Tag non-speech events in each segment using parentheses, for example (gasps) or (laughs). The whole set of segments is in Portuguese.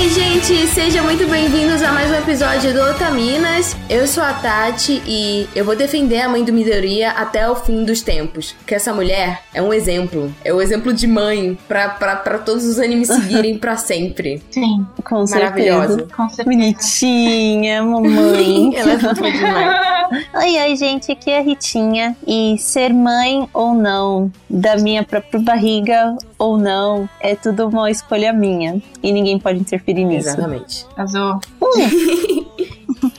Oi, gente, sejam muito bem-vindos a mais um episódio do Otaminas. Eu sou a Tati e eu vou defender a mãe do Midoriya até o fim dos tempos. Porque essa mulher é um exemplo. É o um exemplo de mãe pra, pra, pra todos os animes seguirem pra sempre. (laughs) Sim, com Maravilhosa. certeza. certeza. Bonitinha, mamãe. (laughs) Ela é fofa demais. Oi, oi, gente, aqui é a Ritinha. E ser mãe ou não, da minha própria barriga ou não, é tudo uma escolha minha. E ninguém pode interferir nisso. Exatamente. Azul. (laughs)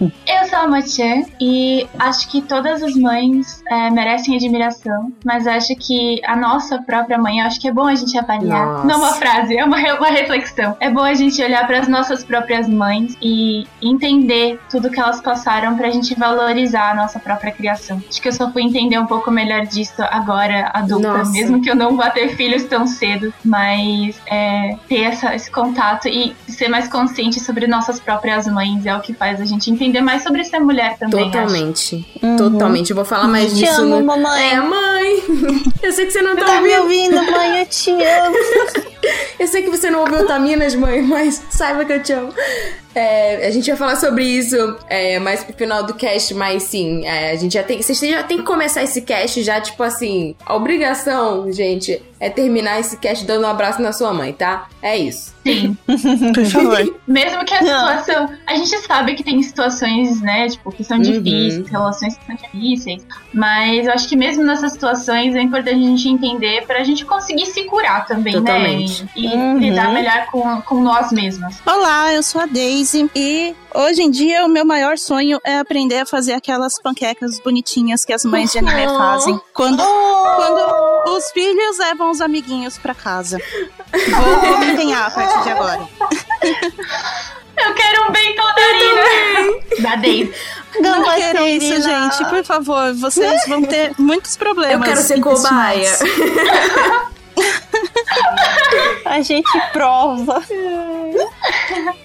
Eu sou a Mathieu e acho que todas as mães é, merecem admiração, mas acho que a nossa própria mãe, acho que é bom a gente avaliar. Nossa. Não uma frase, é uma, re- uma reflexão. É bom a gente olhar para as nossas próprias mães e entender tudo que elas passaram pra gente valorizar a nossa própria criação. Acho que eu só fui entender um pouco melhor disso agora, adulta, Nossa. mesmo que eu não vá ter filhos tão cedo, mas é, ter essa- esse contato e ser mais consciente sobre nossas próprias mães é o que faz a gente entender mais sobre ser mulher também. Totalmente. Uhum. Totalmente. Eu vou falar mais Te disso amo, no... mamãe. É, mãe! (laughs) Eu sei que você não tá, Tá me ouvindo. ouvindo, mãe? Eu te amo. (laughs) Eu sei que você não ouviu Taminas, mãe, mas saiba que eu te amo. É, a gente vai falar sobre isso é, mais pro final do cast, mas sim, é, a gente já tem. Vocês já tem que começar esse cast já, tipo assim. A obrigação, gente, é terminar esse cast dando um abraço na sua mãe, tá? É isso. Sim. (laughs) Por favor. Mesmo que a Não. situação. A gente sabe que tem situações, né? Tipo, que são Uhum. difíceis, relações que são difíceis. Mas eu acho que mesmo nessas situações é importante a gente entender pra gente conseguir se curar também, Totalmente. né? E, e Uhum. lidar melhor com, com nós mesmas. Olá, eu sou a Daisy e hoje em dia o meu maior sonho é aprender a fazer aquelas panquecas bonitinhas que as mães de anime Oh. fazem quando, Oh! quando os filhos levam os amiguinhos pra casa. Vou, vou me empenhar a partir de agora. (laughs) Eu quero um bem Darina! Da Daisy. Não Gamba quero isso, gente. Por favor, vocês vão ter muitos (laughs) problemas. Eu quero ser cobaia. (laughs) (laughs) A gente prova.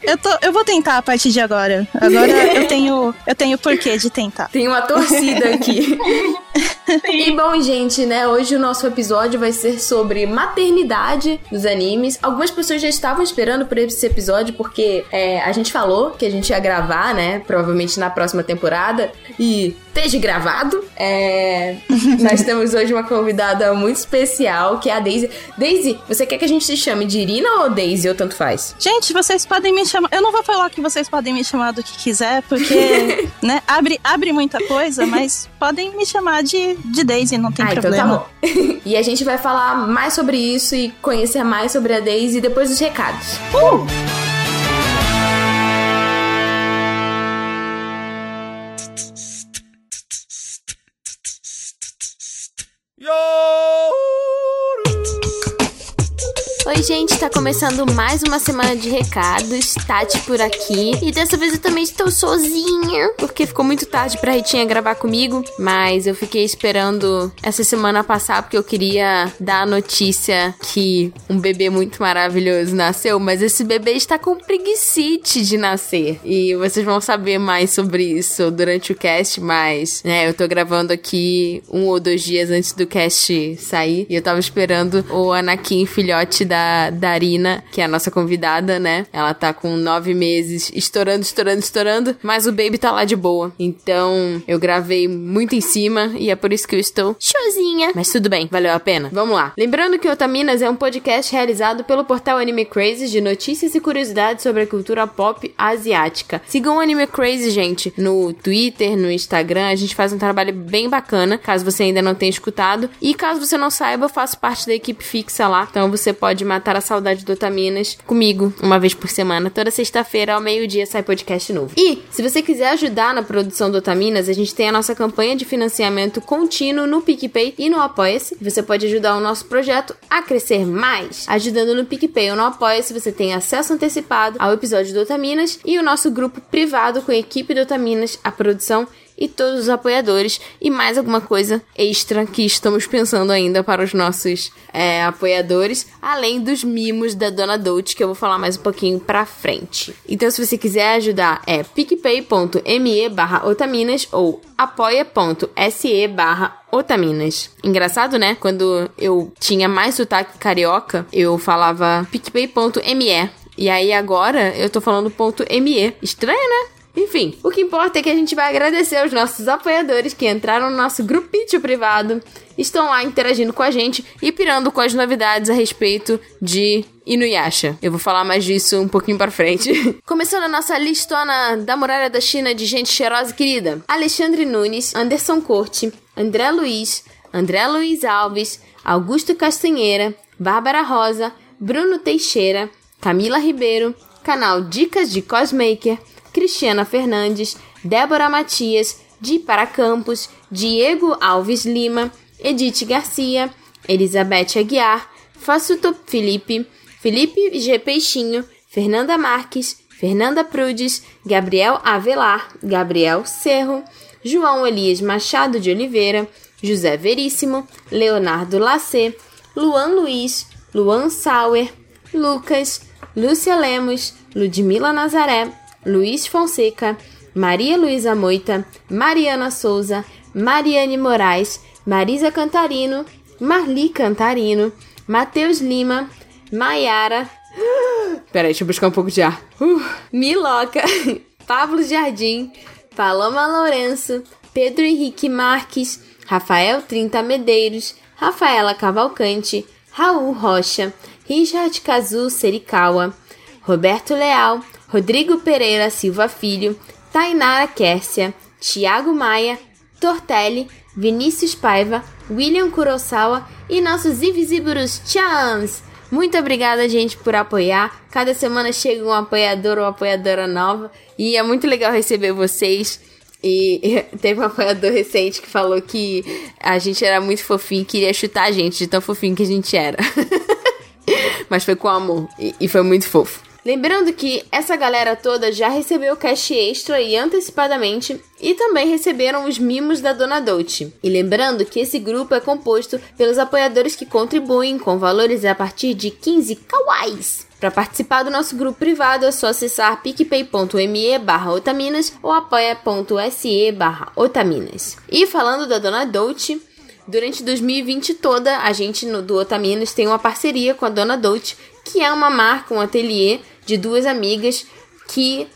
Eu, tô, eu vou tentar a partir de agora. Agora eu tenho, eu tenho porquê de tentar. Tem uma torcida aqui. E bom, gente, né? Hoje o nosso episódio vai ser sobre maternidade nos animes. Algumas pessoas já estavam esperando por esse episódio, porque é, a gente falou que a gente ia gravar, né? Provavelmente na próxima temporada. E esteja gravado. É, nós temos hoje uma convidada muito especial, que é a Daisy. Daisy, você quer que a gente se chame de Irina ou Daisy, ou tanto faz? Gente, vocês podem me chamar. Eu não vou falar que vocês podem me chamar do que quiser, porque, (laughs) né, abre, abre muita coisa, mas podem me chamar de, de Daisy, não tem ah, problema. então tá bom. (laughs) e a gente vai falar mais sobre isso e conhecer mais sobre a Daisy depois dos recados. Oi, gente, tá começando mais uma semana de recados. Tati por aqui. E dessa vez eu também estou sozinha, porque ficou muito tarde pra Ritinha gravar comigo. Mas eu fiquei esperando essa semana passar, porque eu queria dar a notícia que um bebê muito maravilhoso nasceu. Mas esse bebê está com preguicite de nascer. E vocês vão saber mais sobre isso durante o cast. Mas, né, eu tô gravando aqui um ou dois dias antes do cast sair. E eu tava esperando o Anakin, filhote da Darina, que é a nossa convidada, né? Ela tá com nove meses, estourando, estourando, estourando. Mas o baby tá lá de boa. Então, eu gravei muito em cima. E é por isso que eu estou sozinha. Mas tudo bem, valeu a pena. Vamos lá. Lembrando que o Otaminas é um podcast realizado pelo portal Anime Crazy de notícias e curiosidades sobre a cultura pop asiática. Sigam o Anime Crazy, gente, no Twitter, no Instagram. A gente faz um trabalho bem bacana, caso você ainda não tenha escutado. E caso você não saiba, eu faço parte da equipe fixa lá. Então você pode matar a saudade do Otaminas comigo uma vez por semana. Toda sexta-feira, ao meio-dia, sai podcast novo. E, se você quiser ajudar na produção do Otaminas, a gente tem a nossa campanha de financiamento contínuo no PicPay e no Apoia-se. Você pode ajudar o nosso projeto a crescer mais. Ajudando no PicPay ou no Apoia-se, você tem acesso antecipado ao episódio do Otaminas e o nosso grupo privado com a equipe do Otaminas, a produção e todos os apoiadores e mais alguma coisa extra que estamos pensando ainda para os nossos é, apoiadores, além dos mimos da Dona Dolce, que eu vou falar mais um pouquinho pra frente. Então, se você quiser ajudar, é picpay.me barra otaminas ou apoia.se barra Otaminas. Engraçado, né? Quando eu tinha mais sotaque carioca, eu falava picpay.me E aí agora eu tô falando ponto ME. Estranho, né? Enfim, o que importa é que a gente vai agradecer aos nossos apoiadores que entraram no nosso grupinho privado, estão lá interagindo com a gente e pirando com as novidades a respeito de Inuyasha. Eu vou falar mais disso um pouquinho para frente. (laughs) Começando a nossa listona da muralha da China de gente cheirosa e querida. Alexandre Nunes, Anderson Corte, André Luiz, André Luiz Alves, Augusto Castanheira, Bárbara Rosa, Bruno Teixeira, Camila Ribeiro, canal Dicas de Cosmaker, Cristiana Fernandes, Débora Matias, Di Para Campos, Diego Alves Lima, Edith Garcia, Elizabeth Aguiar, Fassuto Felipe, Felipe G. Peixinho, Fernanda Marques, Fernanda Prudes, Gabriel Avelar, Gabriel Cerro, João Elias Machado de Oliveira, José Veríssimo, Leonardo Lacê, Luan Luiz, Luan Sauer, Lucas, Lúcia Lemos, Ludmila Nazaré, Luiz Fonseca, Maria Luísa Moita, Mariana Souza, Mariane Moraes, Marisa Cantarino, Marli Cantarino, Matheus Lima, Maiara. (gasps) Peraí, deixa eu buscar um pouco de ar. Uh, Miloca, (laughs) Pablo Jardim, Paloma Lourenço, Pedro Henrique Marques, Rafael Trinta Medeiros, Rafaela Cavalcante, Raul Rocha, Richard Kazu Serikawa, Roberto Leal, Rodrigo Pereira Silva Filho, Tainara Kércia, Tiago Maia, Tortelli, Vinícius Paiva, William Kurosawa e nossos invisíveis chans. Muito obrigada, gente, por apoiar. Cada semana chega um apoiador ou apoiadora nova e é muito legal receber vocês. E (laughs) teve um apoiador recente que falou que a gente era muito fofinho e queria chutar a gente de tão fofinho que a gente era. (laughs) Mas foi com amor e, e foi muito fofo. Lembrando que essa galera toda já recebeu cash extra e antecipadamente e também receberam os mimos da Dona Dolce. E lembrando que esse grupo é composto pelos apoiadores que contribuem com valores a partir de 15 kawais. Para participar do nosso grupo privado é só acessar picpay.me barra otaminas ou apoia.se barra otaminas. E falando da Dona Dolce, Durante 2020 toda, a gente no, do Otaminas tem uma parceria com a Dona Dolce, que é uma marca, um ateliê de duas amigas que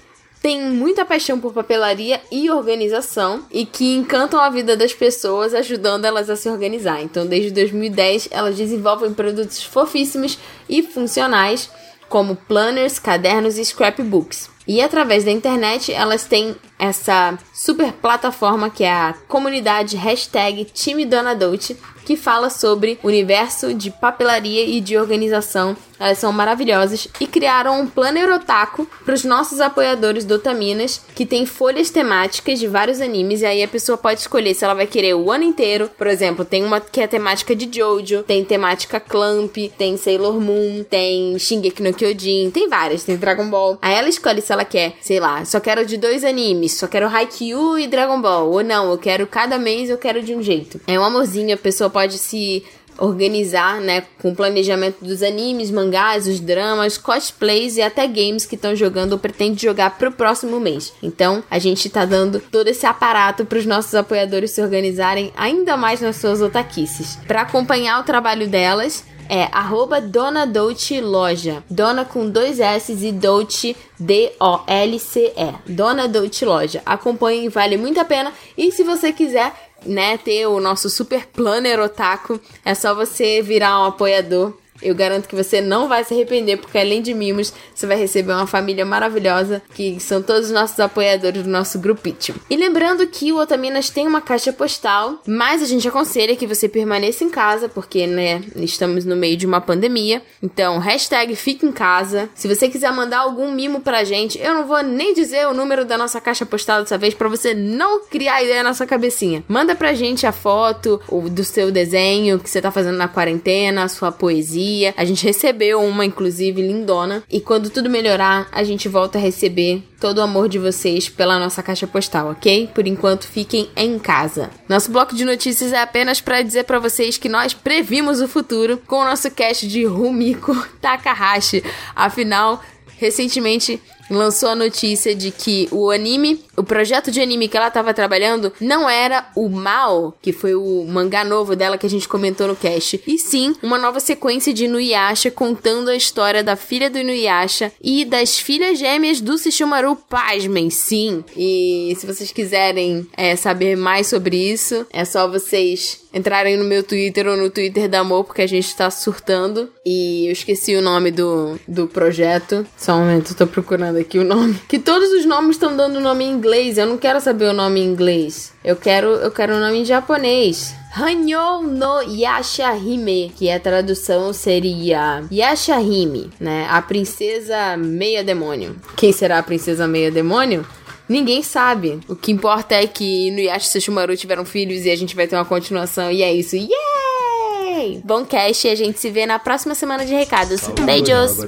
têm muita paixão por papelaria e organização e que encantam a vida das pessoas ajudando elas a se organizar. Então, desde 2010, elas desenvolvem produtos fofíssimos e funcionais como planners, cadernos e scrapbooks. E através da internet, elas têm essa super plataforma que é a comunidade hashtag Time Dona Dolce, que fala sobre o universo de papelaria e de organização. Elas são maravilhosas e criaram um planner otaku para os nossos apoiadores do Otaminas, que tem folhas temáticas de vários animes, e aí a pessoa pode escolher se ela vai querer o ano inteiro. Por exemplo, tem uma que é temática de Jojo, tem temática Clamp, tem Sailor Moon, tem Shingeki no Kyojin, tem várias, tem Dragon Ball. Aí ela escolhe se ela quer, sei lá, só quero de dois animes, só quero Haikyuu e Dragon Ball, ou não, eu quero cada mês eu quero de um jeito. É um amorzinho, a pessoa pode se organizar, né, com o planejamento dos animes, mangás, os dramas, cosplays e até games que estão jogando ou pretende jogar pro próximo mês. Então, a gente tá dando todo esse aparato para os nossos apoiadores se organizarem ainda mais nas suas otaquices. Para acompanhar o trabalho delas, é arroba Dona Dolce Loja. Dona com dois S e Dolce D-O-L-C-E. Dona Dolce Loja. Acompanhem, vale muito a pena. E se você quiser né, ter o nosso super planner otaku, é só você virar um apoiador eu garanto que você não vai se arrepender, porque além de mimos, você vai receber uma família maravilhosa, que são todos os nossos apoiadores do nosso grupinho. E lembrando que o Otaminas tem uma caixa postal, mas a gente aconselha que você permaneça em casa, porque, né, estamos no meio de uma pandemia. Então, hashtag fique em casa. Se você quiser mandar algum mimo pra gente, eu não vou nem dizer o número da nossa caixa postal dessa vez, pra você não criar ideia na sua cabecinha. Manda pra gente a foto do seu desenho que você tá fazendo na quarentena, a sua poesia a gente recebeu uma, inclusive, lindona. E quando tudo melhorar, a gente volta a receber todo o amor de vocês pela nossa caixa postal, ok? Por enquanto, fiquem em casa. Nosso bloco de notícias é apenas para dizer para vocês que nós previmos o futuro com o nosso cast de Rumiko Takahashi. Afinal, recentemente lançou a notícia de que o anime, o projeto de anime que ela tava trabalhando, não era o Mal, que foi o mangá novo dela que a gente comentou no cast, e sim uma nova sequência de Inuyasha contando a história da filha do Inuyasha e das filhas gêmeas do Sesshomaru, pasmem, sim. E se vocês quiserem é, saber mais sobre isso, é só vocês entrarem no meu Twitter ou no Twitter da Amor, porque a gente tá surtando. E eu esqueci o nome do, do projeto. Só um momento, eu tô procurando aqui o nome. Que todos os nomes estão dando nome em inglês. Eu não quero saber o nome em inglês. Eu quero, eu quero o nome em japonês. Hanyo no Yashahime, que a tradução seria Yashahime, né? A princesa meia demônio. Quem será a princesa meia demônio? Ninguém sabe. O que importa é que Inuyasha e Sesshomaru tiveram filhos e a gente vai ter uma continuação. E é isso. Yay! Bom cast e a gente se vê na próxima semana de recados. Beijos!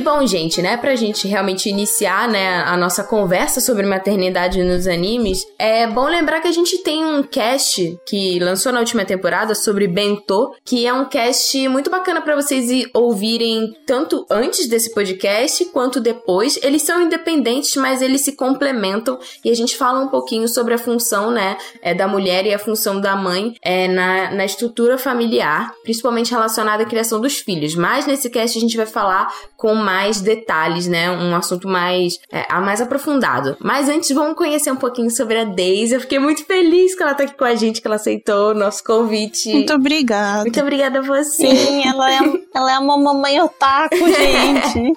E bom, gente, né, pra gente realmente iniciar, né, a nossa conversa sobre maternidade nos animes, é bom lembrar que a gente tem um cast que lançou na última temporada sobre Bento, que é um cast muito bacana pra vocês ir ouvirem tanto antes desse podcast quanto depois. Eles são independentes, mas eles se complementam e a gente fala um pouquinho sobre a função, né, é, da mulher e a função da mãe é, na, na estrutura familiar, principalmente relacionada à criação dos filhos. Mas nesse cast a gente vai falar com mais detalhes, né? Um assunto mais, é, mais aprofundado. Mas antes, vamos conhecer um pouquinho sobre a Daisy. Eu fiquei muito feliz que ela tá aqui com a gente, que ela aceitou o nosso convite. Muito obrigada. Muito obrigada a você. Sim, ela é, ela é uma mamãe otaku, (laughs) gente.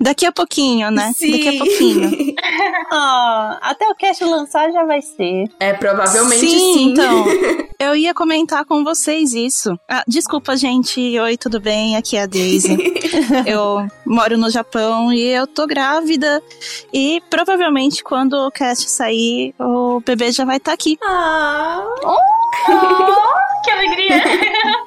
Daqui a pouquinho, né? Sim. Daqui a pouquinho. (laughs) Ah, até o cast lançar já vai ser. É, provavelmente sim. sim, então. (laughs) Eu ia comentar com vocês isso. Ah, desculpa, gente. Oi, tudo bem? Aqui é a Daisy. eu moro no Japão e eu tô grávida. E provavelmente quando o cast sair, o bebê já vai estar aqui. Ah, Oh, (laughs) que alegria! (laughs)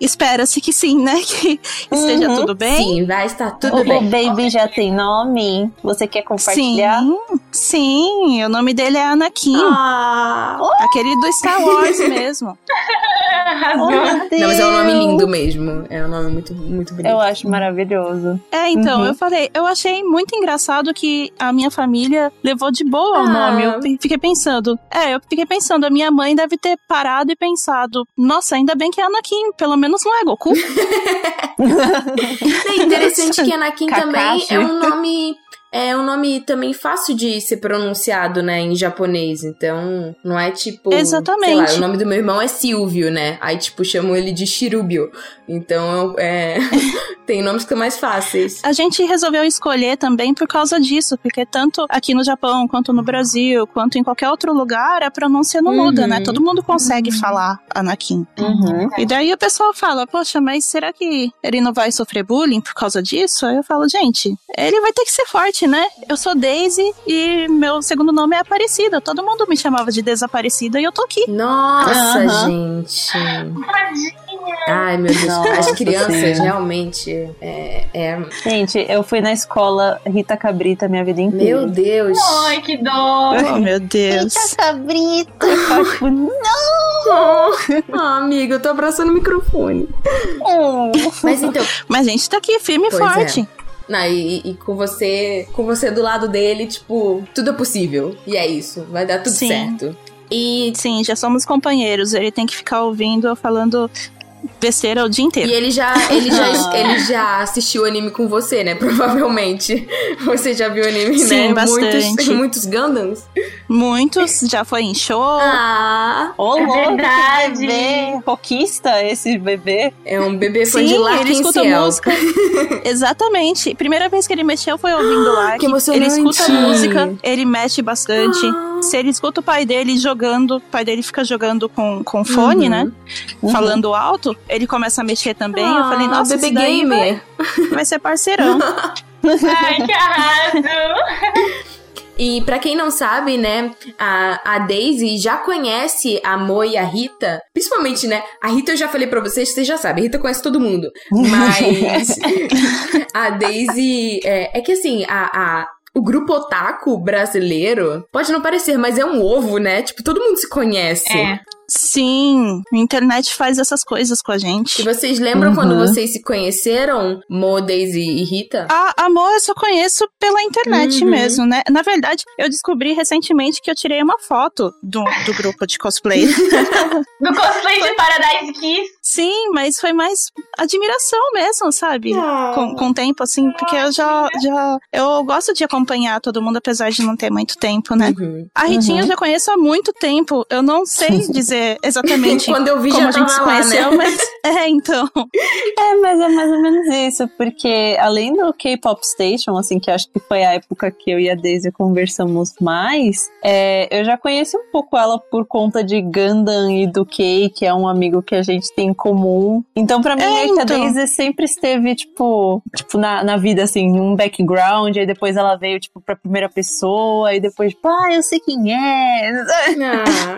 Espera-se que sim, né? Que esteja Uhum. tudo bem. sim, vai estar tudo o bem. baby já tem nome? Você quer compartilhar? Sim, sim. O nome dele é Anakin. Ah. Aquele do Star Wars (laughs) mesmo. Oh, Não, mas é um nome lindo mesmo. É um nome muito, muito bonito. Eu acho maravilhoso. É, então, Uhum. eu falei, eu achei muito engraçado que a minha família levou de boa o Ah. nome. Eu fi- fiquei pensando, é, eu fiquei pensando, a minha mãe deve ter parado e pensado, nossa, ainda bem que Anakin, pelo menos não é Goku. (laughs) É interessante que Anakin também Kakashi. é um nome. É um nome também fácil de ser pronunciado, né, em japonês. Então, não é tipo. Exatamente. Lá, o nome do meu irmão é Silvio, né? Aí, tipo, chamam ele de Shirubio. Então, é. (laughs) tem nomes que são mais fáceis. A gente resolveu escolher também por causa disso, porque tanto aqui no Japão, quanto no Brasil, quanto em qualquer outro lugar, a pronúncia não muda, Uhum. né? Todo mundo consegue falar Anakin. Uhum. E daí o pessoal fala, poxa, mas será que ele não vai sofrer bullying por causa disso? Aí eu falo, gente, ele vai ter que ser forte, né? Eu sou Daisy e meu segundo nome é Aparecida. Todo mundo me chamava de Desaparecida e eu tô aqui. Nossa, Aham. gente. Tadinha. Ai, meu Deus. As Nossa crianças Senhora. realmente. É, é- Gente, eu fui na escola Rita Cabrita minha vida inteira. Meu Deus. Ai, que dó. Oh, meu Deus. Rita Cabrita. Tipo, não. Ah, amiga, eu tô abraçando o microfone. Mas então, Mas a gente tá aqui firme e Pois é. Não, e, e com você, com você do lado dele, tipo, tudo é possível. E é isso, vai dar tudo Sim. certo. E, Sim, já somos companheiros. Ele tem que ficar ouvindo eu falando besteira o dia e inteiro. ele já, ele já, (laughs) ele já assistiu o anime com você, né? Provavelmente. (laughs) Você já viu o anime, Sim, né? bastante. Muitos, (laughs) muitos Gundams. Muitos, já foi em show. Ah, Ô, É louco, que verdade. bebê. Roquista esse bebê. é um bebê fã Sim, de ele Larkin escuta Ciel. música. Exatamente. Primeira vez que ele mexeu foi ouvindo Lark. (gasps) que emocionante. Ele escuta música, ele mexe bastante. Ah. Se ele escuta o pai dele jogando, o pai dele fica jogando com, com fone, Uhum. né? Uhum. Falando alto, ele começa a mexer também. eu Ah, falei, nossa, bebê daí vai, gamer. (laughs) vai ser parceirão. (laughs) Ai, que arraso. (laughs) E pra quem não sabe, né, a, a Daisy já conhece a Mo e a Rita. Principalmente, né, a Rita eu já falei pra vocês, vocês já sabem, a Rita conhece todo mundo. Mas a Daisy. É, é que assim, a, a, o grupo otaku brasileiro pode não parecer, mas é um ovo, né? Tipo, todo mundo se conhece. É. Sim, a internet faz essas coisas com a gente. E vocês lembram Uhum. quando vocês se conheceram, Mo, Daisy e Rita? A Amor eu só conheço pela internet Uhum. mesmo, né? Na verdade, eu descobri recentemente que eu tirei uma foto do, do grupo de cosplay. (laughs) (laughs) No cosplay de Paradise Kiss. Sim, mas foi mais admiração mesmo, sabe? Com, com o tempo, assim, porque eu já, já. Eu gosto de acompanhar todo mundo, apesar de não ter muito tempo, né? Uhum. A Ritinha eu já conheço há muito tempo. Eu não sei dizer (laughs) exatamente Quando eu vi, como já a gente se tava lá, conheceu, né? mas. (laughs) É, então. É, mas é mais ou menos isso, porque além do K-Pop Station, assim, que acho que foi a época que eu e a Daisy conversamos mais, é, eu já conheci um pouco ela por conta de Gundam e do Kei, que é um amigo que a gente tem em comum. Então, pra mim, É, que a então. Daisy sempre esteve, tipo, tipo na, na vida, assim, um background, aí depois ela veio, tipo, pra primeira pessoa, e depois, tipo, ah, eu sei quem é. (laughs)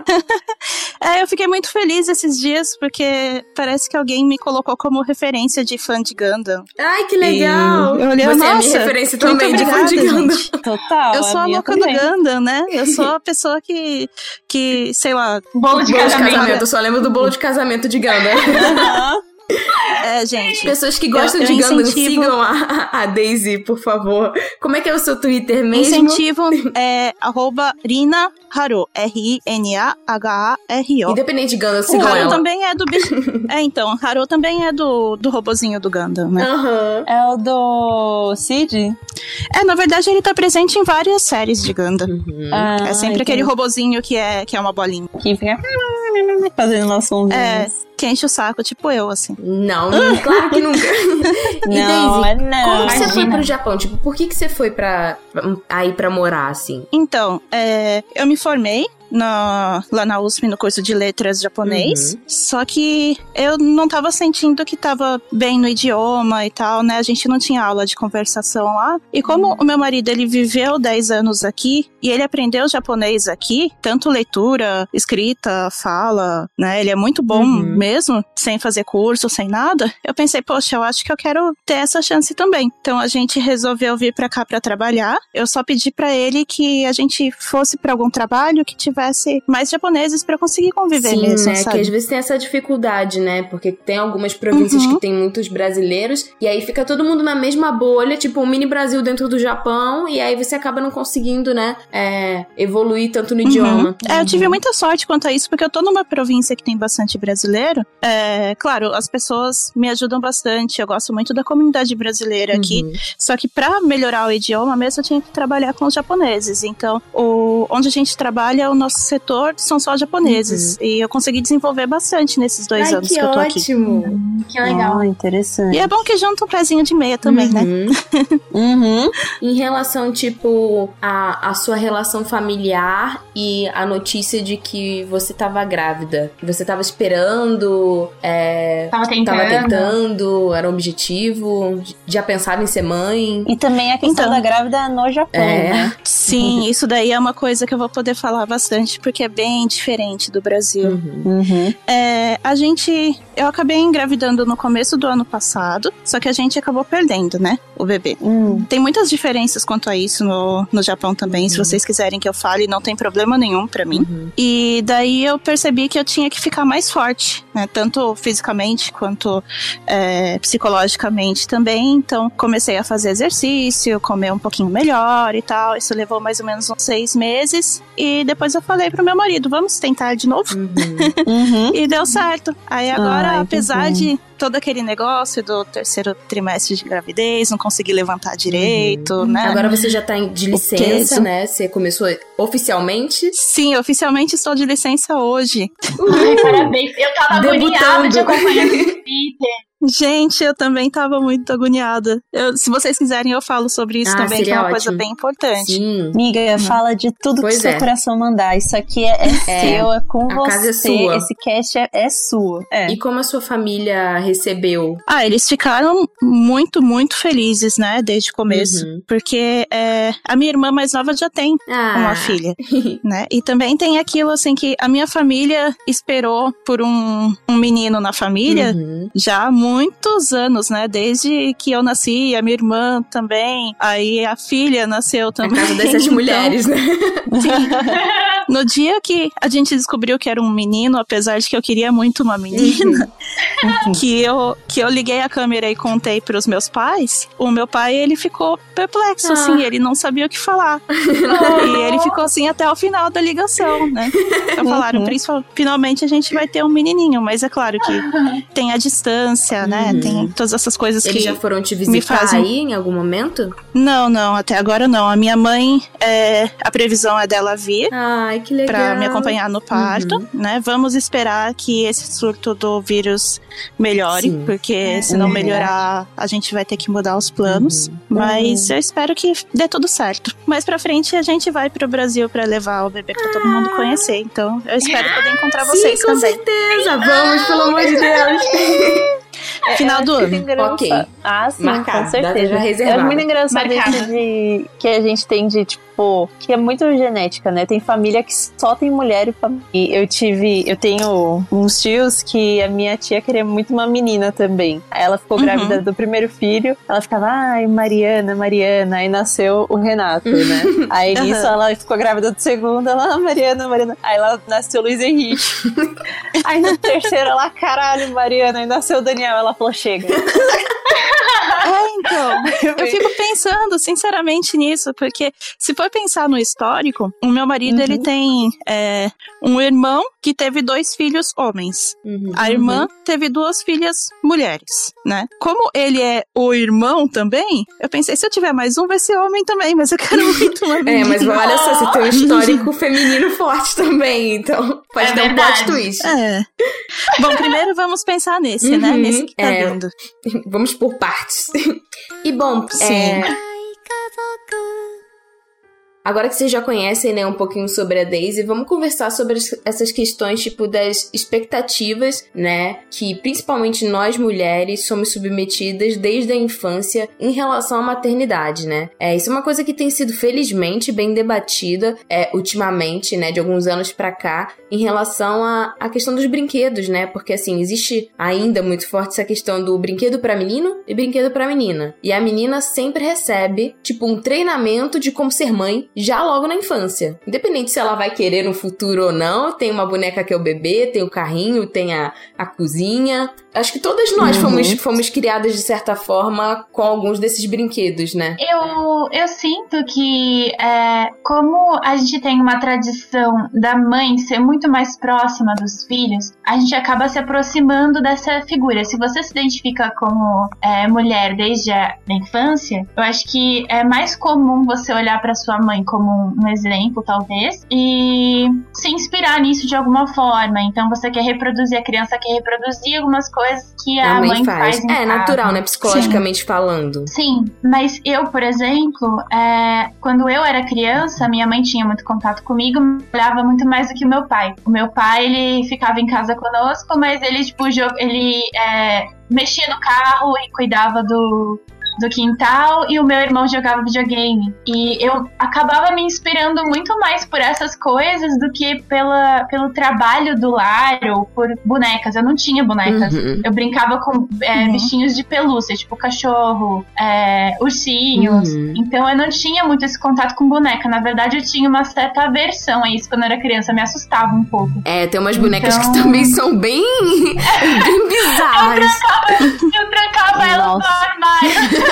(laughs) É, eu fiquei muito feliz esses dias, porque parece que alguém me colocou como referência de fã de Gundam. Ai, que legal! E eu olhei, Você é a minha nossa, referência também de fã obrigada, de Gundam. gente. (laughs) Total. Eu sou a minha louca também. do Gundam, né? Eu sou a pessoa que, que sei lá, Bolo de Bolo de casamento. casamento, eu só lembro do bolo de casamento de Gundam. Aham. (laughs) (laughs) é, gente. Pessoas que gostam Eu- de Gundam, incentivo- sigam a, a Daisy, por favor. Como é que é o seu Twitter mesmo? Incentivo é arroba Rina Haru. R-I-N-A-H-A-R-O. Independente de Gundam, O sigam Haru ela. também é do bicho. (laughs) é, então, Haru também é do, do robozinho do Gundam, né? Aham. É o do Cid? É, na verdade, ele tá presente em várias séries de Gundam. Uhum. Ah, É sempre aquele robozinho que é, que é uma bolinha. que fica fazendo nosso somzinho. É, que enche o saco, tipo eu, assim. Não, (laughs) claro que nunca. e Não, Daisy, é não. como você foi pro Japão? Tipo, por que, que você foi pra, aí pra morar, assim? Então, é, eu me formei na- lá na USP no curso de letras japonês, Uhum. só que eu não tava sentindo que tava bem no idioma e tal, né? A gente não tinha aula de conversação lá. E como Uhum. o meu marido, ele viveu 10 anos aqui e ele aprendeu japonês aqui, tanto leitura, escrita, fala, né? Ele é muito bom Uhum. mesmo, sem fazer curso, sem nada. Eu pensei, poxa, eu acho que eu quero ter essa chance também. Então a gente resolveu vir pra cá pra trabalhar. Eu só pedi pra ele que a gente fosse pra algum trabalho que tivesse mais japoneses eu conseguir conviver Sim, mesmo, né? sabe? Que às vezes tem essa dificuldade, né? Porque tem algumas províncias Uhum. que tem muitos brasileiros, e aí fica todo mundo na mesma bolha, tipo um mini Brasil dentro do Japão, e aí você acaba não conseguindo, né? é, evoluir tanto no idioma. É, eu tive muita sorte quanto a isso, porque eu tô numa província que tem bastante brasileiro. É, claro, as pessoas me ajudam bastante, eu gosto muito da comunidade brasileira aqui. Uhum. Só que pra melhorar o idioma mesmo, eu tinha que trabalhar com os japoneses. Então, o, onde a gente trabalha, o nosso setor são só japoneses. E eu consegui desenvolver bastante nesses dois Uhum. Ai, anos que, que, eu tô aqui. ótimo! Que legal. Ah, interessante. E é bom que junta um pezinho de meia também, né? Uhum. (laughs) Uhum. Em relação, tipo, a, a sua relação familiar e a notícia de que você tava grávida. Você tava esperando, é, Tava tentando. tava tentando, era um objetivo, já pensava em ser mãe. E também a questão Então. da grávida no Japão, É. né? Sim, (laughs) isso daí é uma coisa que eu vou poder falar bastante, porque é bem diferente do Brasil. Uhum. Uhum. É, a gente. Eu acabei engravidando no começo do ano passado, só que a gente acabou perdendo, né? O bebê. Hum. Tem muitas diferenças quanto a isso no, no Japão também. Se vocês quiserem que eu fale, não tem problema nenhum pra mim. Uhum. E daí eu percebi que eu tinha que ficar mais forte, né? Tanto fisicamente quanto é, psicologicamente também. Então comecei a fazer exercício, comer um pouquinho melhor e tal. Isso levou mais ou menos uns seis meses. E depois eu falei pro meu marido: vamos tentar de novo? Uhum. (laughs) Uhum. E deu certo. Aí agora, Ai, apesar de todo aquele negócio do terceiro trimestre de gravidez, não conseguir levantar direito, né? Agora você já tá de licença, né? Você começou oficialmente. Sim, oficialmente estou de licença hoje. Ai, parabéns. Eu tava Debutando. agoniada de acompanhar (laughs) no Twitter. Gente, eu também tava muito agoniada. Eu- se vocês quiserem, eu falo sobre isso Ah, também, que é uma coisa ótimo. bem importante. Sim. Amiga, fala de tudo Pois que seu é. coração mandar. Isso aqui é, é seu, é com A você. casa é sua. Esse cast é, é sua. É. E como a sua família recebeu? Ah, eles ficaram muito, muito felizes, né, desde o começo. Uhum. Porque é, a minha irmã mais nova já tem Ah, uma filha, (laughs) né? E também tem aquilo, assim, que a minha família esperou por um, um menino na família Uhum. já há muitos anos, né? Desde que eu nasci, a minha irmã também, aí a filha nasceu A também. casa das sete (laughs) Então, mulheres, né? No dia que a gente descobriu que era um menino, apesar de que eu queria muito uma menina, (laughs) que eu que eu liguei a câmera e contei pros meus pais, o meu pai ele ficou perplexo Ah. assim, ele não sabia o que falar. (laughs) e ele ficou assim até o final da ligação, né? Então falaram, Uhum. principal, finalmente a gente vai ter um menininho, mas é claro que tem a distância, né? Uhum. Tem todas essas coisas Eles que já foram te visitar fazem- aí em algum momento? Não, não, até agora não. A minha mãe, é, a previsão é dela vir Ai, que legal. pra me acompanhar no parto, Uhum. né? Vamos esperar que esse surto do vírus melhore, Sim. porque se não Uhum. melhorar, a gente vai ter que mudar os planos. Mas eu espero que dê tudo certo. Mais pra frente a gente vai pro Brasil pra levar o bebê pra todo mundo conhecer. Então eu espero poder encontrar vocês Sim, com também. certeza. Vamos, pelo amor de Deus. (laughs) Final do ano. Ok. Ah, sim, Marcado, com certeza. já reservada. É muito engraçado isso de que a gente tem de, tipo, que é muito genética, né? Tem família que só tem mulher e família. E eu tive, eu tenho uns tios que a minha tia queria muito uma menina também. Aí ela ficou Uhum. grávida do primeiro filho, ela ficava, ai, Mariana, Mariana. Aí nasceu o Renato, né? Aí Uhum. nisso ela ficou grávida do segundo, ela, ah, Mariana, Mariana. Aí ela nasceu o Luiz Henrique. (laughs) Aí na terceira, ela, caralho, Mariana. Aí nasceu o Daniel. Ela falou, chega. (laughs) É, então. Eu fico pensando, sinceramente, nisso, porque se for pensar no histórico, o meu marido, Uhum. ele tem é, um irmão que teve dois filhos homens. Uhum, a irmã uhum. teve duas filhas mulheres, né? Como ele é o irmão também, eu pensei, se eu tiver mais um, vai ser homem também, mas eu quero (laughs) muito uma. É, mas olha só, você tem um (laughs) histórico feminino forte também, então pode é dar verdade. um plot twist. É. Bom, primeiro vamos pensar nesse, né? uhum, né? Nesse que tá é, dando. Vamos por partes. (laughs) E bom, Sim. É, Agora que vocês já conhecem, né, um pouquinho sobre a Daisy, vamos conversar sobre as- essas questões, tipo, das expectativas, né, que principalmente nós mulheres somos submetidas desde a infância em relação à maternidade, né? É, isso é uma coisa que tem sido, felizmente, bem debatida, é, ultimamente, né, de alguns anos pra cá, em relação à, à questão dos brinquedos, né? Porque, assim, existe ainda muito forte essa questão do brinquedo pra menino e brinquedo pra menina. E a menina sempre recebe, tipo, um treinamento de como ser mãe já logo na infância. Independente se ela vai querer no futuro ou não, tem uma boneca que é o bebê, tem o carrinho, tem a, a cozinha. Acho que todas nós Uhum. fomos, fomos criadas de certa forma com alguns desses brinquedos, né? Eu, eu sinto que, é, como a gente tem uma tradição da mãe ser muito mais próxima dos filhos, a gente acaba se aproximando dessa figura. Se você se identifica como é, mulher desde a infância, eu acho que é mais comum você olhar para sua mãe como um, exemplo, talvez, e se inspirar nisso de alguma forma. Então, você quer reproduzir, a criança quer reproduzir algumas coisas que a, mãe, faz. em É casa. natural, né? Psicologicamente falando. Sim, mas eu, por exemplo, é, quando eu era criança, minha mãe tinha muito contato comigo, olhava muito mais do que o meu pai. O meu pai, ele ficava em casa conosco, mas ele, tipo, ele é, mexia no carro e cuidava do, do quintal, e o meu irmão jogava videogame. E eu acabava me inspirando muito mais por essas coisas do que pela, pelo trabalho do lar ou por bonecas. Eu não tinha bonecas. Uhum. Eu brincava com é, Uhum. bichinhos de pelúcia, tipo cachorro, é, ursinhos. Uhum. Então eu não tinha muito esse contato com boneca. Na verdade, eu tinha uma certa aversão a isso quando eu era criança. Me assustava um pouco. É, tem umas bonecas Então- que também são bem, (laughs) bem bizarras. Eu trancava elas no armário.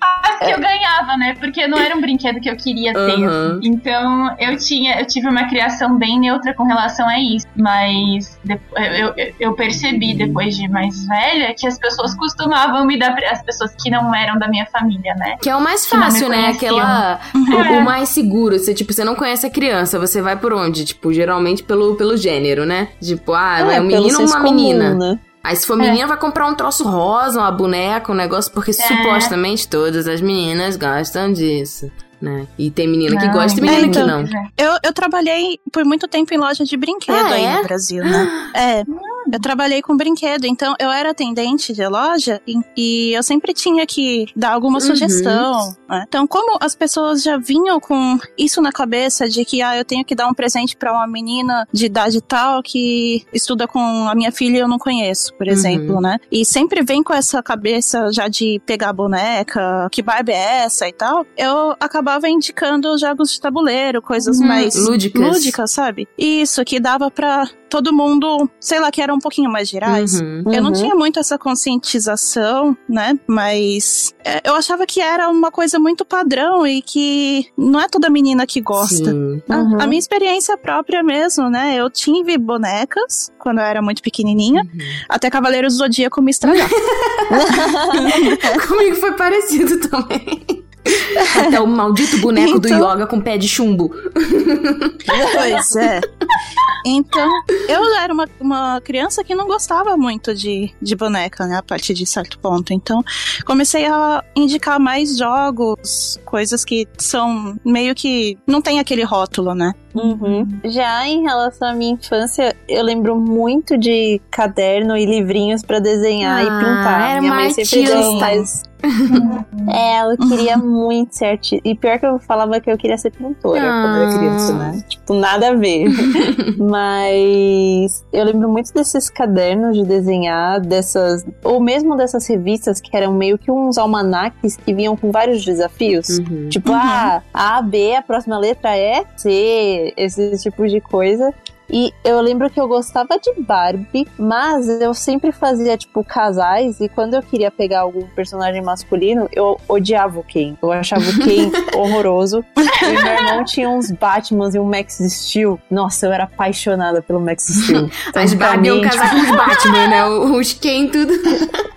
As (laughs) que eu ganhava, né? Porque não era um brinquedo que eu queria ter. Uhum. Então eu tinha, eu tive uma criação bem neutra com relação a isso. Mas eu, eu, eu percebi depois de mais velha que as pessoas costumavam me dar as pessoas que não eram da minha família, né? Que é o mais fácil, né? Aquela. (laughs) O, o mais seguro. Você, tipo, você não conhece a criança, você vai por onde? Tipo, geralmente pelo, pelo gênero, né? Tipo, ah, é, um pelo menino ou uma comum, menina? né? Aí se for menina, vai comprar um troço rosa, uma boneca, um negócio, porque supostamente todas as meninas gostam disso. Né? E tem menina que Não, gosta e menina que então. não. Eu, eu trabalhei por muito tempo em loja de brinquedo Ah, aí é? no Brasil, né? (gasps) É. Eu trabalhei com brinquedo, então eu era atendente de loja e, e eu sempre tinha que dar alguma Uhum. sugestão. né? Então, como as pessoas já vinham com isso na cabeça de que ah, eu tenho que dar um presente pra uma menina de idade tal que estuda com a minha filha e eu não conheço, por exemplo, né? E sempre vem com essa cabeça já de pegar boneca, que Barbie é essa e tal. Eu acabava indicando jogos de tabuleiro, coisas Uhum. mais Lúdicas. lúdicas, sabe? Isso, que dava pra todo mundo, sei lá, que era um pouquinho mais gerais. Uhum. Eu não Uhum. tinha muito essa conscientização, né? Mas é, eu achava que era uma coisa muito padrão e que não é toda menina que gosta. Sim. A, Uhum. a minha experiência própria mesmo, né? Eu tive bonecas quando eu era muito pequenininha, Uhum. até Cavaleiros do Zodíaco me estragar. (laughs) Comigo foi parecido também. (laughs) Até o maldito boneco do Então- yoga com pé de chumbo. pois é. Então, eu era uma, uma criança que não gostava muito de, de boneca, né? A partir de certo ponto. Então, comecei a indicar mais jogos, coisas que são meio que. não tem aquele rótulo, né? Uhum. Já em relação à minha infância, eu lembro muito de caderno e livrinhos pra desenhar e Ah, pintar. era minha mãe mais sempre deu tais. É, ela queria (laughs) muito ser artista. E pior que eu falava que eu queria ser pintora quando eu era criança, né? Tipo, nada a ver. (laughs) Mas eu lembro muito desses cadernos de desenhar, dessas. Ou mesmo dessas revistas que eram meio que uns almanaques que vinham com vários desafios. Uhum. Tipo, Uhum. ah, A, B, a próxima letra é C, esse tipo de coisa. E eu lembro que eu gostava de Barbie, mas eu sempre fazia, tipo, casais, e quando eu queria pegar algum personagem masculino, eu odiava o Ken. Eu achava o Ken (laughs) horroroso. E meu irmão tinha uns Batmans e um Max Steel. Nossa, eu era apaixonada pelo Max Steel. As Então, pra Barbie iam mim, casar com os Batman, né? (laughs) Os Ken, tudo. (laughs)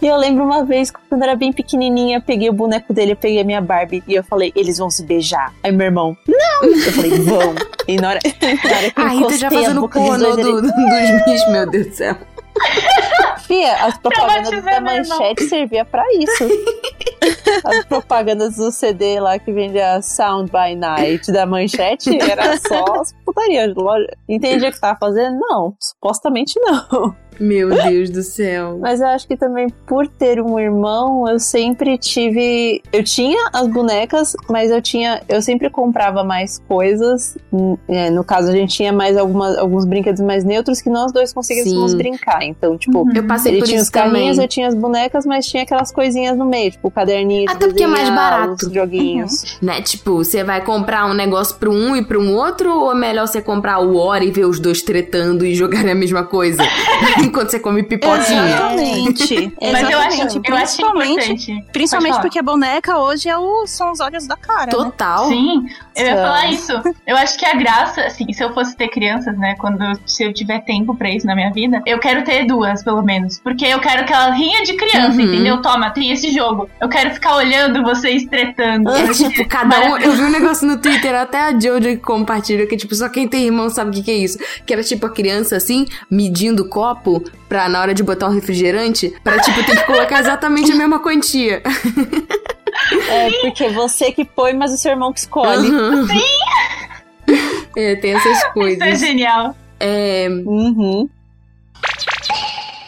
E eu lembro uma vez, quando eu era bem pequenininha, eu peguei o boneco dele, eu peguei a minha Barbie e eu falei, eles vão se beijar. Aí meu irmão, não! Eu falei, vão. E na hora, (laughs) na hora que eu A Rita já fazendo boca dos pornô dois, do, ele, dos bichos, meu Deus do céu. (laughs) Fia, as propagandas da manchete servia pra isso. (laughs) As propagandas do CD lá que vendia Sound by Night da manchete era só as putarias. Entendia o que tava fazendo? Não, supostamente não. Meu Deus do céu. Mas eu acho que também por ter um irmão, eu sempre tive. Eu tinha as bonecas, mas eu tinha. Eu sempre comprava mais coisas. Hum, é, no caso, a gente tinha mais algumas, alguns brinquedos mais neutros que nós dois conseguíssemos Sim. brincar. Então, tipo, Uhum. Eu passei ele por tinha os carrinhos, também. eu tinha as bonecas, mas tinha aquelas coisinhas no meio, tipo o caderninho de Até porque é mais desenhar, barato. os joguinhos. Né? Tipo, você vai comprar um negócio pra um e pra um outro, ou é melhor você comprar o Hora e ver os dois tretando e jogarem a mesma coisa? (laughs) Enquanto você come pipoquinha. Exatamente. Mas eu acho, eu acho Principalmente, importante. principalmente porque a boneca hoje é o, são os olhos da cara. né? Total. Sim, eu ia falar isso. Eu acho que a graça, assim, se eu fosse ter crianças, né, quando se eu tiver tempo pra isso na minha vida, eu quero ter duas, pelo menos. Porque eu quero que ela rinha de criança, Uhum. entendeu? Toma, tem esse jogo. Eu quero ficar olhando vocês tretando. É tipo, (laughs) cada um. Eu vi um negócio no Twitter, até a Jojo que compartilhou, que tipo, só quem tem irmão sabe o que, que é isso. Que era tipo a criança assim, medindo o copo pra na hora de botar um refrigerante, pra tipo ter que colocar exatamente a mesma quantia. É, porque você que põe, mas o seu irmão que escolhe. Uhum. É, tem essas Isso é coisas. genial. É, Uhum.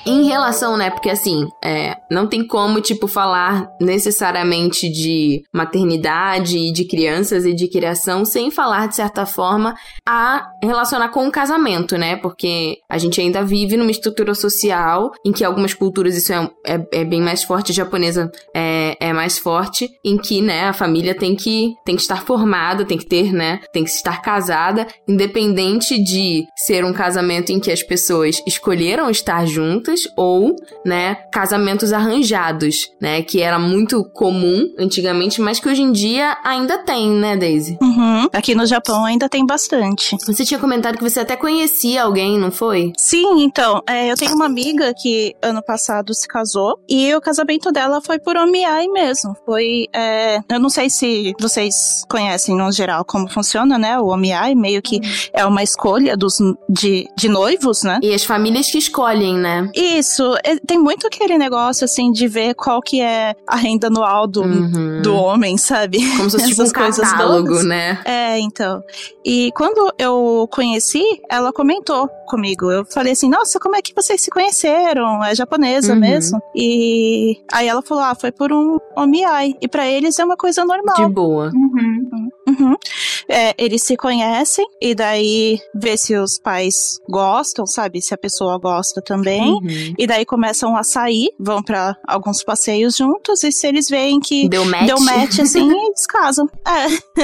Em relação, né? Porque assim, é, não tem como, tipo, falar necessariamente de maternidade e de crianças e de criação sem falar, de certa forma, a relacionar com o casamento, né? Porque a gente ainda vive numa estrutura social em que algumas culturas isso é, é, é bem mais forte, a japonesa é, é mais forte, em que, né, a família tem que, tem que estar formada, tem que ter, né, tem que estar casada, independente de ser um casamento em que as pessoas escolheram estar juntas ou, né, casamentos arranjados, né, que era muito comum antigamente, mas que hoje em dia ainda tem, né, Daisy? Uhum. Aqui no Japão ainda tem bastante. Você tinha comentado que você até conhecia alguém, não foi? Sim, então, é, eu tenho uma amiga que ano passado se casou e o casamento dela foi por omiai mesmo. Foi, é, eu não sei se vocês conhecem no geral como funciona, né? O omiai meio que é uma escolha dos, de, de noivos, né? E as famílias que escolhem, né? Isso, é, tem muito aquele negócio, assim, de ver qual que é a renda anual do, Uhum. do homem, sabe? Como se fosse (laughs) tipo um Essas coisas catálogo, todas. né? É, então. E quando eu conheci, ela comentou comigo. Eu falei assim: Nossa, como é que vocês se conheceram? É japonesa Uhum. mesmo? E aí ela falou: Ah, foi por um omiai. E pra eles é uma coisa normal. De boa. Uhum. Uhum. É, eles se conhecem e daí vê se os pais gostam, sabe? Se a pessoa gosta também. Uhum. E daí começam a sair, vão pra alguns passeios juntos. E se eles veem que Deu match. deu match assim, (laughs) eles casam. É.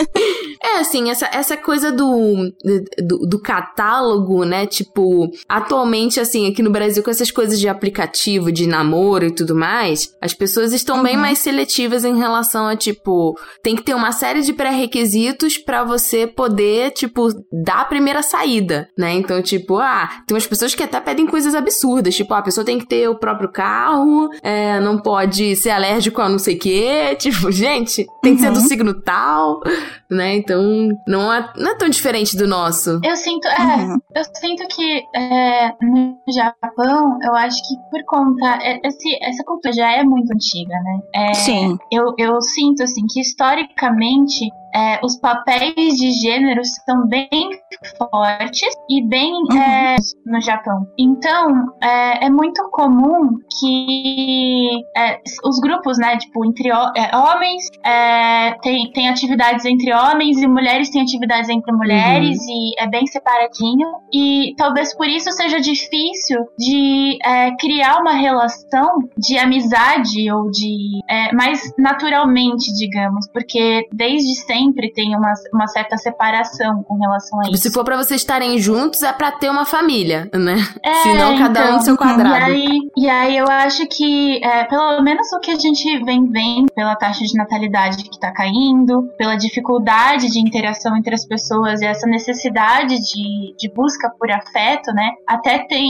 É, assim, essa, essa coisa do, do, do catálogo, né? Tipo, atualmente, assim, aqui no Brasil, com essas coisas de aplicativo, de namoro e tudo mais, as pessoas estão bem Uhum. mais seletivas em relação a, tipo, tem que ter uma série de pré-requisitos pra você poder, tipo, dar a primeira saída, né? Então, tipo, ah, tem umas pessoas que até pedem coisas absurdas, tipo, ah, a pessoa tem que ter o próprio carro, é, não pode ser alérgico a não sei o quê, (laughs) tipo, gente, tem que ser do Uhum. signo tal, né? Então, não é, não é tão diferente do nosso. Eu sinto, é, Uhum. eu sinto que é, no Japão, eu acho que por conta. é, Esse, essa cultura já é muito antiga, né? É, Sim. eu, eu sinto assim que historicamente é, os papéis de gênero são bem fortes e bem Uhum. é, no Japão. Então é, é muito comum que é, os grupos, né, tipo entre é, homens é, tem, tem atividades entre homens e mulheres têm atividades entre mulheres e é bem separadinho e talvez por isso seja difícil de é, criar uma relação de amizade ou de mais naturalmente, digamos, porque desde sempre tem uma, uma certa separação com relação a isso. Se for pra vocês estarem juntos, é pra ter uma família, né? É, Senão cada um então, no seu E quadrado. aí, e aí eu acho que, é, pelo menos o que a gente vem vendo pela taxa de natalidade que tá caindo, pela dificuldade de interação entre as pessoas e essa necessidade de, de busca por afeto, né? Até tem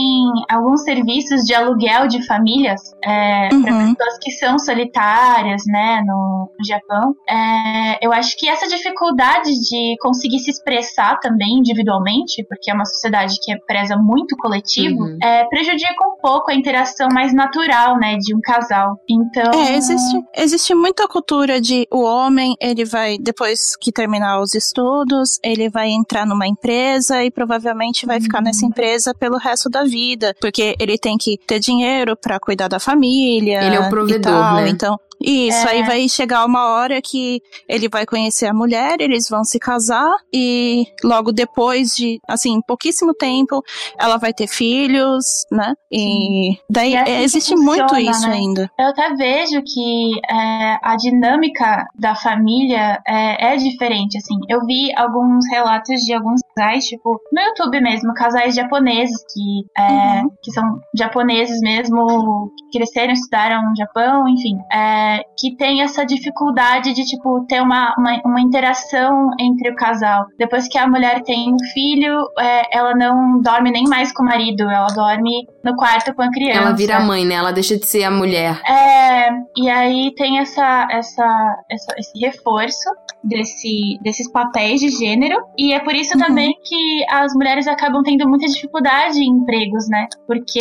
alguns serviços de aluguel de famílias é, para Uhum. pessoas que são solitárias, né, no, no Japão. É, eu acho que essa dificuldade de conseguir se expressar também individualmente, porque é uma sociedade que preza muito coletivo, Uhum. é, prejudica um pouco a interação mais natural, né, de um casal. Então, É, existe, existe muita cultura de o homem, ele vai, depois que terminar os estudos, ele vai entrar numa empresa e provavelmente vai ficar nessa empresa pelo resto da vida, porque ele tem que ter dinheiro pra cuidar da família. Ele é o e provedor, tal, né? Então, isso, É. aí vai chegar uma hora que ele vai conhecer a mulher, eles vão se casar e logo depois de, assim, pouquíssimo tempo, ela vai ter filhos, né? E daí E é assim existe funciona, muito isso né? ainda. Eu até vejo que é, a dinâmica da família é, é diferente, assim. Eu vi alguns relatos de alguns casais, tipo, no YouTube mesmo, casais japoneses que, é, Uhum. que são japoneses mesmo, que cresceram, estudaram no Japão, enfim, é, que tem essa dificuldade de, tipo, ter uma, uma, uma interação entre o casal. Depois que a mulher tem um filho, é, ela não dorme nem mais com o marido, ela dorme no quarto com a criança. Ela vira mãe, né? Ela deixa de ser a mulher. É, e aí tem essa, essa, essa- esse reforço desse, desses papéis de gênero. E é por isso Uhum. também que as mulheres acabam tendo muita dificuldade em empregos, né? Porque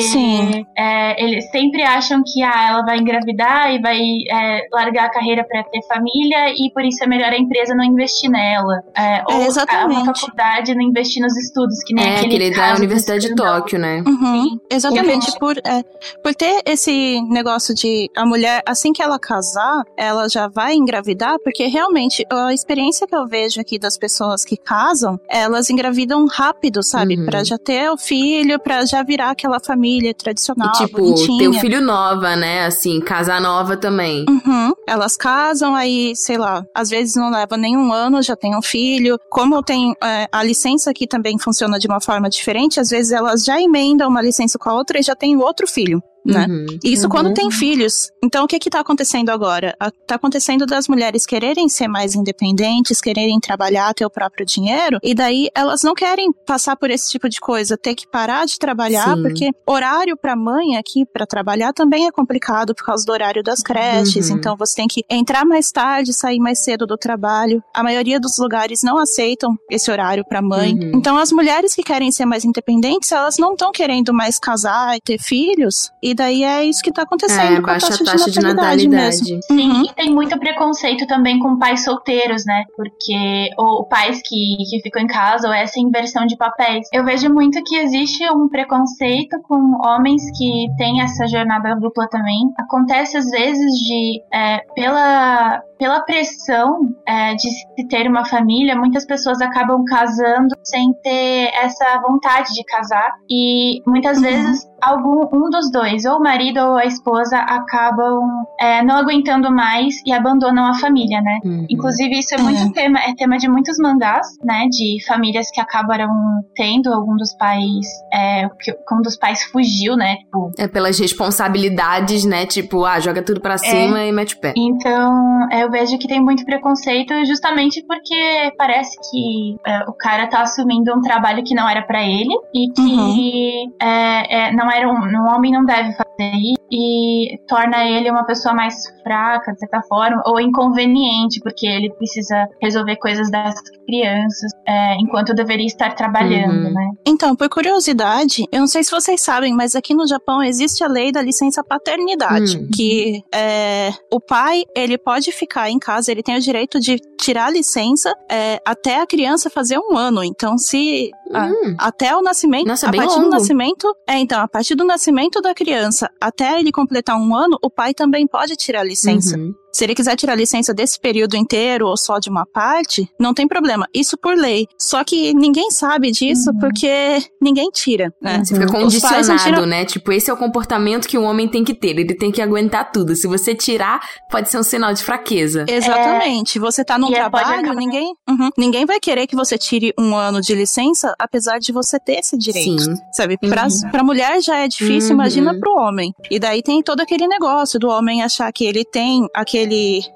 é, eles sempre acham que ah, ela vai engravidar e vai é, largar a carreira para ter família e por isso é melhor a empresa não investir nela. É, ou a- exatamente. uma faculdade não investir nos estudos, que nem É, aquele aquele da Universidade de. Tóquio, né? Uhum, exatamente, por, é, por ter esse negócio de a mulher, assim que ela casar, ela já vai engravidar, porque realmente a experiência que eu vejo aqui das pessoas que casam, elas engravidam rápido, sabe? Uhum. Pra já ter o filho, pra já virar aquela família tradicional, E, tipo, bonitinha. ter o filho nova, né? Assim, casar nova também. Uhum. Elas casam, aí, sei lá, às vezes não leva nenhum ano, já tem um filho. Como tem é, a licença aqui também funciona de uma forma diferente, às vezes elas já emendam uma licença com a outra e já tem outro filho. Né? Uhum. Isso quando Uhum. tem filhos. Então, o que que tá acontecendo agora? A- Tá acontecendo das mulheres quererem ser mais independentes, quererem trabalhar, ter o próprio dinheiro, e daí elas não querem passar por esse tipo de coisa, ter que parar de trabalhar, Sim. porque horário pra mãe aqui pra trabalhar também é complicado por causa do horário das creches, Uhum. então você tem que entrar mais tarde, sair mais cedo do trabalho. A maioria dos lugares não aceitam esse horário pra mãe. Uhum. Então, as mulheres que querem ser mais independentes, elas não estão querendo mais casar e ter filhos, e daí é isso que tá acontecendo É, com a taxa, taxa de natalidade, natalidade. mesmo. Sim, Uhum. e tem muito preconceito também com pais solteiros, né? Porque, ou pais que, que ficam em casa, ou essa inversão de papéis. Eu vejo muito que existe um preconceito com homens que têm essa jornada dupla também. Acontece às vezes de, é, pela, pela pressão é, de se ter uma família, muitas pessoas acabam casando sem ter essa vontade de casar. E muitas Uhum. vezes algum um dos dois, ou o marido ou a esposa, acabam é, não aguentando mais e abandonam a família, né? Uhum. Inclusive, isso é muito tema, é tema de muitos mangás, né? De famílias que acabaram tendo algum dos pais, é, que um dos pais fugiu, né? Tipo, É pelas responsabilidades, né? Tipo, ah, joga tudo pra cima e mete o pé. Então, eu vejo que tem muito preconceito justamente porque parece que é, o cara tá assumindo um trabalho que não era pra ele e que é, é, era um, um homem não deve fazer isso e torna ele uma pessoa mais fraca, de certa forma, ou inconveniente, porque ele precisa resolver coisas das crianças é, enquanto deveria estar trabalhando, Uhum. né? Então, por curiosidade, eu não sei se vocês sabem, mas aqui no Japão existe a lei da licença paternidade, Hum. que é, o pai ele pode ficar em casa, ele tem o direito de tirar a licença é, até a criança fazer um ano. Então, se a- Hum. até o nascimento, Nossa, a bem partir do longo. nascimento, é então a partir do nascimento da criança até ele completar um ano, o pai também pode tirar a licença. Uhum. Se ele quiser tirar licença desse período inteiro ou só de uma parte, não tem problema. Isso por lei. Só que ninguém sabe disso Uhum. porque ninguém tira, né? Você fica condicionado, tiram- né? Tipo, esse é o comportamento que o homem tem que ter. Ele tem que aguentar tudo. Se você tirar, pode ser um sinal de fraqueza. Exatamente. Você tá num E pode trabalho, ninguém, Uhum. ninguém vai querer que você tire um ano de licença, apesar de você ter esse direito. Sim. Sabe? Pra, pra mulher já é difícil, Uhum. imagina pro homem. E daí tem todo aquele negócio do homem achar que ele tem aquele,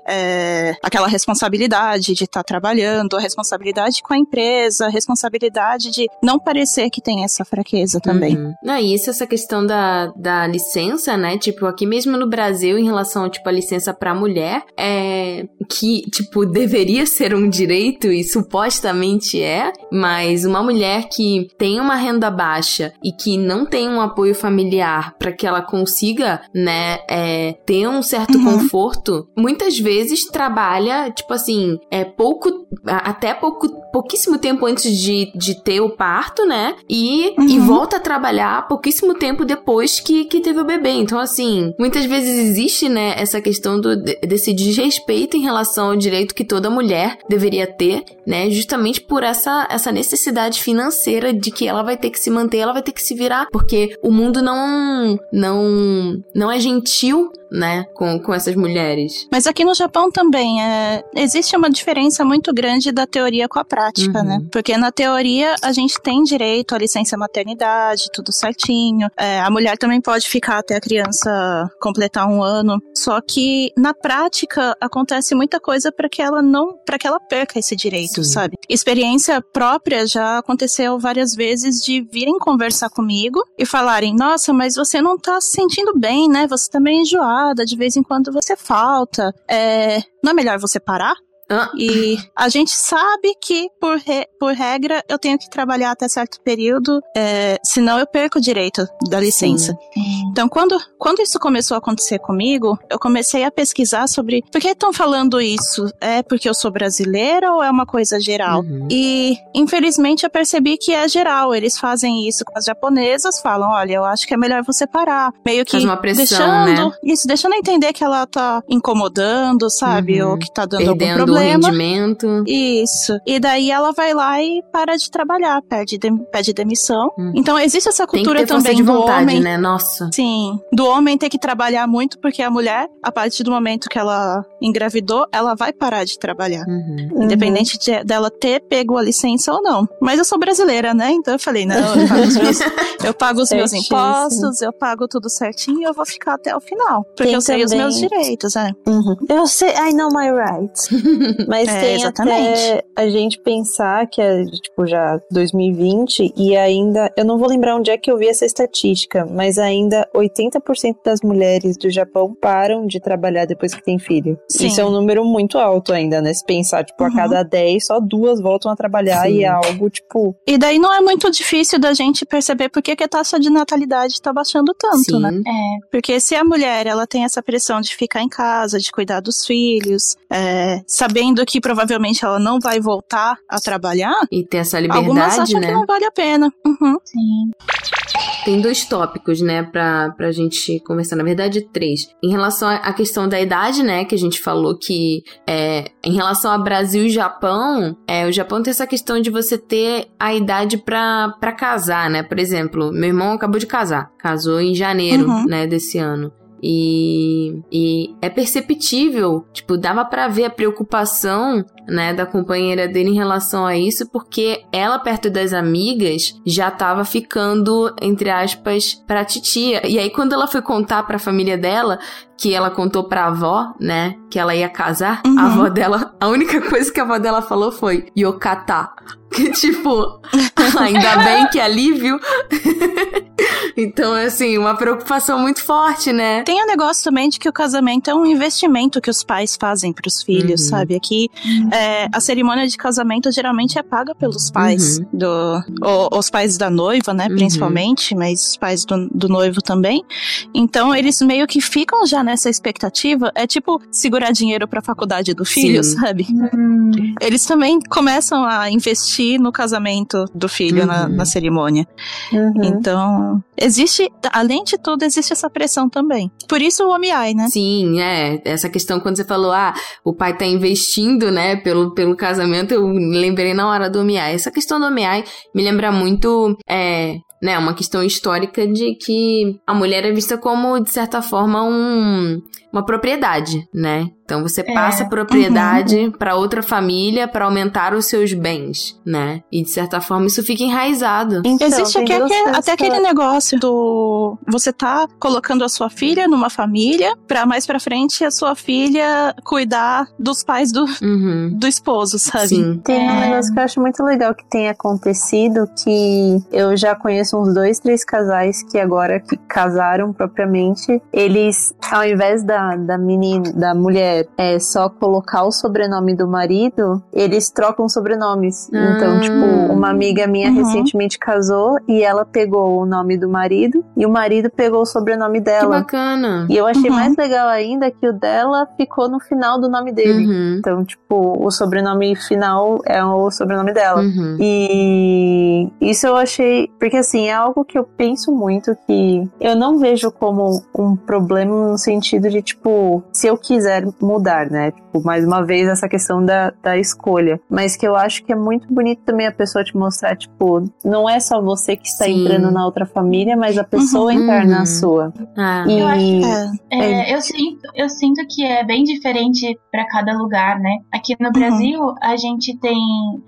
é, aquela responsabilidade de estar trabalhando, a responsabilidade com a empresa, a responsabilidade de não parecer que tem essa fraqueza também. Uhum. Não, e isso, essa questão da, da licença, né? Tipo, aqui mesmo no Brasil, em relação, tipo, a licença pra mulher, é que, tipo, (laughs) deveria ser um direito e supostamente é, mas uma mulher que tem uma renda baixa e que não tem um apoio familiar pra que ela consiga, né, é, ter um certo Uhum. conforto, muitas vezes trabalha, tipo assim, é pouco, até pouco, pouquíssimo tempo antes de, de ter o parto, né? E, e Uhum. volta a trabalhar pouquíssimo tempo depois que, que teve o bebê. Então, assim, muitas vezes existe, né, essa questão do, de- desse desrespeito em relação ao direito que toda mulher deveria ter, né? Justamente por essa, essa necessidade financeira de que ela vai ter que se manter, ela vai ter que se virar, porque o mundo não, não, não é gentil, né, com, com essas mulheres. Mas aqui no Japão também é, existe uma diferença muito grande da teoria com a prática, Uhum. né? Porque na teoria a gente tem direito à licença maternidade, tudo certinho. É, a mulher também pode ficar até a criança completar um ano. Só que na prática acontece muita coisa para que ela não, para que ela perca esse direito, Sim. sabe? Experiência própria já aconteceu várias vezes de virem conversar comigo e falarem: "Nossa, mas você não tá se sentindo bem, né? Você tá meio enjoada, de vez em quando você falta. É, não é melhor você parar?" Ah, E a gente sabe que, por, re- por regra, eu tenho que trabalhar até certo período, é, senão eu perco o direito da licença. Então, quando, quando isso começou a acontecer comigo, eu comecei a pesquisar sobre por que estão falando isso? É porque eu sou brasileira ou é uma coisa geral? uhum. E, infelizmente, eu percebi que é geral. Eles fazem isso com as japonesas, falam: olha, eu acho que é melhor você parar. Meio que Faz uma pressão, deixando. né? Isso, deixando a entender que ela tá incomodando, sabe? Uhum. Ou que tá dando algum Perdendo o problema. rendimento. Isso. E daí ela vai lá e para de trabalhar, pede, dem- pede demissão. Hum. Então existe essa Tem que cultura também de do vontade, homem. né? Nossa. Assim, do homem ter que trabalhar muito, porque a mulher, a partir do momento que ela engravidou, ela vai parar de trabalhar. Uhum. Independente de- dela ter pego a licença ou não. Mas eu sou brasileira, né? Então eu falei, não, eu pago os meus, (laughs) eu pago os meus impostos, eu pago tudo certinho e eu vou ficar até o final. Porque Tem eu sei os meus direitos, né? Uhum. Eu sei, I know my rights. (laughs) Mas É, tem exatamente. até a gente pensar que é, tipo, já 2020 e ainda, eu não vou lembrar onde é que eu vi essa estatística, mas ainda 80% das mulheres do Japão param de trabalhar depois que tem filho. Sim. Isso é um número muito alto ainda, né? Se pensar, tipo, a Uhum. cada 10, só duas voltam a trabalhar Sim. e é algo, tipo, E daí não é muito difícil da gente perceber por que, que a taxa de natalidade tá baixando tanto, Sim. né? É, Porque se a mulher ela tem essa pressão de ficar em casa, de cuidar dos filhos, é, sabendo que provavelmente ela não vai voltar a trabalhar, E ter essa algumas liberdade, acham né? que não vale a pena. Uhum. sim. Tem dois tópicos, né, pra, pra gente conversar. Na verdade, três. Em relação à à questão da idade, né, que a gente falou que é, em relação a Brasil e Japão, é, o Japão tem essa questão de você ter a idade pra, pra casar, né? Por exemplo, meu irmão acabou de casar. Casou em janeiro, Uhum. né, desse ano. E, e é perceptível, tipo, dava pra ver a preocupação, né, da companheira dele em relação a isso, porque ela, perto das amigas, já tava ficando, entre aspas, pra titia. E aí, quando ela foi contar pra família dela, que ela contou pra avó, né, que ela ia casar, Uhum. a avó dela, a única coisa que a avó dela falou foi Yokata. (laughs) Que tipo, (laughs) ainda bem que alívio. (laughs) então, assim, uma preocupação muito forte, né? Tem o negócio também de que o casamento é um investimento que os pais fazem pros filhos, Uhum. sabe? Aqui, é, a cerimônia de casamento geralmente é paga pelos pais, Uhum. do, o- os pais da noiva, né, Uhum. principalmente, mas os pais do, do noivo também. Então, eles meio que ficam já nessa expectativa. É tipo segurar dinheiro pra faculdade do filho, Sim. sabe? Hum, Eles também começam a investir no casamento do filho na, Uhum. na cerimônia. uhum. Então, existe, além de tudo, existe essa pressão também. Por isso o OMI, né? Sim, é. Essa questão quando você falou, ah, o pai tá investindo, né, pelo, pelo casamento, eu lembrei na hora do OMI. Essa questão do OMI me lembra muito, é, né, uma questão histórica de que a mulher é vista como, de certa forma, um, uma propriedade, né? Então você É, passa a propriedade pra outra família pra aumentar os seus bens, né? E de certa forma isso fica enraizado. Então, Existe aqui, até que aquele negócio do você tá colocando a sua filha numa família pra mais pra frente a sua filha cuidar dos pais do, Uhum. do esposo, sabe? Sim. Tem um É. negócio que eu acho muito legal que tem acontecido, que eu já conheço uns dois, três casais que agora que casaram propriamente, eles, ao invés da, da menina, da mulher, é só colocar o sobrenome do marido, eles trocam sobrenomes. Ah. Então, tipo, uma amiga minha Uhum. recentemente casou e ela pegou o nome do marido e o marido pegou o sobrenome Que dela. bacana. E eu achei Uhum. mais legal ainda que o dela ficou no final do nome dele. Uhum. Então, tipo, o sobrenome final é o sobrenome dela. Uhum. E isso eu achei. Porque assim, é algo que eu penso muito que eu não vejo como um problema no sentido de, tipo, se eu quiser mudar, né? Tipo, mais uma vez, essa questão da, da escolha. Mas que eu acho que é muito bonito também a pessoa te mostrar, tipo, não é só você que está Sim. entrando na outra família, mas a pessoa Uhum. entrar na Uhum. sua. Ah. E Eu acho É. É, eu, sinto, eu sinto que é bem diferente para cada lugar, né? Aqui no Brasil, a gente tem.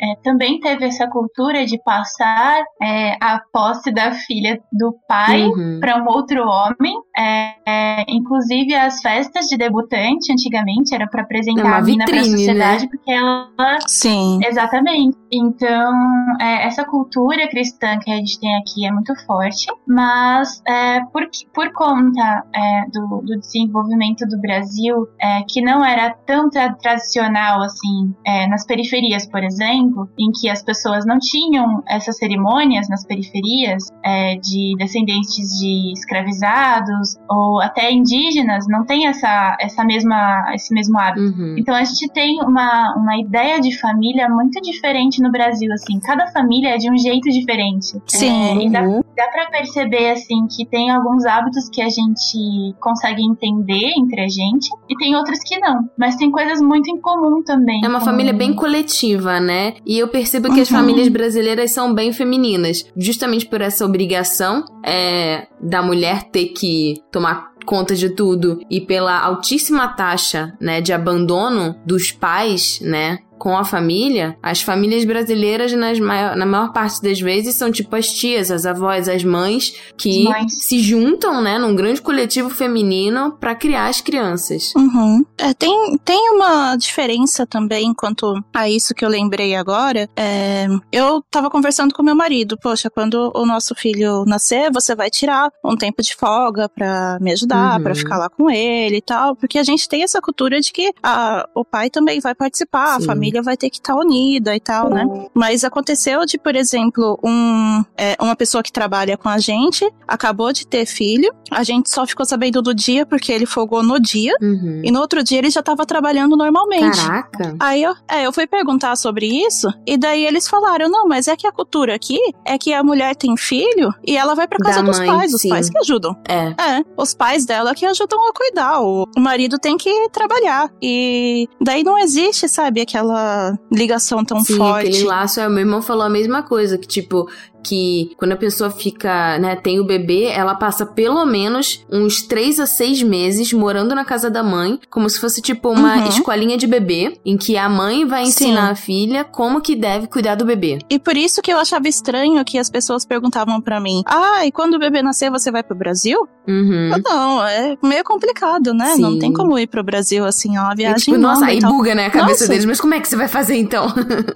é, também teve essa cultura de passar é, a posse da filha do pai Uhum. para um outro homem. É, é, inclusive, as festas de debutante, antigamente, era para apresentar uma a mina para a sociedade, né? porque ela Sim. Exatamente. Então, é, essa cultura cristã que a gente tem aqui é muito forte, mas é, por, por conta é, do, do desenvolvimento do Brasil, é, que não era tão tra- tradicional assim, é, nas periferias, por exemplo, em que as pessoas não tinham essas cerimônias nas periferias é, de descendentes de escravizados africanos ou até indígenas não têm essa, essa mesma, esse mesmo hábito. Uhum. Então a gente tem uma, uma ideia de família muito diferente no Brasil, assim. Cada família é de um jeito diferente. Sim. É, e dá, Uhum. dá pra perceber, assim, que tem alguns hábitos que a gente consegue entender entre a gente e tem outros que não. Mas tem coisas muito em comum também. É uma como- família bem coletiva, né? E eu percebo que as Uhum. famílias brasileiras são bem femininas, justamente por essa obrigação é, da mulher ter que tomar conta de tudo. E pela altíssima taxa, né, de abandono dos pais, né, com a família, as famílias brasileiras, nas maior, na maior parte das vezes, são tipo as tias, as avós, as mães, que se juntam, né, num grande coletivo feminino pra criar as crianças. Uhum. É, tem, tem uma diferença também quanto a isso que eu lembrei agora. É, eu tava conversando com meu marido, poxa, quando o nosso filho nascer, você vai tirar um tempo de folga pra me ajudar, Uhum. pra ficar lá com ele e tal, porque a gente tem essa cultura de que a, o pai também vai participar, Sim. a família vai ter que estar unida e tal, né? Mas aconteceu de, por exemplo, um, é, uma pessoa que trabalha com a gente acabou de ter filho, a gente só ficou sabendo do dia porque ele folgou no dia. Uhum. E no outro dia ele já tava trabalhando normalmente. Caraca. Aí eu, é, eu fui perguntar sobre isso, e daí eles falaram: não, mas é que a cultura aqui é que a mulher tem filho e ela vai pra casa Da dos mãe, pais, os sim. pais que ajudam. É. É, os pais dela que ajudam a cuidar. O marido tem que trabalhar. E daí não existe, sabe, aquela ligação tão Sim, forte. aquele laço, é, meu irmão falou a mesma coisa, que tipo, que quando a pessoa fica, né, tem o bebê, ela passa pelo menos uns três a seis meses morando na casa da mãe, como se fosse tipo uma Uhum. escolinha de bebê, em que a mãe vai Sim. ensinar a filha como que deve cuidar do bebê. E por isso que eu achava estranho que as pessoas perguntavam pra mim: Ah, e quando o bebê nascer você vai pro Brasil? Uhum. Eu, Não, é meio complicado, né? Não Sim. tem como ir pro Brasil assim, ó, uma E, viagem tipo, nossa, aí tal. buga, né, a cabeça Nossa. deles, mas como é que você vai fazer então?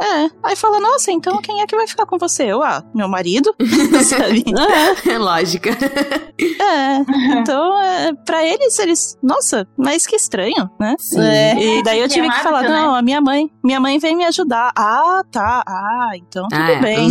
É, aí fala, nossa, então quem é que vai ficar com você? Eu, ah, meu marido, (laughs) sabe? Lógica. É, então, é, pra eles, eles, nossa, mas que estranho, né? Sim. É. E daí eu é tive que falar, não, a minha mãe, minha mãe vem me ajudar. Ah, tá, ah, então tudo Ah, é. bem.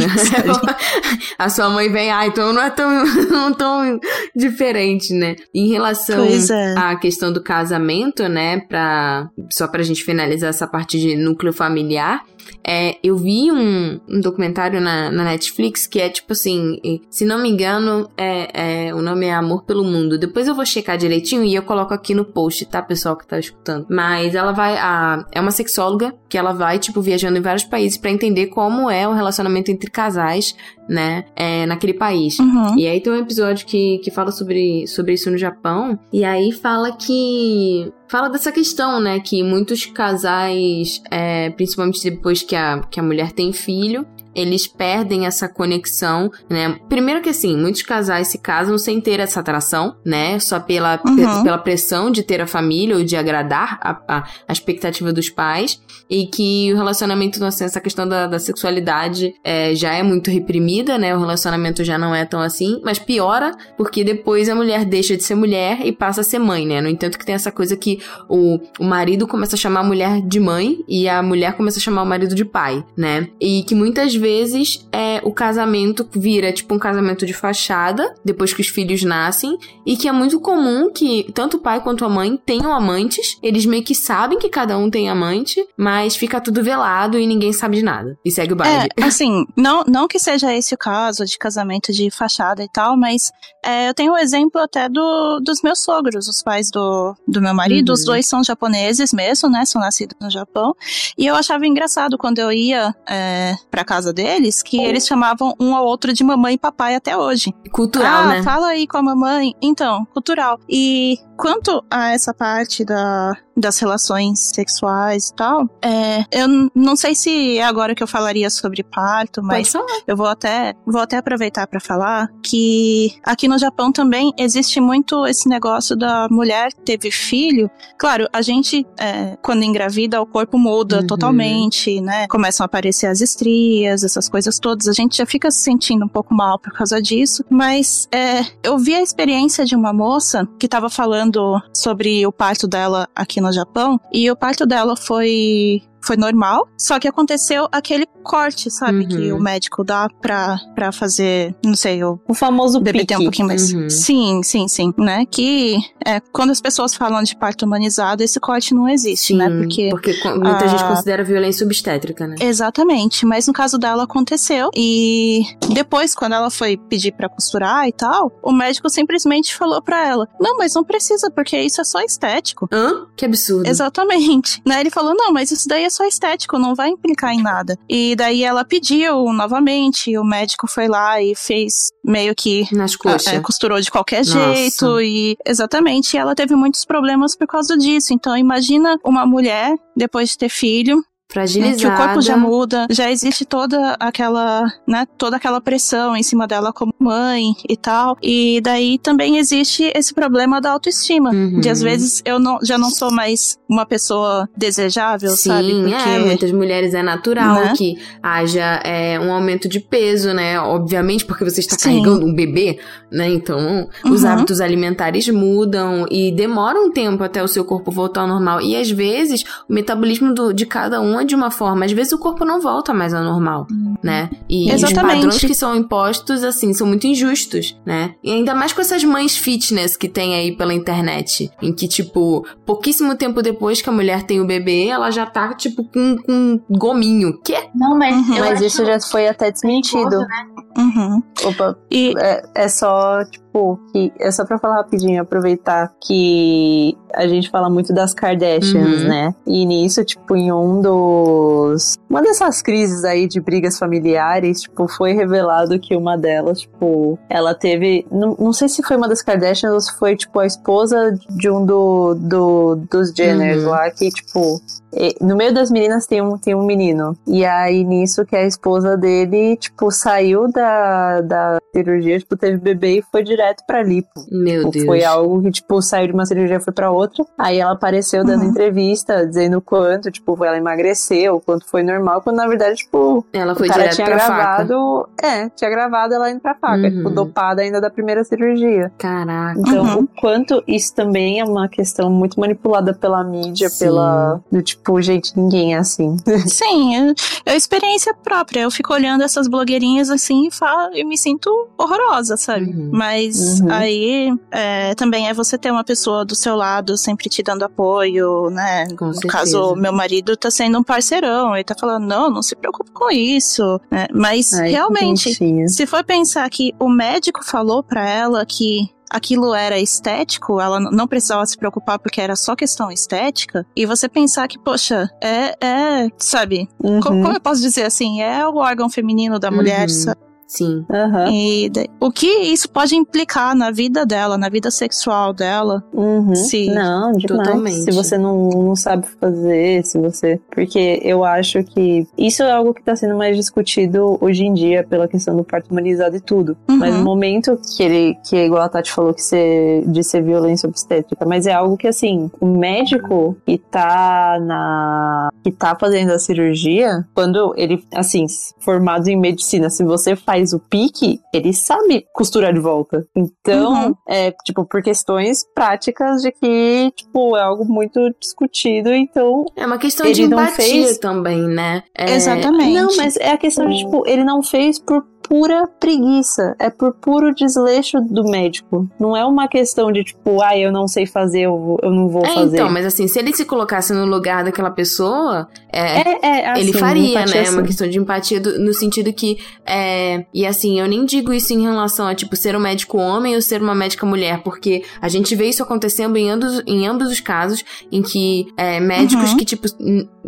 (laughs) a sua mãe vem, ah, então não é tão, (laughs) não tão diferente, né? Em relação é. à questão do casamento, né, pra, só pra gente finalizar essa parte de núcleo familiar, é, eu vi um, um documentário na, na Netflix que é tipo assim, se não me engano, é, é, o nome é Amor pelo Mundo. Depois eu vou checar direitinho e eu coloco aqui no post, tá, pessoal que tá escutando. Mas ela vai, a, é uma sexóloga que ela vai, tipo, viajando em vários países pra entender como é o relacionamento entre casais, né, é, naquele país. Uhum. E aí tem um episódio que, que fala sobre, sobre isso no Japão. E aí fala que. Fala dessa questão, né? Que muitos casais, é, principalmente depois que a, que a mulher tem filho, eles perdem essa conexão, né? Primeiro que assim, muitos casais se casam sem ter essa atração, né? Só pela, Uhum. pe- pela pressão de ter a família ou de agradar a, a, a expectativa dos pais. E que o relacionamento, assim, essa questão da, da sexualidade é, já é muito reprimida, né? O relacionamento já não é tão assim, mas piora porque depois a mulher deixa de ser mulher e passa a ser mãe, né? No entanto, que tem essa coisa que o, o marido começa a chamar a mulher de mãe e a mulher começa a chamar o marido de pai, né? E que muitas vezes é, o casamento vira tipo um casamento de fachada depois que os filhos nascem e que é muito comum que tanto o pai quanto a mãe tenham amantes, eles meio que sabem que cada um tem amante, mas fica tudo velado e ninguém sabe de nada. E segue o baile. É, assim, não, não que seja esse o caso de casamento de fachada e tal, mas é, eu tenho o exemplo até do, dos meus sogros, os pais do, do meu marido. Uhum. Os dois são japoneses mesmo, né? São nascidos no Japão. E eu achava engraçado quando eu ia é, pra casa deles, que eles chamavam um ao outro de mamãe e papai até hoje. Cultural, ah, né? fala aí com a mamãe. Então, cultural. E quanto a essa parte da, das relações sexuais e tal, é, eu não sei se é agora que eu falaria sobre parto, mas eu vou até, vou até aproveitar para falar que aqui no Japão também existe muito esse negócio da mulher teve filho. Claro, a gente, é, quando engravida, o corpo muda Uhum. totalmente, né? Começam a aparecer as estrias, essas coisas todas. A gente já fica se sentindo um pouco mal por causa disso. Mas é, eu vi a experiência de uma moça que tava falando sobre o parto dela aqui no Japão. E o parto dela foi foi normal, só que aconteceu aquele corte, sabe? Uhum. Que o médico dá pra, pra fazer, não sei, o O famoso ter um pouquinho mais. Uhum. Sim, sim, sim. Né? Que é, quando as pessoas falam de parto humanizado, esse corte não existe, né? Porque. co- muita ah, gente considera violência obstétrica, né? Exatamente, mas no caso dela aconteceu e depois quando ela foi pedir pra costurar e tal, o médico simplesmente falou pra ela: "Não, mas não precisa, porque isso é só estético". Hã? Que absurdo. Exatamente. Né? Ele falou: "Não, mas isso daí é só estético, não vai implicar em nada". E daí ela pediu novamente, o médico foi lá e fez meio que Nas coxas. é, costurou de qualquer Nossa. jeito e exatamente e ela teve muitos problemas por causa disso. Então imagina uma mulher depois de ter filho Fragilizada. que o corpo já muda, já existe toda aquela, né, toda aquela pressão em cima dela como mãe e tal. E daí também existe esse problema da autoestima, Uhum. de às vezes eu não, já não sou mais uma pessoa desejável, Sim, sabe? Porque é, muitas mulheres é natural Né? que haja é, um aumento de peso, né? Obviamente, porque você está Sim. carregando um bebê, né? Então, os Uhum. hábitos alimentares mudam e demora um tempo até o seu corpo voltar ao normal. E às vezes, o metabolismo do- de cada um é de uma forma. Às vezes, o corpo não volta mais ao normal, né? E os Exatamente. padrões que são impostos, assim, são muito injustos, né? E ainda mais com essas mães fitness que tem aí pela internet, em que, tipo, pouquíssimo tempo depois que a mulher tem o bebê, ela já tá, tipo, com, com gominho. Quê? Não, mas Uhum. Mas isso já foi até desmentido. perigoso, né? Uhum. Opa, E é, é só, tipo, que. É só pra falar rapidinho, aproveitar que a gente fala muito das Kardashians, Uhum. né? E nisso, tipo, em um dos. Uma dessas crises aí de brigas familiares, tipo, foi revelado que uma delas, tipo, ela teve. Não, não sei se foi uma das Kardashians ou se foi, tipo, a esposa de um do, do, dos Jenners Uhum. lá, que, tipo. No meio das meninas tem um, tem um menino. E aí, nisso, que a esposa dele, tipo, saiu da, da cirurgia, tipo, teve bebê e foi direto pra lipo. Meu Tipo, Deus. Foi algo que, tipo, saiu de uma cirurgia e foi pra outra. Aí ela apareceu dando Uhum. entrevista, dizendo o quanto, tipo, ela emagreceu, o quanto foi normal, quando na verdade, tipo, Ela foi o cara tinha pra faca. gravado. É, tinha gravado ela indo pra faca, Uhum. tipo, dopada ainda da primeira cirurgia. Caraca. Então, Uhum. o quanto isso também é uma questão muito manipulada pela mídia, Sim. pela. Do tipo, gente, ninguém é assim. (laughs) sim, é, é experiência própria. Eu fico olhando essas blogueirinhas assim e falo, eu me sinto horrorosa, sabe? Uhum. Mas Uhum. aí é, também é você ter uma pessoa do seu lado sempre te dando apoio, né? Com no certeza. caso, meu marido tá sendo um parceirão, ele tá falando, não, não se preocupe com isso. né? Mas Ai, realmente, se for pensar que o médico falou pra ela que aquilo era estético, ela não precisava se preocupar porque era só questão estética, e você pensar que, poxa, é, é sabe, Uhum. como eu posso dizer assim, é o órgão feminino da mulher, Uhum. Sim. Aham. E o que isso pode implicar na vida dela, na vida sexual dela? Uhum. Sim, Não, demais. totalmente. Se você não, não sabe fazer, se você. Porque eu acho que isso é algo que está sendo mais discutido hoje em dia pela questão do parto humanizado e tudo. Uhum. Mas no momento que ele, que igual a Tati falou que ser, de ser violência obstétrica, mas é algo que assim, o médico que tá na. que tá fazendo a cirurgia, quando ele, assim, formado em medicina, se você faz o pique, ele sabe costurar de volta. Então, Uhum. é, tipo, por questões práticas de que, tipo, é algo muito discutido, então É uma questão Ele de não empatia fez- também, né? É, Exatamente. Não, mas é a questão de, tipo, ele não fez por pura preguiça. É por puro desleixo do médico. Não é uma questão de, tipo, ah, eu não sei fazer, eu, eu não vou É, fazer. então, mas assim, se ele se colocasse no lugar daquela pessoa, é, é, é, assim, ele faria, né? É uma questão de empatia do- no sentido que. É, e assim, eu nem digo isso em relação a, tipo, ser um médico homem ou ser uma médica mulher, porque a gente vê isso acontecendo em ambos, em ambos os casos, em que é, médicos Uhum. que, tipo,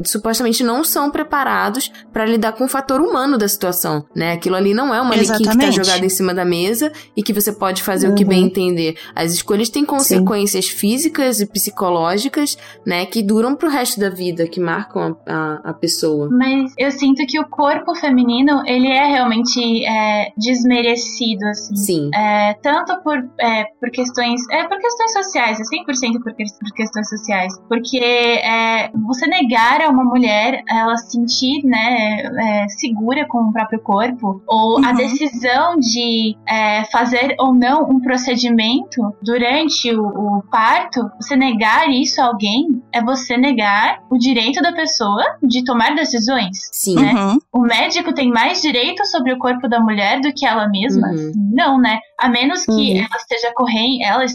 supostamente não são preparados pra lidar com o fator humano da situação, né? Aquilo ali não é uma que tá Exatamente. jogado em cima da mesa e que você pode fazer o que Uhum. bem entender. As escolhas têm consequências físicas e psicológicas, né? Que duram pro resto da vida, que marcam a, a, a pessoa. Mas eu sinto que o corpo feminino, ele é realmente é, desmerecido, assim. Sim. É, tanto por, é, por questões. É por questões sociais, é 100% por, que- por questões sociais. Porque é, você negar a uma mulher ela se sentir né, é, segura com o próprio corpo, ou a decisão de é, fazer ou não um procedimento durante o, o parto, você negar isso a alguém é você negar o direito da pessoa de tomar decisões. Sim. né? Uhum. O médico tem mais direito sobre o corpo da mulher do que ela mesma? Uhum. Não, né? A menos que Uhum. ela esteja correndo, ela,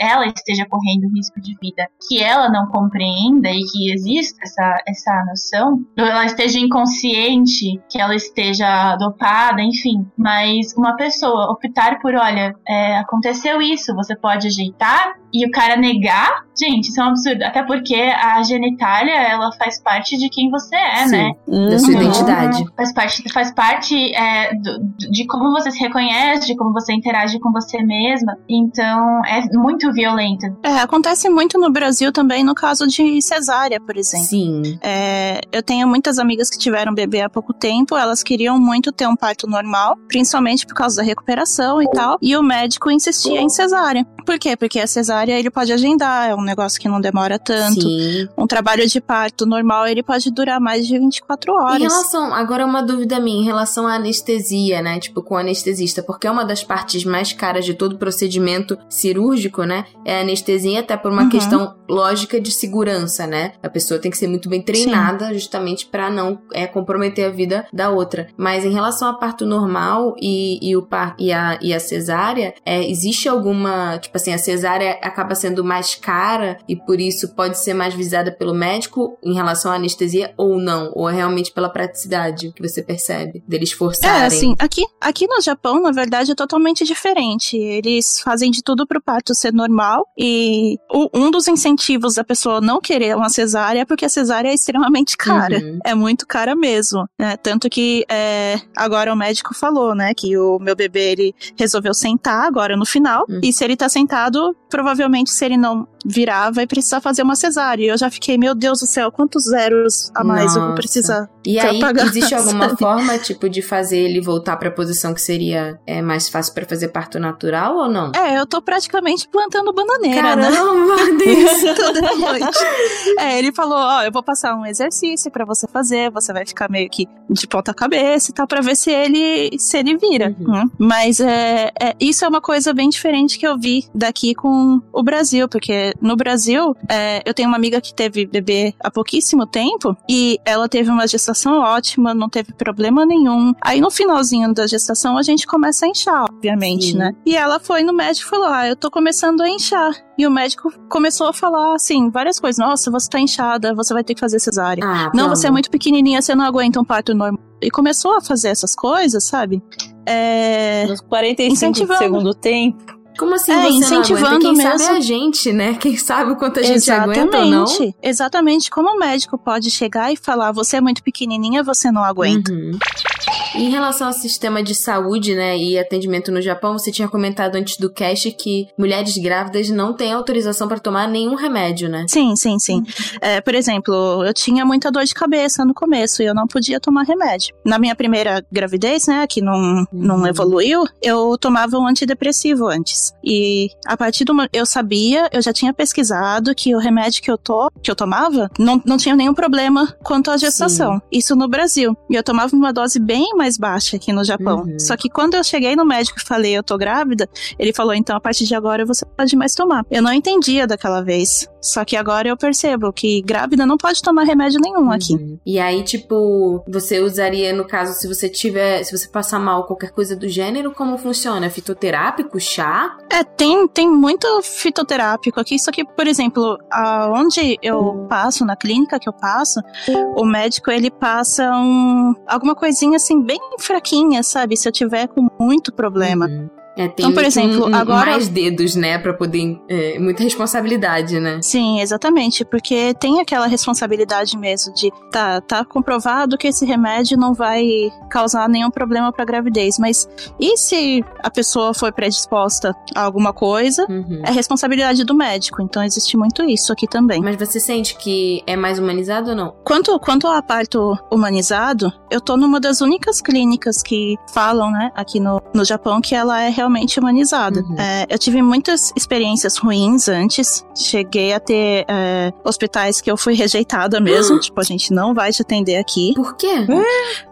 ela esteja correndo risco de vida que ela não compreenda e que exista essa, essa noção, ou ela esteja inconsciente, que ela esteja dopada, enfim. Mas uma pessoa optar por, olha, é, aconteceu isso, você pode ajeitar, e o cara negar, gente, isso é um absurdo. Até porque a genitália, ela faz parte de quem você é, Sim. né? Da sua Uhum. identidade. Faz parte, faz parte é, do- do- de como você se reconhece, de como você interage com você mesma. Então, é muito violento. É, acontece muito no Brasil também no caso de cesárea, por exemplo. Sim. É, eu tenho muitas amigas que tiveram bebê há pouco tempo, elas queriam muito ter um parto normal, principalmente por causa da recuperação e tal, e o médico insistia em cesárea. Por quê? Porque a cesárea ele pode agendar, é um negócio que não demora tanto. Sim. Um trabalho de parto normal, ele pode durar mais de 24 Em horas. relação, agora uma dúvida minha, em relação à anestesia, né? Tipo, com o anestesista, porque é uma das partes mais caras de todo procedimento cirúrgico, né? É a anestesia, até por uma Uhum. questão lógica de segurança, né? A pessoa tem que ser muito bem treinada, justamente pra não é, comprometer a vida da outra. Mas em relação ao parto normal e, e, o par, e, a, e a cesárea, é, existe alguma. Tipo assim, a cesárea acaba sendo mais cara e por isso pode ser mais visada pelo médico em relação à anestesia ou não? Ou é realmente pela praticidade que você percebe deles forçarem? É, assim, aqui, aqui no Japão, na verdade, é totalmente diferente. Eles fazem de tudo pro parto ser normal e o- um dos incentivos da pessoa não querer uma cesárea é porque a cesárea é extremamente cara. Uhum. É muito cara mesmo, né? Tanto que é, agora o médico falou, né, que o meu bebê, ele resolveu sentar agora no final Uhum. e se ele tá sentado, provavelmente se ele não virar, vai precisar fazer uma cesárea. E eu já fiquei, meu Deus do céu, quantos zeros a mais eu vou Nossa. precisar E aí, pagar, existe alguma sabe? forma, tipo, de fazer ele voltar pra posição que seria é, mais fácil pra fazer parto natural ou não? É, eu tô praticamente plantando bananeira, né? Caramba, (laughs) Deus! Toda noite. É, ele falou, ó, eu vou passar um exercício pra você fazer, você vai ficar meio que de ponta cabeça e tal, pra ver se ele, se ele vira. Uhum. né? Mas é, é, isso é uma coisa bem diferente que eu vi daqui com o Brasil, porque no Brasil, é, eu tenho uma amiga que teve bebê há pouquíssimo tempo e ela teve uma gestação ótima, não teve problema nenhum. Aí no finalzinho da gestação a gente começa a inchar, obviamente, Sim. né? E ela foi no médico e falou: Ah, eu tô começando a inchar. E o médico começou a falar assim, várias coisas. Nossa, você tá inchada, você vai ter que fazer cesárea. Ah, Não, você é muito pequenininha, você não aguenta um parto normal. E começou a fazer essas coisas, sabe? É. Nos 45 do segundo tempo. Como assim É, incentivando Quem sabe é mesmo. a gente, né? (laughs) Quem sabe o quanto a gente aguenta ou não. Exatamente. Exatamente. Como o médico pode chegar e falar, você é muito pequenininha, você não aguenta. Uhum. Em relação ao sistema de saúde, né, e atendimento no Japão, você tinha comentado antes do cast que mulheres grávidas não têm autorização para tomar nenhum remédio, né? Sim, sim, sim. É, por exemplo, eu tinha muita dor de cabeça no começo e eu não podia tomar remédio. Na minha primeira gravidez, né, que não, não Uhum. evoluiu, eu tomava um antidepressivo antes. E a partir do. Eu sabia, eu já tinha pesquisado que o remédio que eu, to, que eu tomava não, não tinha nenhum problema quanto à gestação. Isso no Brasil. E eu tomava uma dose bem mais baixa aqui no Japão. Uhum. Só que quando eu cheguei no médico e falei, eu tô grávida, ele falou, então a partir de agora você pode mais tomar. Eu não entendia daquela vez. Só que agora eu percebo que grávida não pode tomar remédio nenhum aqui. Uhum. E aí, tipo, você usaria, no caso, se você tiver, se você passar mal, qualquer coisa do gênero, como funciona? Fitoterápico, chá? É, tem, tem muito fitoterápico aqui, só que, por exemplo, aonde eu passo, na clínica que eu passo, o médico ele passa um, alguma coisinha assim, bem fraquinha, sabe? Se eu tiver com muito problema. Uhum. É, tem Então, por exemplo, um- um- agora- mais dedos, né, pra poder. É, muita responsabilidade, né? Sim, exatamente, porque tem aquela responsabilidade mesmo de tá, tá comprovado que esse remédio não vai causar nenhum problema pra gravidez, mas e se a pessoa foi predisposta a alguma coisa? Uhum. É responsabilidade do médico, então existe muito isso aqui também. Mas você sente que é mais humanizado ou não? Quanto, quanto ao parto humanizado, eu tô numa das únicas clínicas que falam, né, aqui no, no Japão, que ela é realmente humanizada. Uhum. É, eu tive muitas experiências ruins antes. Cheguei a ter é, hospitais que eu fui rejeitada mesmo. (gasps) tipo, a gente não vai te atender aqui. Por quê?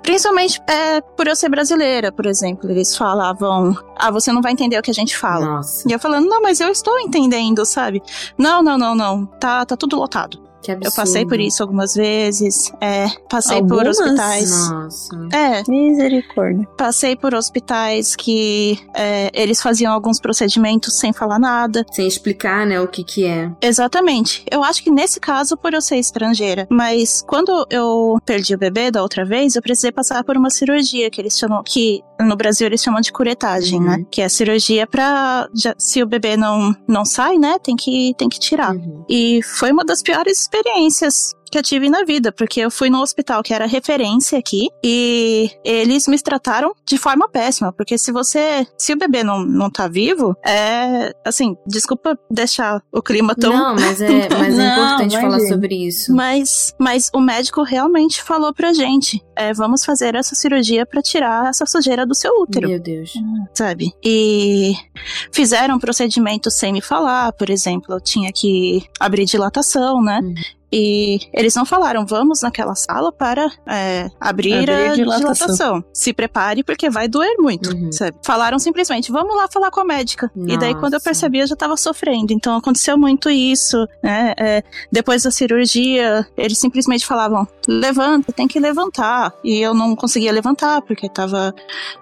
Principalmente é, por eu ser brasileira, por exemplo. Eles falavam: Ah, você não vai entender o que a gente fala. Nossa, E eu falando, não, mas eu estou entendendo, sabe? Não, não, não, não. Tá, tá tudo lotado. Que absurdo. Eu passei por isso algumas vezes. É, passei por Algumas? hospitais. Nossa. É, Misericórdia. passei por hospitais que é, eles faziam alguns procedimentos sem falar nada. Sem explicar, né, o que que é. Exatamente. Eu acho que nesse caso, por eu ser estrangeira. Mas quando eu perdi o bebê da outra vez, eu precisei passar por uma cirurgia que eles chamam, que no Brasil eles chamam de curetagem, Uhum. né? Que é a cirurgia já- se o bebê não, não sai, né? Tem que, tem que tirar. Uhum. E foi uma das piores experiências que eu tive na vida, porque eu fui no hospital que era referência aqui e eles me trataram de forma péssima, porque se você, se o bebê não, não tá vivo, é, assim, desculpa deixar o clima tão Não, mas é, (laughs) mas é Não, importante falar imagina. sobre isso. mas, mas o médico realmente falou pra gente: é, vamos fazer essa cirurgia pra tirar essa sujeira do seu útero, Meu Deus. sabe? E fizeram um procedimento sem me falar, por exemplo, eu tinha que abrir dilatação, né? Uhum. E eles não falaram, vamos naquela sala para é, abrir, Abrir a dilatação. dilatação. Se prepare porque vai doer muito, Uhum. Falaram simplesmente, vamos lá falar com a médica. E daí quando eu Nossa. percebi, eu já tava sofrendo. Então aconteceu muito isso, né? É, depois da cirurgia, eles simplesmente falavam, levanta, tem que levantar. E eu não conseguia levantar porque tava,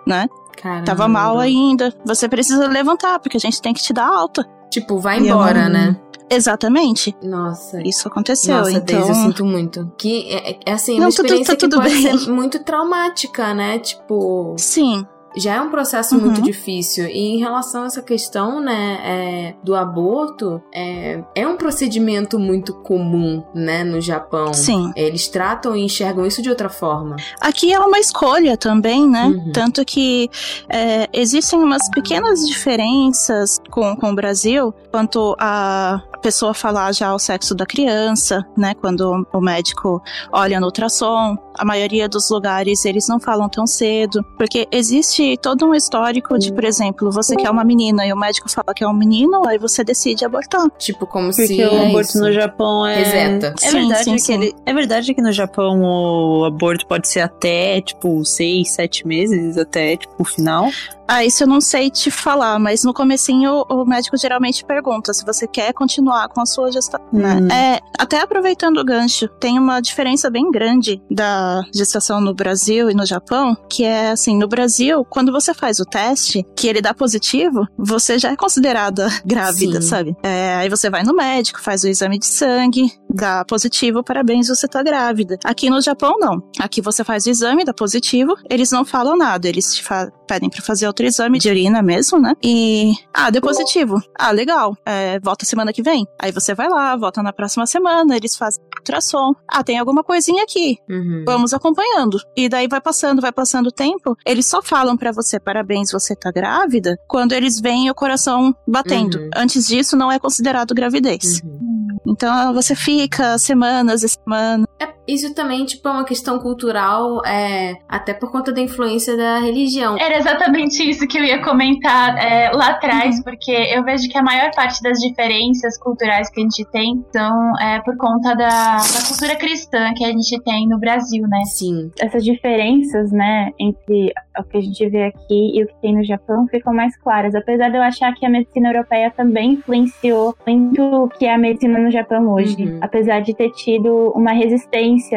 né? Caramba. Tava mal ainda. Você precisa levantar porque a gente tem que te dar alta. Tipo, vai E embora, não- né? Exatamente. Nossa. Isso aconteceu. Nossa, então, Deise, eu sinto muito. Que é, é assim, uma Não, tudo- experiência tá que pode bem. ser muito traumática, né? Tipo, sim. já é um processo Uhum. muito difícil. E em relação a essa questão, né, é, do aborto, é, é um procedimento muito comum, né, no Japão. Sim. Eles tratam e enxergam isso de outra forma. Aqui é uma escolha também, né? Uhum. Tanto que é, existem umas pequenas diferenças com, com o Brasil quanto a pessoa falar já o sexo da criança, né? Quando o médico olha no ultrassom. A maioria dos lugares eles não falam tão cedo, porque existe todo um histórico de, por exemplo, você quer uma menina e o médico fala que é um menino, aí você decide abortar. Tipo, como Porque se. o é aborto isso. no Japão é. Reseta. É Sim, verdade sim, que sim. ele- é verdade que no Japão o aborto pode ser até, tipo, seis, sete meses, até, tipo, o final. Ah, isso eu não sei te falar, mas no comecinho o médico geralmente pergunta se você quer continuar com a sua gestação, né? Hum. É, até aproveitando o gancho, tem uma diferença bem grande da gestação no Brasil e no Japão, que é assim, no Brasil, quando você faz o teste, que ele dá positivo, você já é considerada (laughs) grávida, Sim. sabe? É, aí você vai no médico, faz o exame de sangue, dá positivo, parabéns, você tá grávida. Aqui no Japão, não. Aqui você faz o exame, dá positivo, eles não falam nada, eles te fa- pedem pra fazer outro exame de urina mesmo, né? E, ah, deu positivo. Ah, legal, é, volta semana que vem. Aí você vai lá, volta na próxima semana, eles fazem ultrassom. Ah, tem alguma coisinha aqui, Uhum. vamos acompanhando. E daí vai passando, vai passando o tempo, eles só falam pra você, parabéns, você tá grávida, quando eles veem o coração batendo. Uhum. Antes disso, não é considerado gravidez. Uhum. Então você fica semanas e semanas. É, isso também, tipo, é uma questão cultural, é, até por conta da influência da religião. Era exatamente isso que eu ia comentar é, lá Uhum. atrás, porque eu vejo que a maior parte das diferenças culturais que a gente tem são é, por conta da, da cultura cristã que a gente tem no Brasil, né? Sim. essas diferenças, né, entre o que a gente vê aqui e o que tem no Japão ficam mais claras. Apesar de eu achar que a medicina europeia também influenciou muito o que é a medicina no Japão hoje. Uhum. Apesar de ter tido uma resistência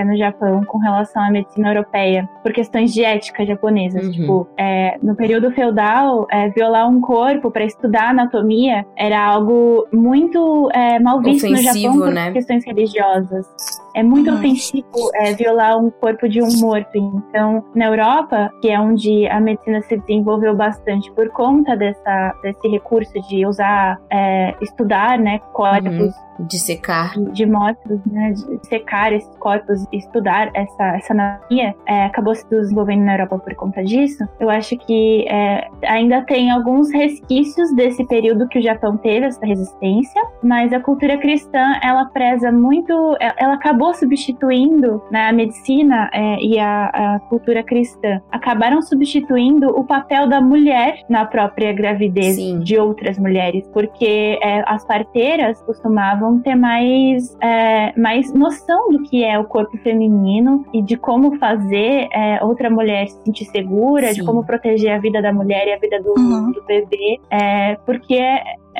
no Japão com relação à medicina europeia por questões de ética japonesas. Uhum. Tipo, é, no período feudal, é, violar um corpo para estudar anatomia era algo muito é, mal visto no Ofensivo, Japão por né? questões religiosas. É muito Uhum. ofensivo é, violar um corpo de um morto. Então, na Europa, que é onde a medicina se desenvolveu bastante por conta dessa, desse recurso de usar, é, estudar, né, corpos De secar. de, de mortos, né, de secar esses corpos estudar essa, essa anatomia, é, acabou se desenvolvendo na Europa por conta disso. Eu acho que é, ainda tem alguns resquícios desse período que o Japão teve, essa resistência, mas a cultura cristã, ela preza muito, ela acabou acabou substituindo né, a medicina é, e a, a, cultura cristã acabaram substituindo o papel da mulher na própria gravidez Sim. de outras mulheres, porque é, as parteiras costumavam ter mais, é, mais noção do que é o corpo feminino e de como fazer é, outra mulher se sentir segura, Sim. de como proteger a vida da mulher e a vida do, uhum. do bebê, é, porque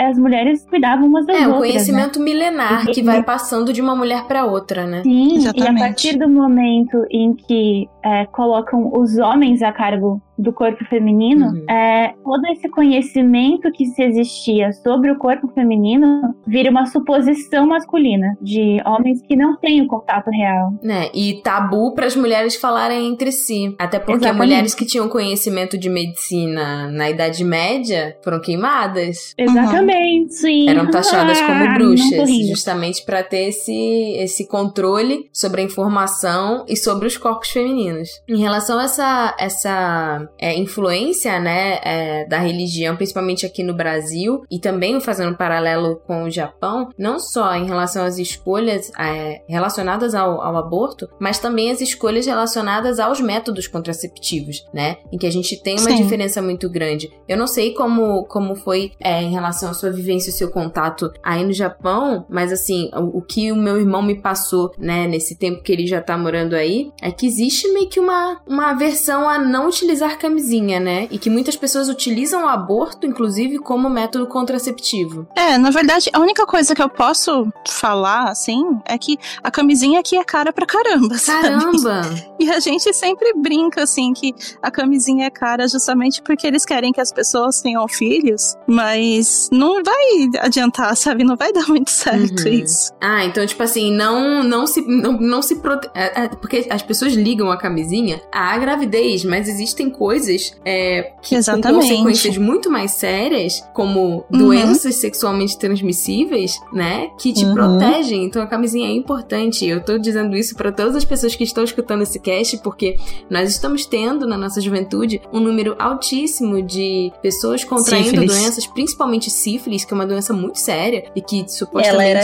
as mulheres cuidavam umas das é, outras. É, um conhecimento né? milenar que vai passando de uma mulher para outra, né? Sim, Exatamente. e a partir do momento em que é, colocam os homens a cargo do corpo feminino, uhum. é, todo esse conhecimento que se existia sobre o corpo feminino vira uma suposição masculina de homens que não têm o contato real. Né? E tabu para as mulheres falarem entre si. Até porque Exatamente. mulheres que tinham conhecimento de medicina na Idade Média foram queimadas. Exatamente. Uhum. Eram taxadas como ah, bruxas, justamente para ter esse, esse controle sobre a informação e sobre os corpos femininos. Em relação a essa, essa é, influência, né, é, da religião, principalmente aqui no Brasil, e também fazendo um paralelo com o Japão, não só em relação às escolhas é, relacionadas ao, ao, aborto, mas também as escolhas relacionadas aos métodos contraceptivos, né, em que a gente tem uma Sim. diferença muito grande. Eu não sei como, como foi é, em relação à sua vivência, o seu contato aí no Japão, mas assim, o, o que o meu irmão me passou, né, nesse tempo que ele já tá morando aí, é que existe meio que uma, uma aversão a não utilizar camisinha, né? E que muitas pessoas utilizam o aborto, inclusive, como método contraceptivo. É, na verdade, a única coisa que eu posso falar, assim, é que a camisinha aqui é cara pra caramba, (laughs) sabe? Caramba! E a gente sempre brinca, assim, que a camisinha é cara justamente porque eles querem que as pessoas tenham filhos, mas não vai adiantar, sabe? Não vai dar muito certo uhum. isso. Ah, então, tipo assim, não, não se, não, não se prote... É, é, porque as pessoas ligam a camisinha à gravidez, mas existem coisas é, que Exatamente. com consequências muito mais sérias, como uhum. doenças sexualmente transmissíveis, né? Que te uhum. protegem. Então a camisinha é importante. Eu tô dizendo isso para todas as pessoas que estão escutando esse cast, porque nós estamos tendo na nossa juventude um número altíssimo de pessoas contraindo sífilis. doenças, principalmente sífilis, que é uma doença muito séria e que supostamente ela era,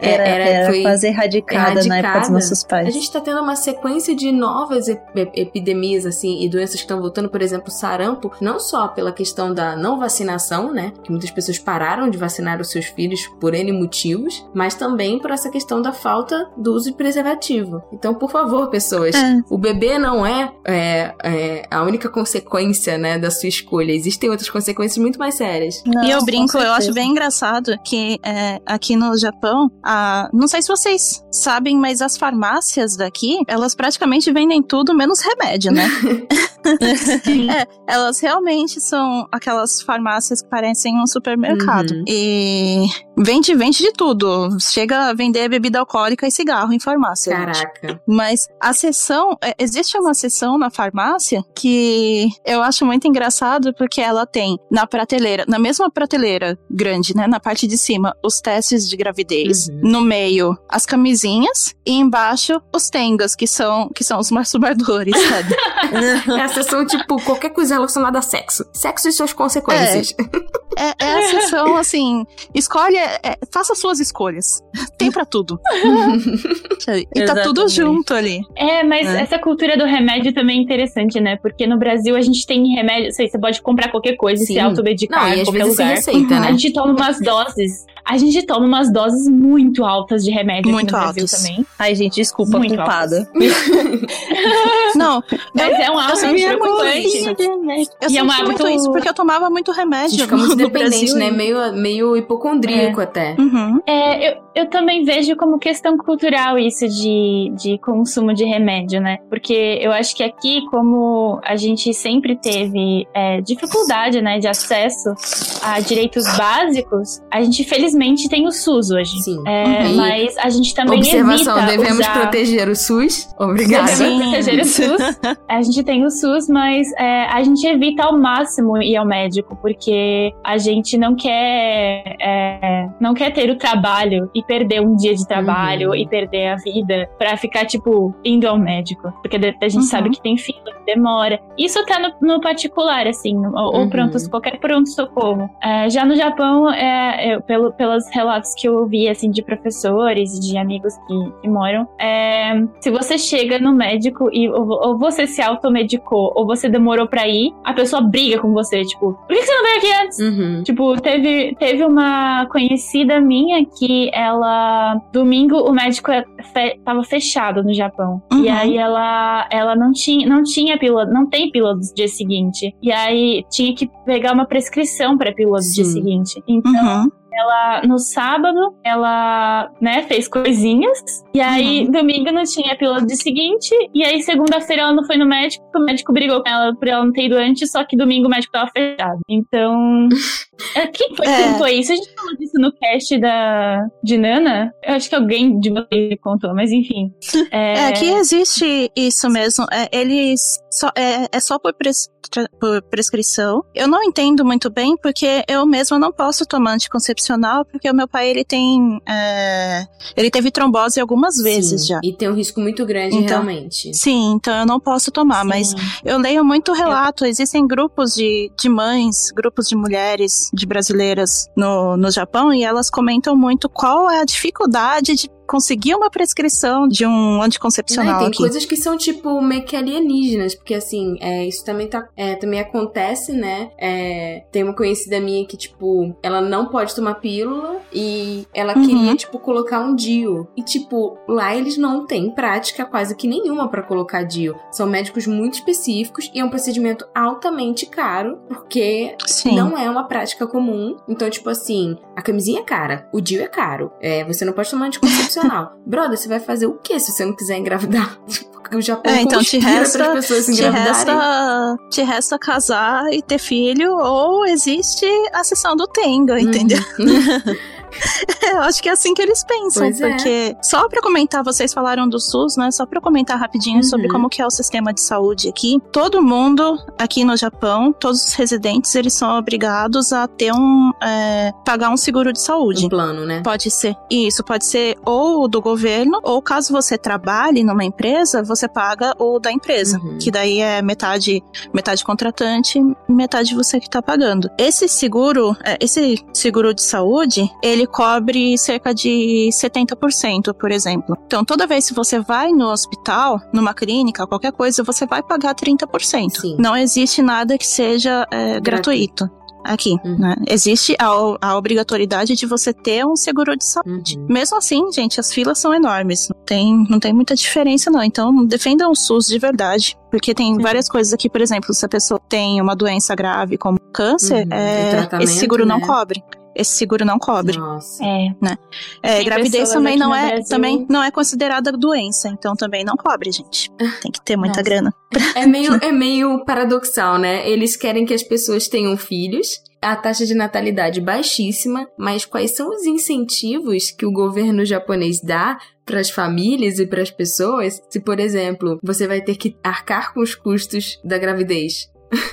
era, era, era foi quase erradicada, erradicada, na época dos nossos pais. A gente tá tendo uma sequência de novas ep epidemias assim e doenças que estão voltando por exemplo, sarampo, não só pela questão da não vacinação, né? Que muitas pessoas pararam de vacinar os seus filhos por N motivos, mas também por essa questão da falta do uso de preservativo. Então, por favor, pessoas, é. o bebê não é, é, é, a única consequência, né, da sua escolha. Existem outras consequências muito mais sérias. Não, e eu brinco, eu acho bem engraçado que é, aqui no Japão, a, não sei se vocês sabem, mas as farmácias daqui, elas praticamente vendem tudo menos remédio, né? (laughs) é, elas realmente são aquelas farmácias que parecem um supermercado. Uhum. E vende, vende de tudo. Chega a vender bebida alcoólica e cigarro em farmácia. Caraca. Gente. Mas a seção, é, existe uma seção na farmácia que eu acho muito engraçado porque ela tem na prateleira, na mesma prateleira grande, né, na parte de cima, os testes de gravidez, uhum. no meio as camisinhas e embaixo os tengas, que são que são os masturbadores, sabe? (laughs) (laughs) é a seção tipo qualquer coisa relacionada a sexo. Sexo e suas consequências. É, é, é a sessão, assim, escolhe, é, faça suas escolhas. Tem para tudo. e tá tudo junto ali. É, mas é. essa cultura do remédio também é interessante, né? Porque no Brasil a gente tem remédio, sei, você pode comprar qualquer coisa Sim. e se automedicar Não, em qualquer lugar. Receita, né? A gente toma umas doses a gente toma umas doses muito altas de remédio muito aqui no altas. Brasil também. Ai, gente, desculpa, muito culpada. (laughs) Não, mas eu, é um hábito preocupante. Eu e é um hábito... muito isso, porque eu tomava muito remédio. Fica (laughs) muito dependente, né? Meio, meio hipocondríaco é. até. Uhum. É, eu, eu também vejo como questão cultural isso de, de consumo de remédio, né? Porque eu acho que aqui, como a gente sempre teve é, dificuldade, né, de acesso a direitos básicos, a gente felizmente infelizmente tem o SUS hoje. Sim. É, uhum. Mas a gente também Observação, evita devemos usar... proteger o SUS. Obrigada. Devemos proteger o SUS. (laughs) A gente tem o SUS, mas é, a gente evita ao máximo ir ao médico, porque a gente não quer, é, não quer ter o trabalho e perder um dia de trabalho Uhum. e perder a vida pra ficar, tipo, indo ao médico. Porque a gente Uhum. sabe que tem fila, que demora. Isso tá no, no particular, assim, no- ou, Uhum. pronto, qualquer pronto-socorro. É, já no Japão, é, eu- pelo, pelos relatos que eu ouvi, assim, de professores e de amigos que, que moram, é, se você chega no médico e ou, ou você se automedicou ou você demorou pra ir, a pessoa briga com você, tipo, por que você não veio aqui antes? Uhum. Tipo, teve, teve uma conhecida minha que ela. Domingo o médico é fe- tava fechado no Japão. Uhum. E aí ela, ela não tinha, não tinha pílula, não tem pílula do dia seguinte. E aí tinha que pegar uma prescrição pra pílula do dia Sim. seguinte. Então, Uhum. Ela, no sábado, ela, né, fez coisinhas. E aí, domingo não tinha pílula do dia seguinte. E aí, segunda-feira, ela não foi no médico. O médico brigou com ela por ela não ter ido antes. Só que domingo o médico tava fechado. Então. (laughs) é, Quem foi que É. contou isso? A gente falou disso no cast da, de Nana. Eu acho que alguém de vocês contou, mas enfim. (laughs) É, É, aqui existe isso mesmo. É, eles só, é, é só por, pres- por prescrição. Eu não entendo muito bem, porque eu mesma não posso tomar anticoncepcional, porque o meu pai ele tem. é, ele teve trombose algumas vezes Sim, já. E tem um risco muito grande, Então, realmente. Sim, então eu não posso tomar, mas sim. eu leio muito relato. Existem grupos de, de mães, grupos de mulheres, de brasileiras no, no Japão, e elas comentam muito qual é a dificuldade de conseguir uma prescrição de um Não, anticoncepcional e tem aqui. coisas que são, tipo, meio que alienígenas, porque, assim, é, isso também, tá, é, também acontece, né? É, tem uma conhecida minha que, tipo, ela não pode tomar pílula e ela Uhum. queria, tipo, colocar um DIU. E, tipo, lá eles não têm prática quase que nenhuma pra colocar DIU. São médicos muito específicos e é um procedimento altamente caro, porque Sim. não é uma prática comum. Então, tipo assim, a camisinha é cara, o DIU é caro. É, você não pode tomar anticoncepcional. Brother, você vai fazer o que se você não quiser engravidar? (laughs) Porque o Japão É, então te resta, te resta, te resta casar e ter filho, ou existe a sessão do Tenga, entendeu? Uhum. (laughs) Eu acho que é assim que eles pensam, Pois é. porque só pra comentar, vocês falaram do SUS, né? Só pra comentar rapidinho sobre Uhum. como que é o sistema de saúde aqui. Todo mundo aqui no Japão, todos os residentes, eles são obrigados a ter um é, pagar um seguro de saúde. Um plano, né? Pode ser. Isso, pode ser ou do governo, ou caso você trabalhe numa empresa, você paga o da empresa. Uhum. Que daí é metade, metade contratante, metade você que tá pagando. Esse seguro, é, esse seguro de saúde, ele cobre cerca de 70%, por exemplo. Então, toda vez que você vai no hospital, numa clínica, qualquer coisa, você vai pagar 30%. Sim. Não existe nada que seja é, gratuito. Aqui, Uhum. né? Existe a, a obrigatoriedade de você ter um seguro de saúde. Uhum. Mesmo assim, gente, as filas são enormes. Não tem, não tem muita diferença, não. Então, defendam o SUS de verdade. Porque tem várias coisas aqui, por exemplo, se a pessoa tem uma doença grave como câncer, Uhum. é, esse seguro não né? cobre. Esse seguro não cobre. Nossa. É. É, Tem gravidez também aqui não é, Brasil- também não é considerada doença, então também não cobre, gente. Tem que ter muita (laughs) Nossa. grana. É meio, é meio paradoxal, né? Eles querem que as pessoas tenham filhos, a taxa de natalidade baixíssima, mas quais são os incentivos que o governo japonês dá para as famílias e para as pessoas? Se, por exemplo, você vai ter que arcar com os custos da gravidez.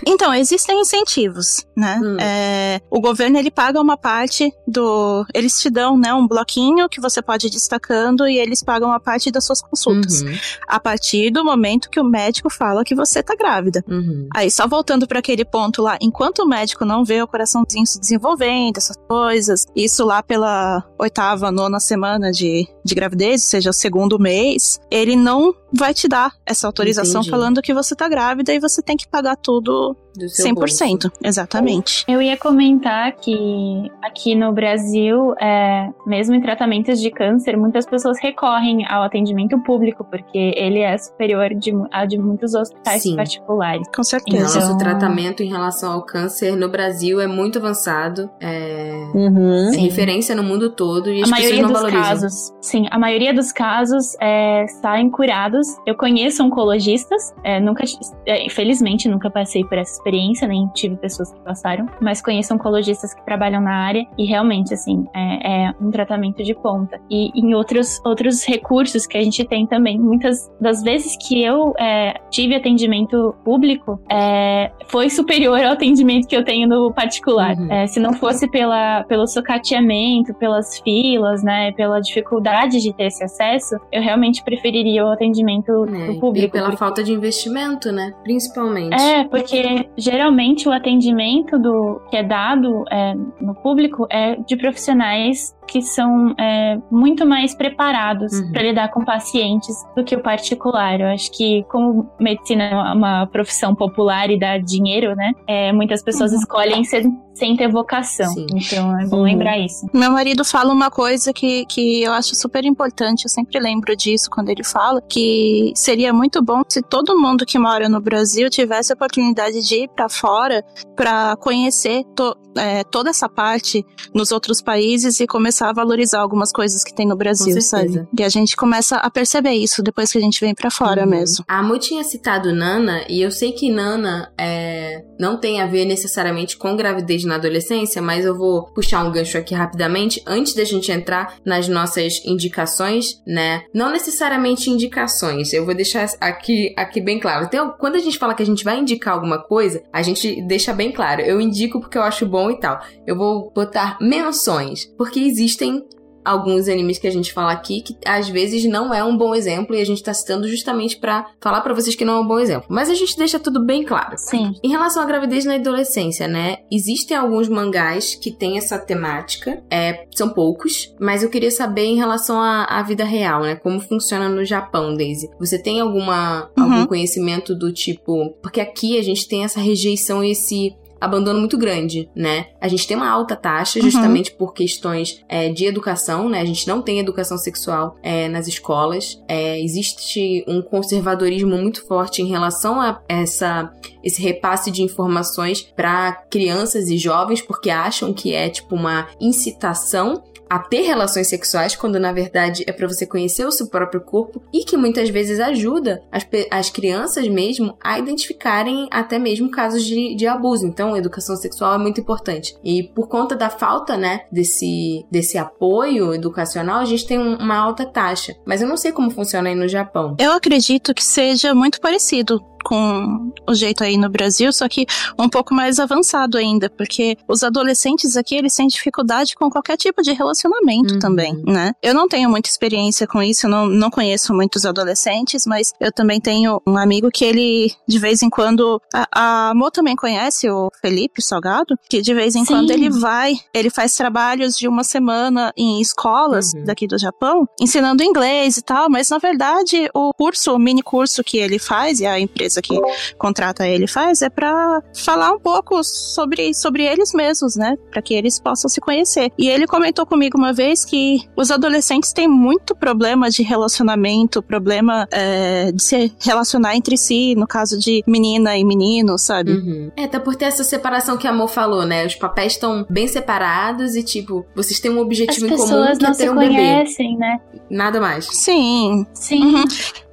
Então, existem incentivos, né? Hum. É, o governo, ele paga uma parte do... Eles te dão, né, um bloquinho que você pode ir destacando e eles pagam a parte das suas consultas. Uhum, A partir do momento que o médico fala que você tá grávida. uhum. Aí, só voltando para aquele ponto lá, enquanto o médico não vê o coraçãozinho se desenvolvendo, essas coisas, isso lá pela oitava, nona semana de, de gravidez, ou seja, o segundo mês, ele não vai te dar essa autorização Entendi. falando que você tá grávida e você tem que pagar tudo tudo do seu 100%. bolso. Exatamente. Eu ia comentar que aqui no Brasil, é, mesmo em tratamentos de câncer, muitas pessoas recorrem ao atendimento público, porque ele é superior de, a de muitos hospitais Sim. particulares. Com Em certeza. ao Então- tratamento em relação ao câncer no Brasil é muito avançado. É Uhum. é referência no mundo todo e A as pessoas maioria não dos valorizam. casos, sim, a maioria dos casos é, saem curados. Eu conheço oncologistas, é, nunca, é, infelizmente nunca passei por essa experiência, nem tive pessoas que passaram, mas conheço oncologistas que trabalham na área e realmente, assim, é, é um tratamento de ponta. E em outros, outros recursos que a gente tem também, muitas das vezes que eu é, tive atendimento público, é, foi superior ao atendimento que eu tenho no particular. Uhum. É, se não fosse pela, pelo socateamento, pelas filas, né, pela dificuldade de ter esse acesso, eu realmente preferiria o atendimento é, do público. E pela porque... falta de investimento, né, principalmente. É, porque geralmente o atendimento do que é dado é, no público é de profissionais que são é, muito mais preparados uhum. para lidar com pacientes do que o particular. Eu acho que, como medicina é uma profissão popular e dá dinheiro, né? É, muitas pessoas uhum. escolhem ser, sem ter vocação. Sim. Então é bom uhum. lembrar isso. Meu marido fala uma coisa que, que eu acho super importante, eu sempre lembro disso quando ele fala, que seria muito bom se todo mundo que mora no Brasil tivesse a oportunidade de ir para fora para conhecer to, é, toda essa parte nos outros países e começar começar a valorizar algumas coisas que tem no Brasil, sabe? E a gente começa a perceber isso depois que a gente vem para fora uhum. mesmo. A Mu tinha citado Nana, e eu sei que Nana é, não tem a ver necessariamente com gravidez na adolescência, mas eu vou puxar um gancho aqui rapidamente, antes da gente entrar nas nossas indicações, né? Não necessariamente indicações, eu vou deixar aqui, aqui bem claro. Então, quando a gente fala que a gente vai indicar alguma coisa, a gente deixa bem claro. Eu indico porque eu acho bom e tal. Eu vou botar menções, porque existe existem alguns animes que a gente fala aqui que às vezes não é um bom exemplo e a gente tá citando justamente para falar para vocês que não é um bom exemplo. Mas a gente deixa tudo bem claro. Sim. Em relação à gravidez na adolescência, né? Existem alguns mangás que têm essa temática, é, são poucos, mas eu queria saber em relação à, à vida real, né? Como funciona no Japão, Daisy. Você tem alguma uhum. algum conhecimento do tipo, porque aqui a gente tem essa rejeição e esse abandono muito grande, né? A gente tem uma alta taxa uhum. justamente uhum. por questões é, de educação, né? A gente não tem educação sexual é, nas escolas. É, existe um conservadorismo muito forte em relação a essa esse repasse de informações para crianças e jovens porque acham que é tipo uma incitação a ter relações sexuais, quando na verdade é para você conhecer o seu próprio corpo e que muitas vezes ajuda as, as crianças mesmo a identificarem até mesmo casos de, de abuso. Então, educação sexual é muito importante. E por conta da falta, né, desse, desse apoio educacional, a gente tem um, uma alta taxa. Mas eu não sei como funciona aí no Japão. Eu acredito que seja muito parecido com o jeito aí no Brasil, só que um pouco mais avançado ainda, porque os adolescentes aqui, eles têm dificuldade com qualquer tipo de relacionamento uhum. também, né? Eu não tenho muita experiência com isso, eu não, não conheço muitos adolescentes, mas eu também tenho um amigo que ele, de vez em quando, a, a Mo também conhece o Felipe Salgado, que de vez em Sim. quando ele vai, ele faz trabalhos de uma semana em escolas uhum. daqui do Japão, ensinando inglês e tal, mas na verdade o curso, o mini curso que ele faz e a empresa empresa que contrata ele faz é para falar um pouco sobre, sobre eles mesmos, né? Para que eles possam se conhecer. E ele comentou comigo uma vez que os adolescentes têm muito problema de relacionamento, problema é, de se relacionar entre si, no caso de menina e menino, sabe? Uhum. É, até por ter essa separação que a Amor falou, né? Os papéis estão bem separados e, tipo, vocês têm um objetivo As em comum que é ter um conhecem, bebê. né? Nada mais. Sim. Sim. Uhum.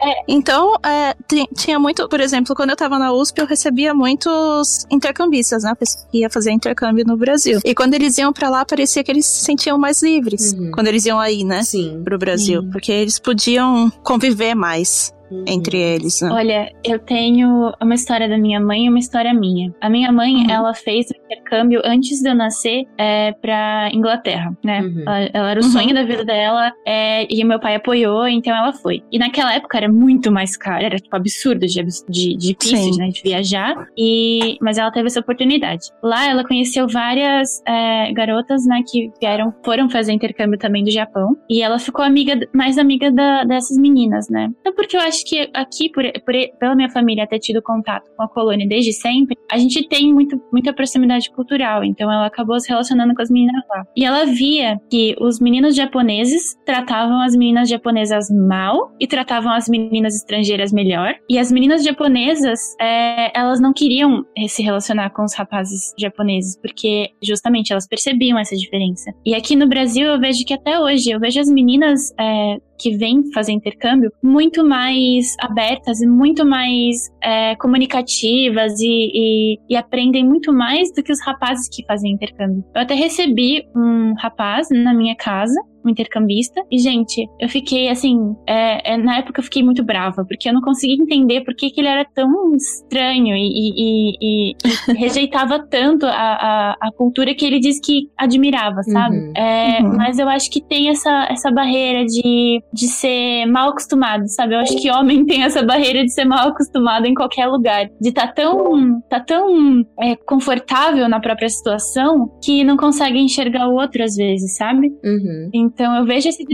É. Então, é, tinha muito, por exemplo, exemplo, quando eu tava na USP, eu recebia muitos intercambistas, né? Que ia fazer intercâmbio no Brasil. E quando eles iam para lá, parecia que eles se sentiam mais livres. Uhum. Quando eles iam aí, né? Sim. Pro Brasil. Sim. Porque eles podiam conviver mais entre uhum. eles. Né? Olha, eu tenho uma história da minha mãe e uma história minha. A minha mãe, uhum. ela fez o intercâmbio antes de eu nascer é, pra Inglaterra, né? Uhum. Ela, ela, era o uhum. sonho da vida dela é, e meu pai apoiou, então ela foi. E naquela época era muito mais caro, era tipo absurdo de, de, difícil, né? De viajar. E, mas ela teve essa oportunidade. Lá ela conheceu várias é, garotas, né? Que vieram, foram fazer intercâmbio também do Japão. E ela ficou amiga, mais amiga da, dessas meninas, né? Então, porque eu acho acho que aqui, por, por, pela minha família ter tido contato com a colônia desde sempre, a gente tem muito, muita proximidade cultural. Então ela acabou se relacionando com as meninas lá. E ela via que os meninos japoneses tratavam as meninas japonesas mal e tratavam as meninas estrangeiras melhor. E as meninas japonesas, é, elas não queriam se relacionar com os rapazes japoneses, porque justamente elas percebiam essa diferença. E aqui no Brasil eu vejo que até hoje, eu vejo as menias é, que vêm fazer intercâmbio muito mais abertas e muito mais é, comunicativas e, e, e, aprendem muito mais do que os rapazes que fazem intercâmbio. Eu até recebi um rapaz na minha casa um intercambista. E, gente, eu fiquei assim. É, é, na época eu fiquei muito brava, porque eu não conseguia entender por que, que ele era tão estranho e, e, e (laughs) rejeitava tanto a, a, a, cultura que ele diz que admirava, sabe? Uhum. É, uhum. Mas eu acho que tem essa, essa barreira de, de ser mal acostumado, sabe? Eu acho que homem tem essa barreira de ser mal acostumado em qualquer lugar. De estar tá tão, tá tão é, confortável na própria situação que não consegue enxergar o outro às vezes, sabe? Uhum. Então eu vejo esse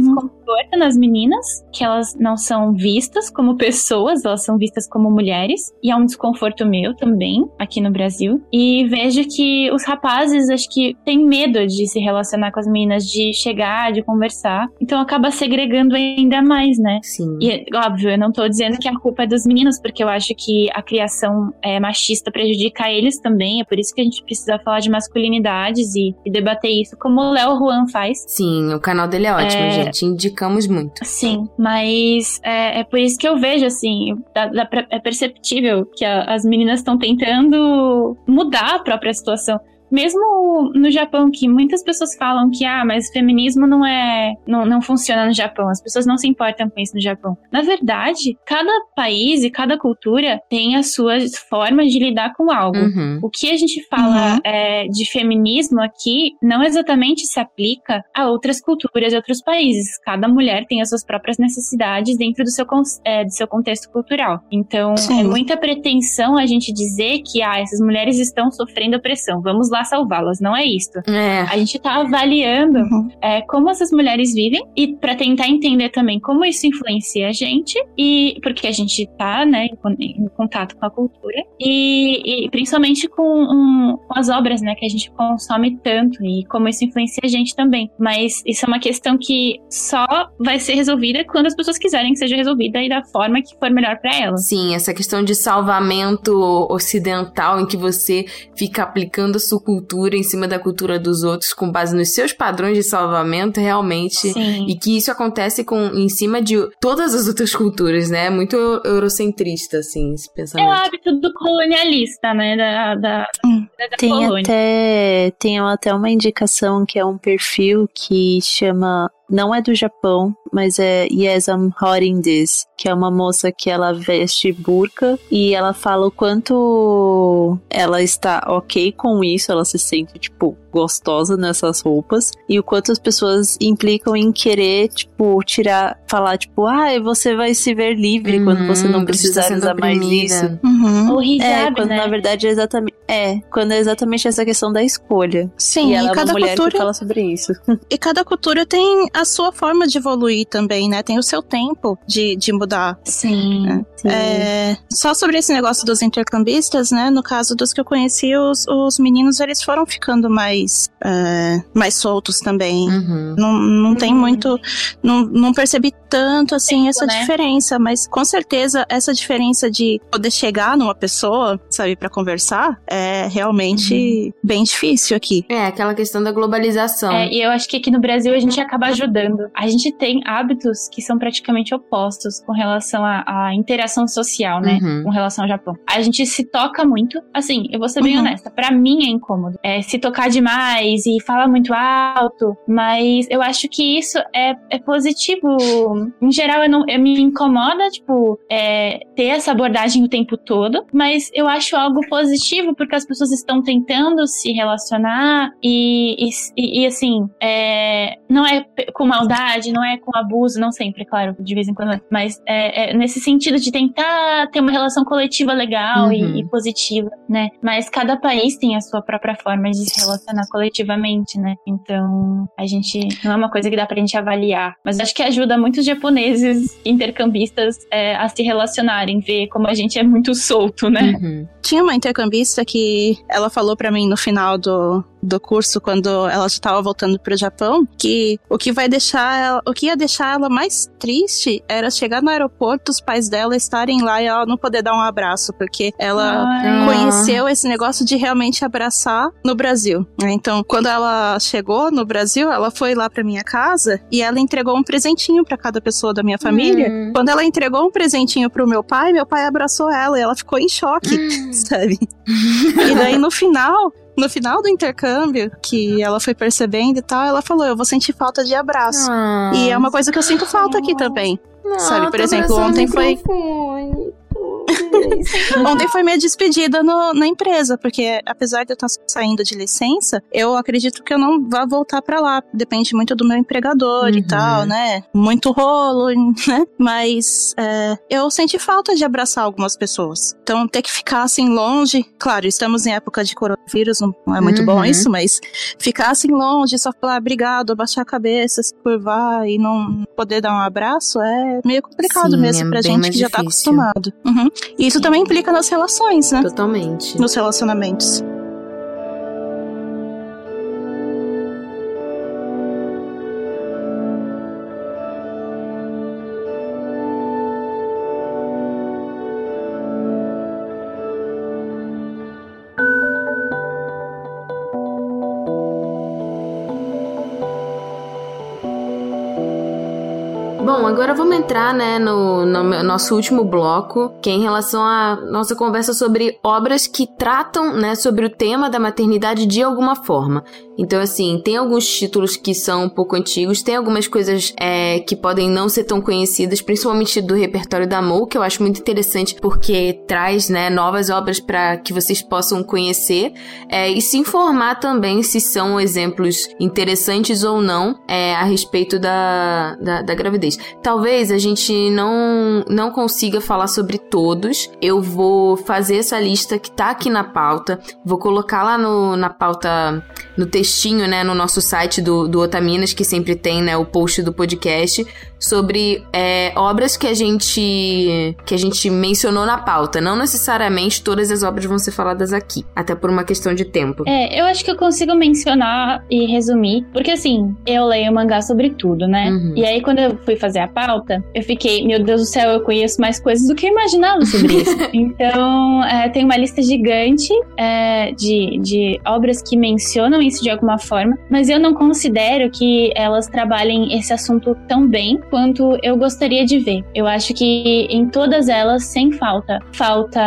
desconforto nas meninas, que elas não são vistas como pessoas, elas são vistas como mulheres, e é um desconforto meu também, aqui no Brasil. E vejo que os rapazes, acho que têm medo de se relacionar com as meninas, de chegar, de conversar. Então acaba segregando ainda mais, né? Sim. E óbvio, eu não tô dizendo que a culpa é dos meninos, porque eu acho que a criação é, machista prejudica eles também, é por isso que a gente precisa falar de masculinidades e, e debater isso, como o Léo Juan faz. Sim, o canal dele é ótimo, é... gente. Muito. Sim, mas é, é, por isso que eu vejo, assim, dá, dá é perceptível que a, as meninas estão tentando mudar a própria situação mesmo no Japão, que muitas pessoas falam que, ah, mas feminismo não é. Não, não funciona no Japão, as pessoas não se importam com isso no Japão. Na verdade, cada país e cada cultura tem as suas formas de lidar com algo. Uhum. O que a gente fala uhum. é, de feminismo aqui não exatamente se aplica a outras culturas e outros países. Cada mulher tem as suas próprias necessidades dentro do seu, é, do seu contexto cultural. Então, Sim. é muita pretensão a gente dizer que, ah, essas mulheres estão sofrendo opressão, vamos lá lá salvá-las, não é isto. É. A gente tá avaliando uhum. é, como essas mulheres vivem e para tentar entender também como isso influencia a gente e porque a gente tá, né, em, em contato com a cultura e, e principalmente com, um, com, as obras, né, que a gente consome tanto e como isso influencia a gente também. Mas isso é uma questão que só vai ser resolvida quando as pessoas quiserem que seja resolvida e da forma que for melhor para elas. Sim, essa questão de salvamento ocidental em que você fica aplicando sua cultura em cima da cultura dos outros com base nos seus padrões de salvamento realmente Sim. e que isso acontece com em cima de todas as outras culturas, né? Muito eurocentrista assim, esse pensamento. É o hábito do colonialista, né, da, da, hum. da tem colônia. até tem até uma indicação que é um perfil que chama não é do Japão, mas é Yes, I'm Hiding This, que é uma moça que ela veste burca e ela fala o quanto ela está ok com isso, ela se sente, tipo, gostosa nessas roupas e o quanto as pessoas implicam em querer, tipo, tirar, falar, tipo, ah, você vai se ver livre uhum, quando você não precisar usar mais isso. Uhum. Ou hijab, é, quando né? na verdade é exatamente, é, quando é exatamente essa questão da escolha. Sim, e ela e cada é uma mulher cultura... que fala sobre isso. (laughs) E cada cultura tem a sua forma de evoluir também, né? Tem o seu tempo de, de mudar. Sim. É. Sim. É, só sobre esse negócio dos intercambistas, né? No caso dos que eu conheci, os, os meninos eles foram ficando mais, é, mais soltos também. Uhum. Não, não tem uhum. muito. Não, não percebi tanto assim Tempo, essa né? diferença, mas com certeza essa diferença de poder chegar numa pessoa, sabe, para conversar, é realmente uhum. bem difícil aqui. É, aquela questão da globalização. É, e eu acho que aqui no Brasil a gente acaba ajudando. A gente tem hábitos que são praticamente opostos com relação à, à interação social, né? Uhum. Com relação ao Japão. A gente se toca muito. Assim, eu vou ser bem uhum. honesta. Para mim é incômodo. É se tocar demais e falar muito alto. Mas eu acho que isso é, é positivo. Em geral, eu não, eu me incomoda, tipo, é, ter essa abordagem o tempo todo. Mas eu acho algo positivo porque as pessoas estão tentando se relacionar e, e, e assim, é, não é com maldade, não é com abuso, não sempre, claro, de vez em quando, mas é, é nesse sentido de tentar ter uma relação coletiva legal uhum. e, e, positiva, né? Mas cada país tem a sua própria forma de se relacionar coletivamente, né? Então, a gente não é uma coisa que dá pra gente avaliar, mas acho que ajuda muitos japoneses intercambistas é, a se relacionarem, ver como a gente é muito solto, né? Uhum. Tinha uma intercambista que ela falou para mim no final do, do curso, quando ela já estava voltando para o Japão, que o que vai deixar ela, o que ia deixar ela mais triste era chegar no aeroporto, os pais dela estarem lá e ela não poder dar um abraço, porque ela Ai. conheceu esse negócio de realmente abraçar no Brasil. Né? Então, quando ela chegou no Brasil, ela foi lá para minha casa e ela entregou um presentinho para cada pessoa da minha família. Hum. Quando ela entregou um presentinho pro meu pai, meu pai abraçou ela e ela ficou em choque, Hum. (laughs) sabe? E daí no final, no final do intercâmbio, que ela foi percebendo e tal, ela falou: Eu vou sentir falta de abraço. Ah. E é uma coisa que eu sinto falta aqui também. Não, sabe, por tô exemplo, ontem foi- microfone. Ontem foi minha despedida no- na empresa, porque apesar de eu estar saindo de licença, eu acredito que eu não vá voltar pra lá. Depende muito do meu empregador e Uhum. tal, né? Muito rolo, (laughs) né? Mas é, eu senti falta de abraçar algumas pessoas. Então, ter que ficar assim longe. Claro, estamos em época de coronavírus, não é muito bom Uhum. isso, mas ficar assim longe, só falar obrigado, abaixar a cabeça, se curvar e não poder dar um abraço é meio complicado Sim, mesmo é pra gente que já tá difícil. acostumado. Uhum. E isso também implica nas relações, né? Totalmente. Nos relacionamentos. Agora vamos entrar, né, no, no nosso último bloco, que é em relação à nossa conversa sobre obras que tratam, né, sobre o tema da maternidade de alguma forma. Então, assim, tem alguns títulos que são um pouco antigos, tem algumas coisas é, que podem não ser tão conhecidas, principalmente do repertório da Mo, que eu acho muito interessante porque traz, né, novas obras para que vocês possam conhecer é, e se informar também se são exemplos interessantes ou não é, a respeito da, da, da gravidez. Talvez a gente não, não consiga falar sobre todos. Eu vou fazer essa lista que tá aqui na pauta, vou colocar lá no, na pauta, no textinho, né, no nosso site do, do Otaminas, que sempre tem, né, o post do podcast, sobre é, obras que a gente que a gente mencionou na pauta. Não necessariamente todas as obras vão ser faladas aqui, até por uma questão de tempo. É, eu acho que eu consigo mencionar e resumir, porque assim, eu leio mangá sobre tudo, né? Uhum. E aí, quando eu fui fazer a pauta, eu fiquei, meu Deus do céu, eu conheço mais coisas do que eu imaginava sobre isso. (laughs) então, é, tem uma lista gigante é, de, de obras que mencionam isso de alguma forma, mas eu não considero que elas trabalhem esse assunto tão bem quanto eu gostaria de ver. Eu acho que em todas elas, sem falta, falta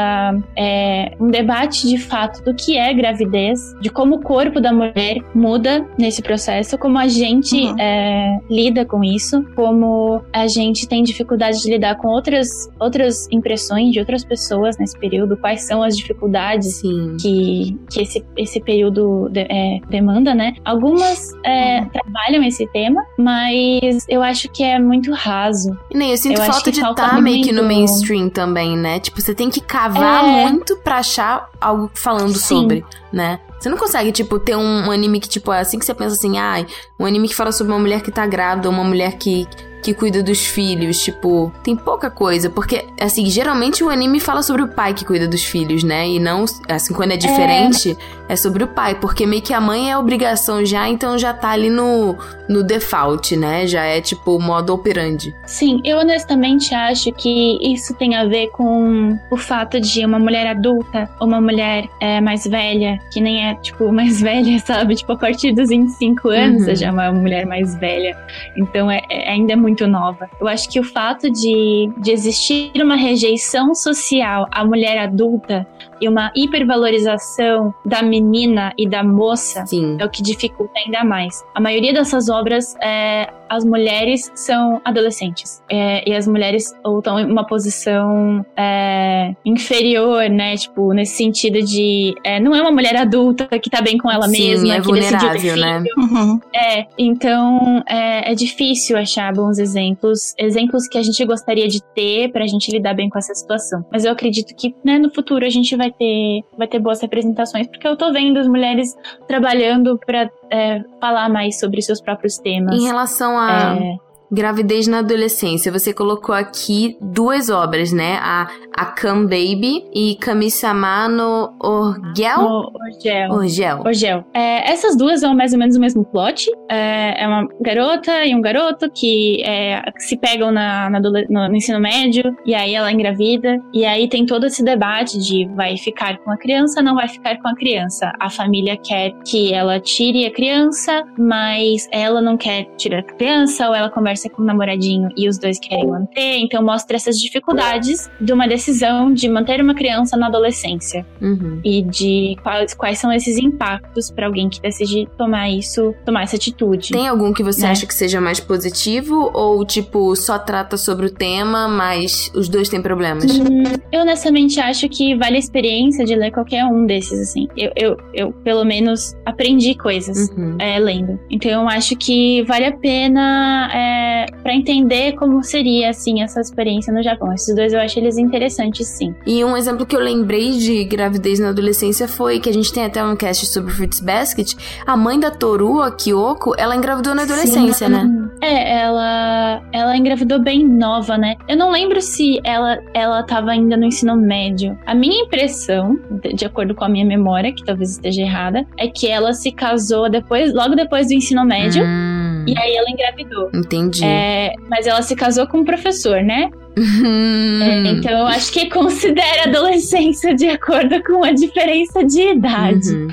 é, um debate de fato do que é gravidez, de como o corpo da mulher muda nesse processo, como a gente Uhum. é, lida com isso, como a gente tem dificuldade de lidar com outras, outras impressões de outras pessoas nesse período, quais são as dificuldades Sim. que, que esse, esse período de- é, demanda, né? Algumas é, trabalham esse tema, mas eu acho que é muito raso. E nem eu sinto Eu falta de estar meio que no mainstream também, né? Tipo, você tem que cavar É. muito pra achar algo falando Sim. sobre, né? Você não consegue, tipo, ter um, um anime que, tipo, é assim que você pensa assim, ai, um anime que fala sobre uma mulher que tá grávida, uma mulher que, que cuida dos filhos, tipo, tem pouca coisa, porque, assim, geralmente o anime fala sobre o pai que cuida dos filhos, né? E não, assim, quando é diferente, é, sobre o pai, porque meio que a mãe é obrigação já, então já tá ali no, no default, né? Já é, tipo, o modo operandi. Sim, eu honestamente acho que isso tem a ver com o fato de uma mulher adulta ou uma mulher é, mais velha, que nem é, tipo, (laughs) mais velha, sabe? Tipo, a partir dos 25 anos Uhum. já é uma mulher mais velha. Então é, é- ainda é muito nova. Eu acho que o fato de, de existir uma rejeição social à mulher adulta e uma hipervalorização da menina e da moça Sim. é o que dificulta ainda mais. A maioria dessas obras, é, as mulheres são adolescentes. É, e as mulheres ou estão em uma posição é, inferior, né? Tipo, nesse sentido de. é, não é uma mulher adulta que tá bem com ela Sim, mesma, é que decidiu ter vulnerável, né? filho. Uhum. É, então é, é difícil achar bons exemplos, exemplos que a gente gostaria de ter pra gente lidar bem com essa situação. Mas eu acredito que né, no futuro a gente vai ter, vai ter boas representações, porque eu tô vendo as mulheres trabalhando pra é, falar mais sobre seus próprios temas. Em relação a É, gravidez na adolescência, você colocou aqui duas obras, né? A, a Come Baby e Kami-sama no Orgel? o Orgel. Orgel. Orgel. É, essas duas são mais ou menos o mesmo plot. É, é uma garota e um garoto que é, se pegam na, na no, no ensino médio e aí ela engravida. E aí tem todo esse debate de vai ficar com a criança, não vai ficar com a criança. A família quer que ela tire a criança, mas ela não quer tirar a criança, ou ela conversa conversa com o namoradinho e os dois querem manter, então mostra essas dificuldades de uma decisão de manter uma criança na adolescência Uhum. e de quais, quais são esses impactos para alguém que decide tomar isso, tomar essa atitude. Tem algum que você Né? acha que seja mais positivo ou, tipo, só trata sobre o tema, mas os dois têm problemas? Hum, Eu honestamente acho que vale a experiência de ler qualquer um desses, assim. Eu, eu, eu pelo menos, aprendi coisas Uhum. é, lendo. Então eu acho que vale a pena é, para entender como seria, assim, essa experiência no Japão. Esses dois eu acho eles interessantes, sim. E um exemplo que eu lembrei de gravidez na adolescência foi que a gente tem até um cast sobre Fruits Basket. A mãe da Toru, a Kyoko, ela engravidou na adolescência, né? É, ela, ela engravidou bem nova, né? Eu não lembro se ela, ela tava ainda no ensino médio. A minha impressão, de, de acordo com a minha memória, que talvez esteja errada, é que ela se casou depois, logo depois do ensino médio. Hum, E aí ela engravidou. entendi. É, mas ela se casou com um professor, né? Hum. É, então eu acho que considera adolescência de acordo com a diferença de idade. Uhum.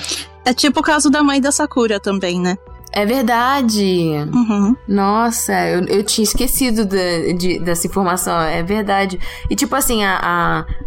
É tipo o caso da mãe da Sakura também, né? É verdade. Uhum. Nossa, eu, eu tinha esquecido da- de- dessa informação, é verdade. E tipo assim, a,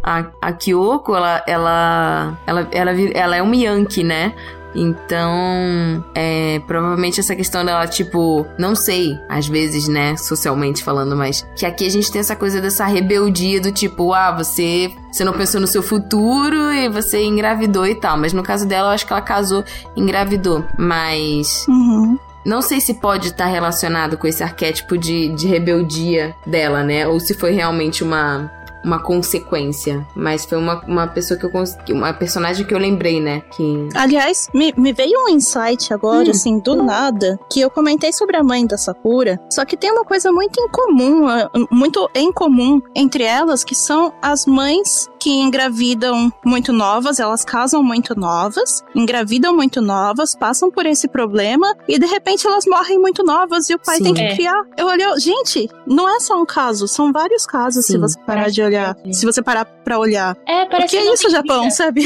a, a, a Kyoko, ela, ela, ela, ela, ela é um Yankee, né? Então, é, provavelmente essa questão dela, tipo, não sei, às vezes, né, socialmente falando, mas que aqui a gente tem essa coisa dessa rebeldia do tipo, ah, você, você não pensou no seu futuro e você engravidou e tal. Mas no caso dela, eu acho que ela casou e engravidou. Mas Uhum. não sei se pode estar relacionado com esse arquétipo de, de rebeldia dela, né? Ou se foi realmente uma, uma consequência. Mas foi uma, uma pessoa que eu consegui. Uma personagem que eu lembrei, né? Que. Aliás, me, me veio um insight agora, Hum. assim, do nada, que eu comentei sobre a mãe da Sakura, só que tem uma coisa muito incomum, ah, muito em comum entre elas, que são as mães que engravidam muito novas, elas casam muito novas, engravidam muito novas, passam por esse problema e de repente elas morrem muito novas e o pai Sim. tem que É. criar. Eu olhei, gente, não é só um caso, são vários casos se Sim. você parar de olhar, se você parar pra olhar. É, parece Porque que é isso, Japão, vida. sabe?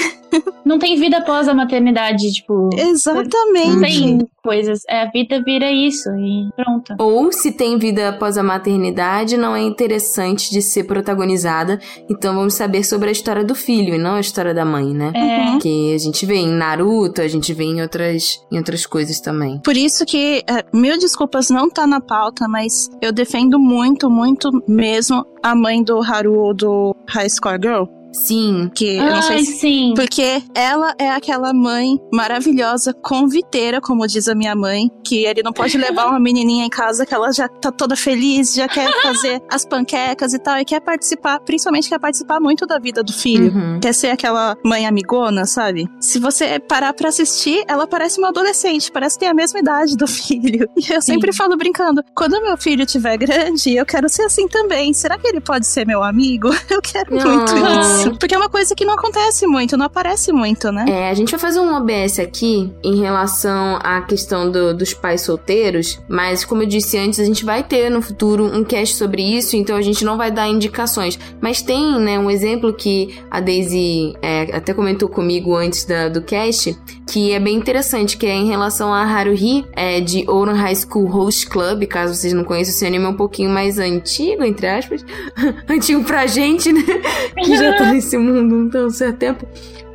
Não tem vida após a maternidade, tipo. Não Exatamente. tem coisas. É, a vida vira isso e pronto. Ou se tem vida após a maternidade, não é interessante de ser protagonizada. Então vamos saber sobre a história do filho e não a história da mãe, né? É. Que a gente vê em Naruto, a gente vê em outras, em outras coisas também. Por isso que, é, mil desculpas, não tá na pauta, mas eu defendo muito, muito mesmo a mãe do Haru do High Score Girl. Sim. Que eu não sei Ai, se. sim. Porque ela é aquela mãe maravilhosa, conviteira, como diz a minha mãe, que ele não pode levar uma menininha em casa que ela já tá toda feliz, já quer (laughs) fazer as panquecas e tal, e quer participar, principalmente quer participar muito da vida do filho. Uhum. Quer ser aquela mãe amigona, sabe? Se você parar pra assistir, ela parece uma adolescente, parece que tem a mesma idade do (laughs) filho. E eu sempre falo brincando: quando meu filho tiver grande, eu quero ser assim também. Será que ele pode ser meu amigo? (laughs) Eu quero muito Ah. Isso. Porque é uma coisa que não acontece muito, não aparece muito, né? É, a gente vai fazer um OBS aqui em relação à questão do- dos pais solteiros, mas como eu disse antes, a gente vai ter no futuro um cast sobre isso, então a gente não vai dar indicações. Mas tem, né, um exemplo que a Daisy é, até comentou comigo antes da- do cast, que é bem interessante, que é em relação a Haruhi, é, de Ouran High School Host Club, caso vocês não conheçam, esse anime é um pouquinho mais antigo, entre aspas, (laughs) antigo pra gente, né, (laughs) que já tá nesse mundo há um certo tempo.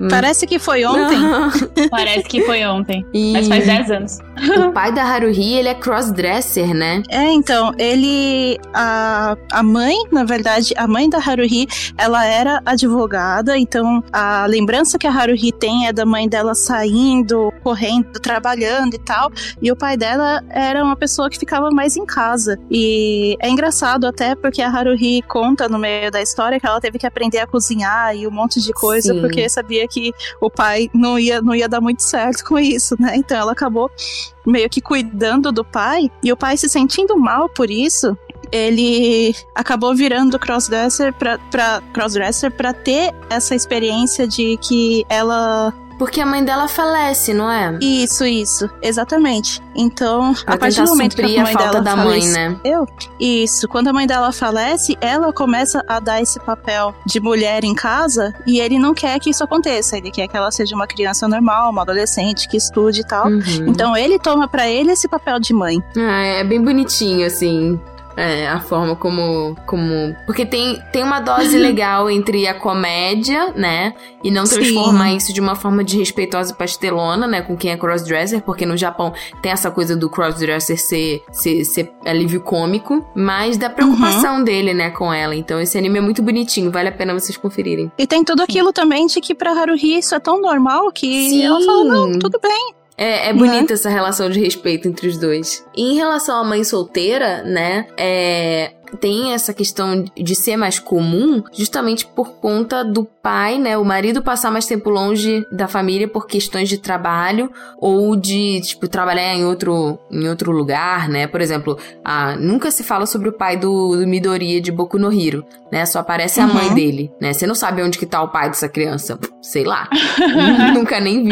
Parece que foi ontem. (laughs) Parece que foi ontem. E Mas faz 10 anos. o pai da Haruhi, ele é crossdresser, né? É, então, ele. A, a mãe, na verdade, a mãe da Haruhi, ela era advogada, então a lembrança que a Haruhi tem é da mãe dela saindo, correndo, trabalhando e tal. E o pai dela era uma pessoa que ficava mais em casa. E é engraçado até porque a Haruhi conta no meio da história que ela teve que aprender a cozinhar e um monte de coisa, Sim. porque sabia que o pai não ia, não ia dar muito certo com isso, né? Então ela acabou meio que cuidando do pai, e o pai se sentindo mal por isso, ele acabou virando crossdresser pra, crossdresser pra ter essa experiência de que ela. Porque a mãe dela falece, não é? Isso, isso, exatamente. Então, Pra a partir do momento que a suprir a mãe falta dela da mãe, falece- né? Eu? Isso. Quando a mãe dela falece, ela começa a dar esse papel de mulher em casa e ele não quer que isso aconteça. Ele quer que ela seja uma criança normal, uma adolescente, que estude e tal. Uhum. Então ele toma pra ele esse papel de mãe. Ah, é bem bonitinho, assim. É, a forma como. como porque tem, tem uma dose (laughs) legal entre a comédia, né? E não transformar Sim. isso de uma forma desrespeitosa e pastelona, né? Com quem é crossdresser, porque no Japão tem essa coisa do crossdresser ser, ser, ser alívio cômico, mas da preocupação dele, né, com ela. Então esse anime é muito bonitinho, vale a pena vocês conferirem. E tem tudo aquilo também de que pra Haruhi isso é tão normal que Sim. ela fala, não, tudo bem. É, é bonita essa relação de respeito entre os dois. E em relação à mãe solteira, né? É. Tem essa questão de ser mais comum justamente por conta do pai, né? O marido passar mais tempo longe da família por questões de trabalho ou de, tipo, trabalhar em outro, em outro lugar, né? Por exemplo, ah, nunca se fala sobre o pai do, do Midoriya de Boku no Hiro, né? Só aparece a Uhum. mãe dele, né? Você não sabe onde que tá o pai dessa criança. Sei lá. (laughs) nunca nem vi,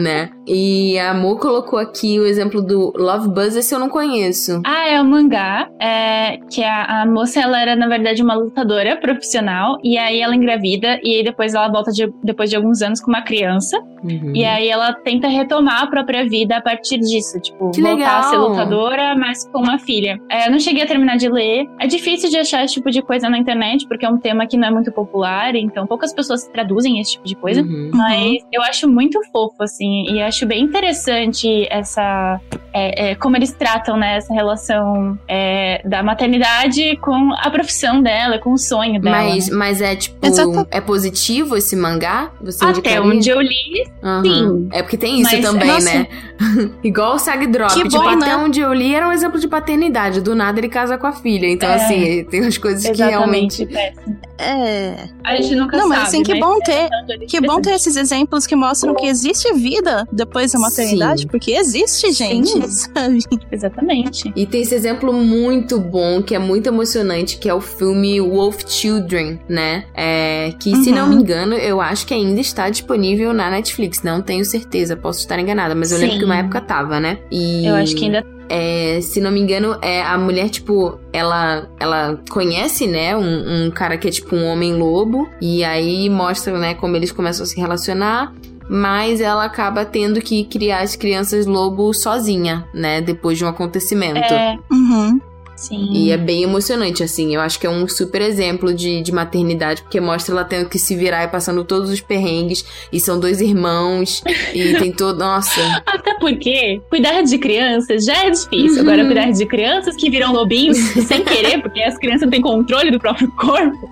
né? E a Mo colocou aqui o exemplo do Love Buzz, esse eu não conheço. Ah, é um mangá, é, que a, a moça, ela era, na verdade, uma lutadora profissional, e aí ela engravida, e aí depois ela volta de- depois de alguns anos com uma criança, Uhum. e aí ela tenta retomar a própria vida a partir disso, tipo, Que voltar a ser legal. lutadora, mas com uma filha. É, eu não cheguei a terminar de ler, é difícil de achar esse tipo de coisa na internet, porque é um tema que não é muito popular, então poucas pessoas traduzem esse tipo de coisa. Uhum. Mas eu acho muito fofo, assim, e acho bem interessante essa. é, é, como eles tratam, né, essa relação é, da maternidade com a profissão dela, com o sonho dela. Mas, né? mas é tipo, Exato. é positivo esse mangá? Você Até onde eu li, sim. É porque tem isso Mas, também, nossa. né? (laughs) Igual o Sag Drop. Que tipo, bom, até né? onde eu li era um exemplo de paternidade. Do nada ele casa com a filha. Então, É. assim, tem umas coisas que Exatamente. realmente. Péssimo. É. A gente nunca Não, sabe. mas assim, que mas bom ter. é Que bom ter esses exemplos que mostram que existe vida depois da maternidade, Sim. porque existe, gente, Sim. (laughs) sabe? Exatamente. E tem esse exemplo muito bom, que é muito emocionante, que é o filme Wolf Children, né? É, que, se Uhum. não me engano, eu acho que ainda está disponível na Netflix. Não tenho certeza, posso estar enganada, mas eu lembro Sim. que uma época tava, né? E Eu acho que ainda é, se não me engano, é a mulher, tipo, ela, ela conhece, né, um, um cara que é tipo um homem lobo, e aí mostra, né, como eles começam a se relacionar. Mas ela acaba tendo que criar as crianças lobo sozinha, né? Depois de um acontecimento. é. Uhum. Sim. E é bem emocionante, assim. Eu acho que é um super exemplo de, de maternidade, porque mostra ela tendo que se virar e passando todos os perrengues. E são dois irmãos. e (laughs) tem todo. Nossa. Até porque cuidar de crianças já é difícil. Uhum. Agora, cuidar de crianças que viram lobinhos (laughs) sem querer, porque as crianças não têm controle do próprio corpo,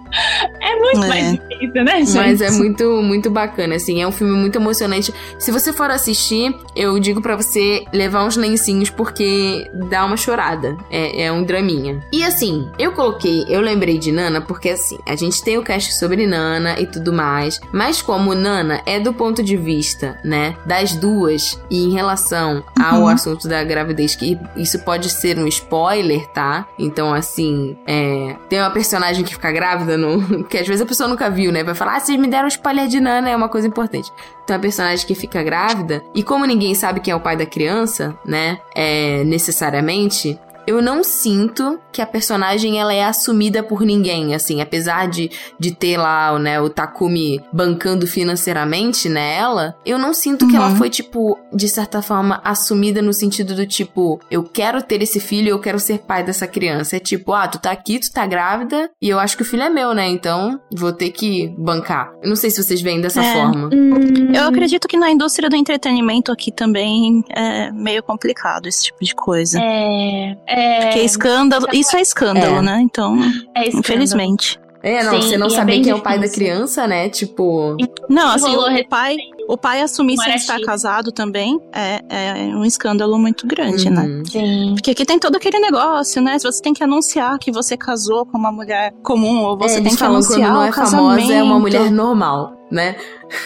é muito É. mais difícil, né, gente? Mas é muito, muito bacana, assim. É um filme muito emocionante. Se você for assistir, eu digo pra você levar uns lencinhos, porque dá uma chorada. É, é um draminha. E assim, eu coloquei, eu lembrei de Nana, porque assim, a gente tem o cast sobre Nana e tudo mais. Mas como Nana é do ponto de vista, né, das duas, e em relação ao Uhum. assunto da gravidez, que isso pode ser um spoiler, tá? Então, assim, é, tem uma personagem que fica grávida no. (laughs) Porque às vezes a pessoa nunca viu, né? Vai falar, ah, vocês me deram um spoiler de Nana, é uma coisa importante. Tem uma personagem que fica grávida, e como ninguém sabe quem é o pai da criança, né? É, necessariamente. Eu não sinto que a personagem ela é assumida por ninguém, assim, apesar de, de ter lá, né, o Takumi bancando financeiramente, né, ela, eu não sinto que ela Uhum. foi, tipo, de certa forma, assumida no sentido do tipo, eu quero ter esse filho, eu quero ser pai dessa criança. É tipo, ah, tu tá aqui, tu tá grávida, e eu acho que o filho é meu, né, então vou ter que bancar. Eu não sei se vocês veem dessa É. forma. Hum, Eu acredito que na indústria do entretenimento aqui também é meio complicado esse tipo de coisa. É. É. Porque escândalo, isso é escândalo, É. né? Então, é escândalo. infelizmente. É, não, Sim, você não é saber bem quem é o pai da criança, né, tipo... Não, assim, o pai, o pai assumir Um sem estar casado também é, é um escândalo muito grande, né? uhum. Sim. Porque aqui tem todo aquele negócio, né? Se você tem que anunciar que você casou com uma mulher comum, ou você é, tem que falam quando anunciar não é o casamento. famosa, é uma mulher normal, né?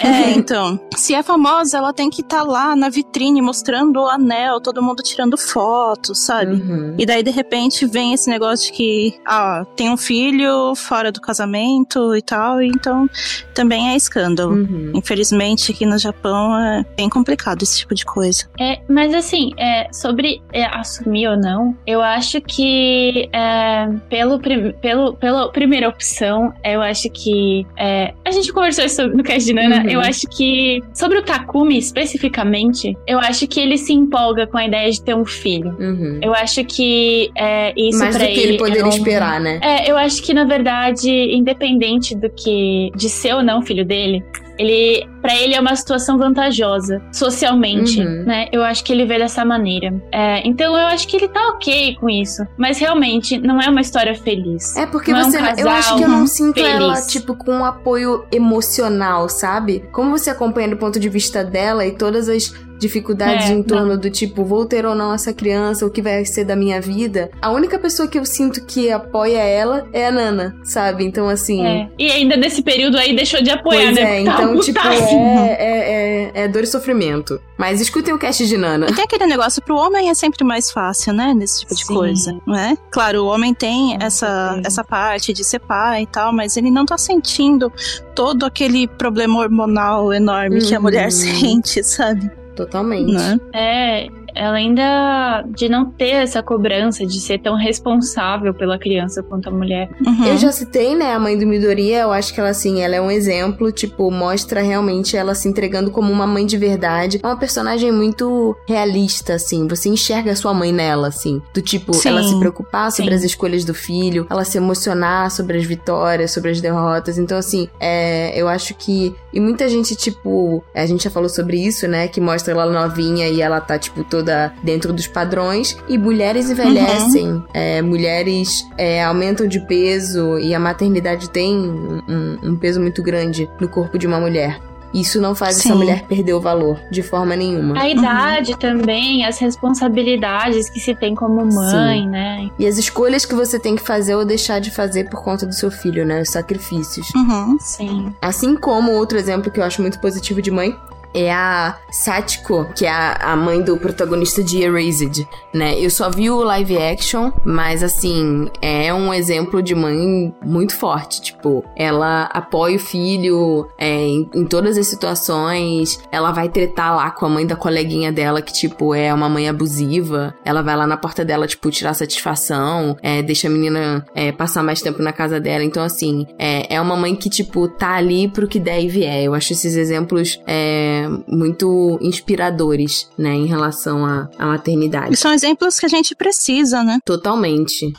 É, (laughs) então. Se é famosa, ela tem que estar lá na vitrine mostrando o anel, todo mundo tirando foto, sabe? Uhum. E daí, de repente, vem esse negócio de que, ah, tem um filho fora do casamento e tal, e então também é escândalo. Uhum. Infelizmente, aqui no Japão é bem complicado esse tipo de coisa. É, mas assim, é, sobre é, assumir ou não, eu acho que é, pelo, pelo, pela primeira opção, eu acho que é, a gente conversou isso no cast de Nana, Uhum. eu acho que. Sobre o Takumi especificamente, eu acho que ele se empolga com a ideia de ter um filho. Uhum. Eu acho que é, isso Mais do que ele poderia é um- esperar, né? É, eu acho que na verdade, independente do que de ser ou não filho dele, ele para ele é uma situação vantajosa socialmente, Uhum. né? Eu acho que ele vê dessa maneira. É, então eu acho que ele tá ok com isso, mas realmente não é uma história feliz. É porque Não é um você. eu acho que eu não sinto feliz. ela, tipo, com um apoio emocional, sabe? Como você acompanha do ponto de vista dela e todas as dificuldades É, em torno do tipo, vou ter ou não essa criança, o que vai ser da minha vida. A única pessoa que eu sinto que apoia ela é a Nana, sabe? Então, assim. É. E ainda nesse período aí deixou de apoiar, Pois né? é, Tá então, tipo, é, é, é, é dor e sofrimento. Mas escutem o cast de Nana. E tem aquele negócio, pro homem é sempre mais fácil, né? Nesse tipo de Sim. coisa, né? Claro, o homem tem essa, essa parte de ser pai e tal, mas ele não tá sentindo todo aquele problema hormonal enorme que a Uhum. mulher (laughs) sente, sabe? Totalmente. Né? É, ela ainda de não ter essa cobrança de ser tão responsável pela criança quanto a mulher. Uhum. Eu já citei, né, a mãe do Midoriya, eu acho que ela, assim, ela é um exemplo, tipo, mostra realmente ela se entregando como uma mãe de verdade. É uma personagem muito realista, assim, você enxerga a sua mãe nela, assim, do tipo, Sim, ela se preocupar sobre sim. as escolhas do filho, ela se emocionar sobre as vitórias, sobre as derrotas, então, assim, é, eu acho que, e muita gente, tipo, a gente já falou sobre isso, né, que mostra ela novinha e ela tá, tipo, toda dentro dos padrões, e mulheres envelhecem, é, mulheres é, aumentam de peso e a maternidade tem um, um- peso muito grande no corpo de uma mulher. Isso não faz essa Sim. mulher perder o valor de forma nenhuma. A idade também, as responsabilidades que se tem como mãe, né? E as escolhas que você tem que fazer ou deixar de fazer por conta do seu filho, né? Os sacrifícios. Uhum. Sim. Assim como outro exemplo que eu acho muito positivo de mãe é a Satiko, que é a, mãe do protagonista de Erased, né? Eu só vi o live action, mas assim, é um exemplo de mãe muito forte. Tipo, ela apoia o filho é, em, em todas as situações, ela vai tretar lá com a mãe da coleguinha dela, que, tipo, é uma mãe abusiva. Ela vai lá na porta dela, tipo, tirar satisfação, é, deixa a menina é, passar mais tempo na casa dela. Então, assim, é, é uma mãe que, tipo, tá ali pro que der e vier. Eu acho esses exemplos é, muito inspiradores, né, em relação à, à maternidade. E são exemplos que a gente precisa, né? Totalmente.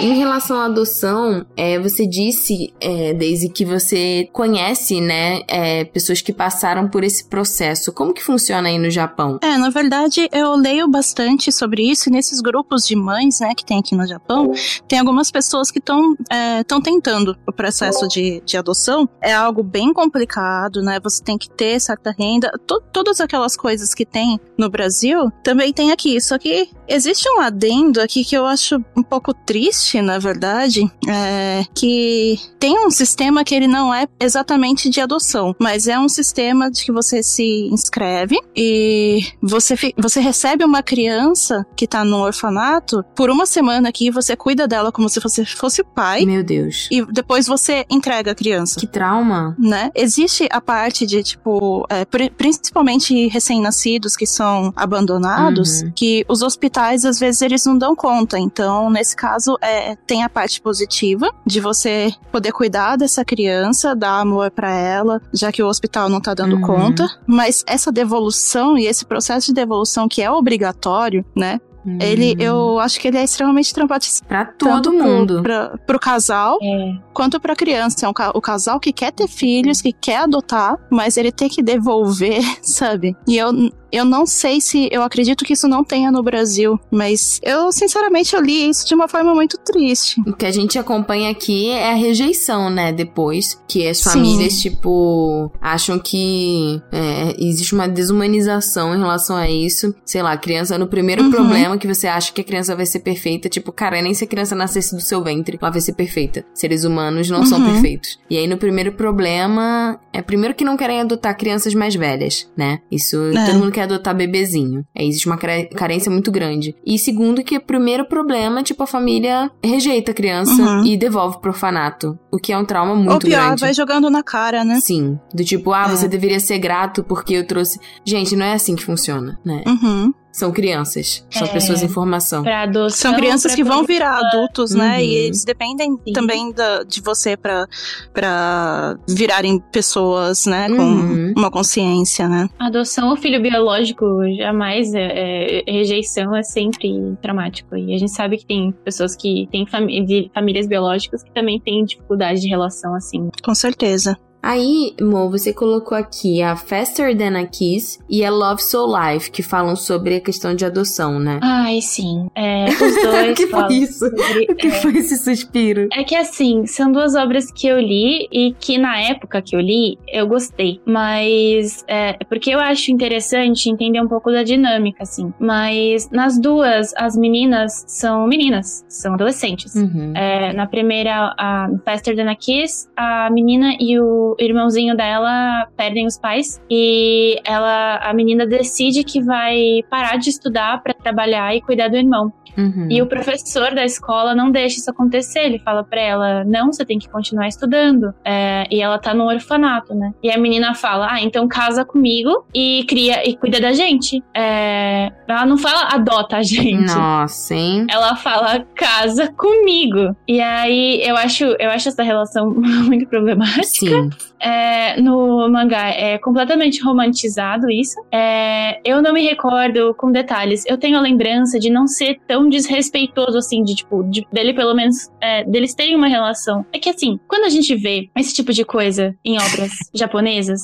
Em relação à adoção, é, você disse, é, Daisy, que você conhece, né, é, pessoas que passaram por esse processo. Como que funciona aí no Japão? É, na verdade, eu leio bastante sobre isso e nesses grupos de mães, né, que tem aqui no Japão, tem algumas pessoas que estão estão tentando o processo de, de adoção. É algo bem complicado, né? Você tem que ter certa renda. To- todas aquelas coisas que tem no Brasil também tem aqui. Só que existe um adendo aqui que eu acho um pouco triste, na verdade, é, que tem um sistema que ele não é exatamente de adoção, mas é um sistema de que você se inscreve e você, você recebe uma criança que tá no orfanato por uma semana aqui, você cuida dela como se você fosse o pai Meu Deus. e depois você entrega a criança. Que trauma. Né? Existe a parte de, tipo, é, pri- principalmente recém-nascidos que são abandonados, Uhum. que os hospitais, às vezes, eles não dão conta. Então, nesse caso, é, tem a parte positiva de você poder cuidar dessa criança, dar amor pra ela, já que o hospital não tá dando Uhum. conta. Mas essa devolução e esse processo de devolução que é obrigatório, né? Ele, eu acho que ele é extremamente traumatizante. Pra todo mundo. Pra, pro casal, É. quanto pra criança. É um o casal que quer ter filhos, que quer adotar, mas ele tem que devolver, (laughs) sabe? E eu, eu não sei se. Eu acredito que isso não tenha no Brasil, mas eu, sinceramente, eu li isso de uma forma muito triste. O que a gente acompanha aqui é a rejeição, né? Depois que as Sim. famílias, tipo, acham que é, existe uma desumanização em relação a isso. Sei lá, a criança no primeiro Uhum. problema que você acha que a criança vai ser perfeita, tipo, cara, nem se a criança nascesse do seu ventre, ela vai ser perfeita. Seres humanos não são Uhum. perfeitos. E aí no primeiro problema, é primeiro que não querem adotar crianças mais velhas, né? Isso, É. todo mundo quer adotar bebezinho. Aí existe uma carência muito grande. E segundo que o primeiro problema, tipo, a família rejeita a criança Uhum. e devolve pro orfanato. O que é um trauma muito Ou pior, grande. vai jogando na cara, né? Sim. Do tipo, ah, É. você deveria ser grato porque eu trouxe. Gente, não é assim que funciona, né? Uhum. São crianças. São É. pessoas em formação. Adoção. São crianças que vão virar adultos, né? Uhum. E eles dependem Sim. também da- de você pra, pra virarem pessoas, né? Com Uhum. uma consciência, né? Adoção ou filho biológico, jamais é, é- rejeição é sempre traumático. E a gente sabe que tem pessoas que têm famílias biológicas que também têm dificuldade de relação assim. Com certeza. Aí, Mo, você colocou aqui a Faster Than a Kiss e a Love So Life, que falam sobre a questão de adoção, né? Ai, sim. É, (laughs) os dois Que foi isso? sobre- O que foi esse suspiro? É que assim, são duas obras que eu li e que na época que eu li, eu gostei. Mas é é porque eu acho interessante entender um pouco da dinâmica, assim. Mas nas duas, as meninas são meninas, são adolescentes. Uhum. É, na primeira, a Faster Than a Kiss, a menina e o irmãozinho dela perdem os pais e ela, a menina decide que vai parar de estudar pra trabalhar e cuidar do irmão. Uhum. E o professor da escola não deixa isso acontecer. Ele fala pra ela: não, você tem que continuar estudando. É, e ela tá no orfanato, né? E a menina fala: ah, então casa comigo e cria e cuida da gente. É, ela não fala adota a gente. Nossa, hein? Ela fala casa comigo. E aí eu acho, eu acho essa relação (laughs) muito problemática. Sim. É, no mangá é completamente romantizado isso. É, eu não me recordo com detalhes. Eu tenho a lembrança de não ser tão desrespeitoso assim, de tipo, de- dele pelo menos, é, deles terem uma relação. É que assim, quando a gente vê esse tipo de coisa em obras (laughs) japonesas,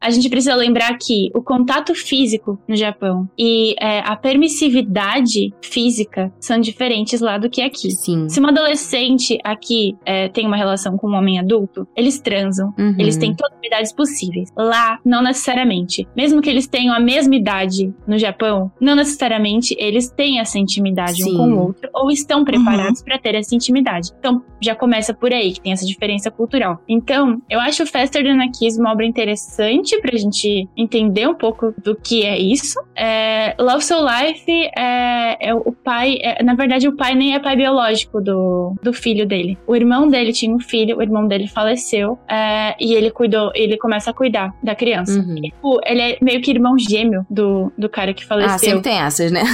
a gente precisa lembrar que o contato físico no Japão e é, a permissividade física são diferentes lá do que aqui. Sim. Se uma adolescente aqui é, tem uma relação com um homem adulto, eles transam. Uhum. Eles têm todas as idades possíveis. Lá, não necessariamente. Mesmo que eles tenham a mesma idade no Japão, não necessariamente eles têm essa intimidade Sim. um com o outro ou estão preparados pra ter essa intimidade. Então, já começa por aí, que tem essa diferença cultural. Então, eu acho Faster Than a Kiss uma obra interessante pra gente entender um pouco do que é isso. É, Love So Life é, é o pai, é, na verdade, o pai nem é pai biológico do, do filho dele. O irmão dele tinha um filho, o irmão dele faleceu é, e ele cuidou, ele começa a cuidar da criança. Uhum. Tipo, ele é meio que irmão gêmeo do, do cara que faleceu. Ah, sempre tem essas, né? (laughs)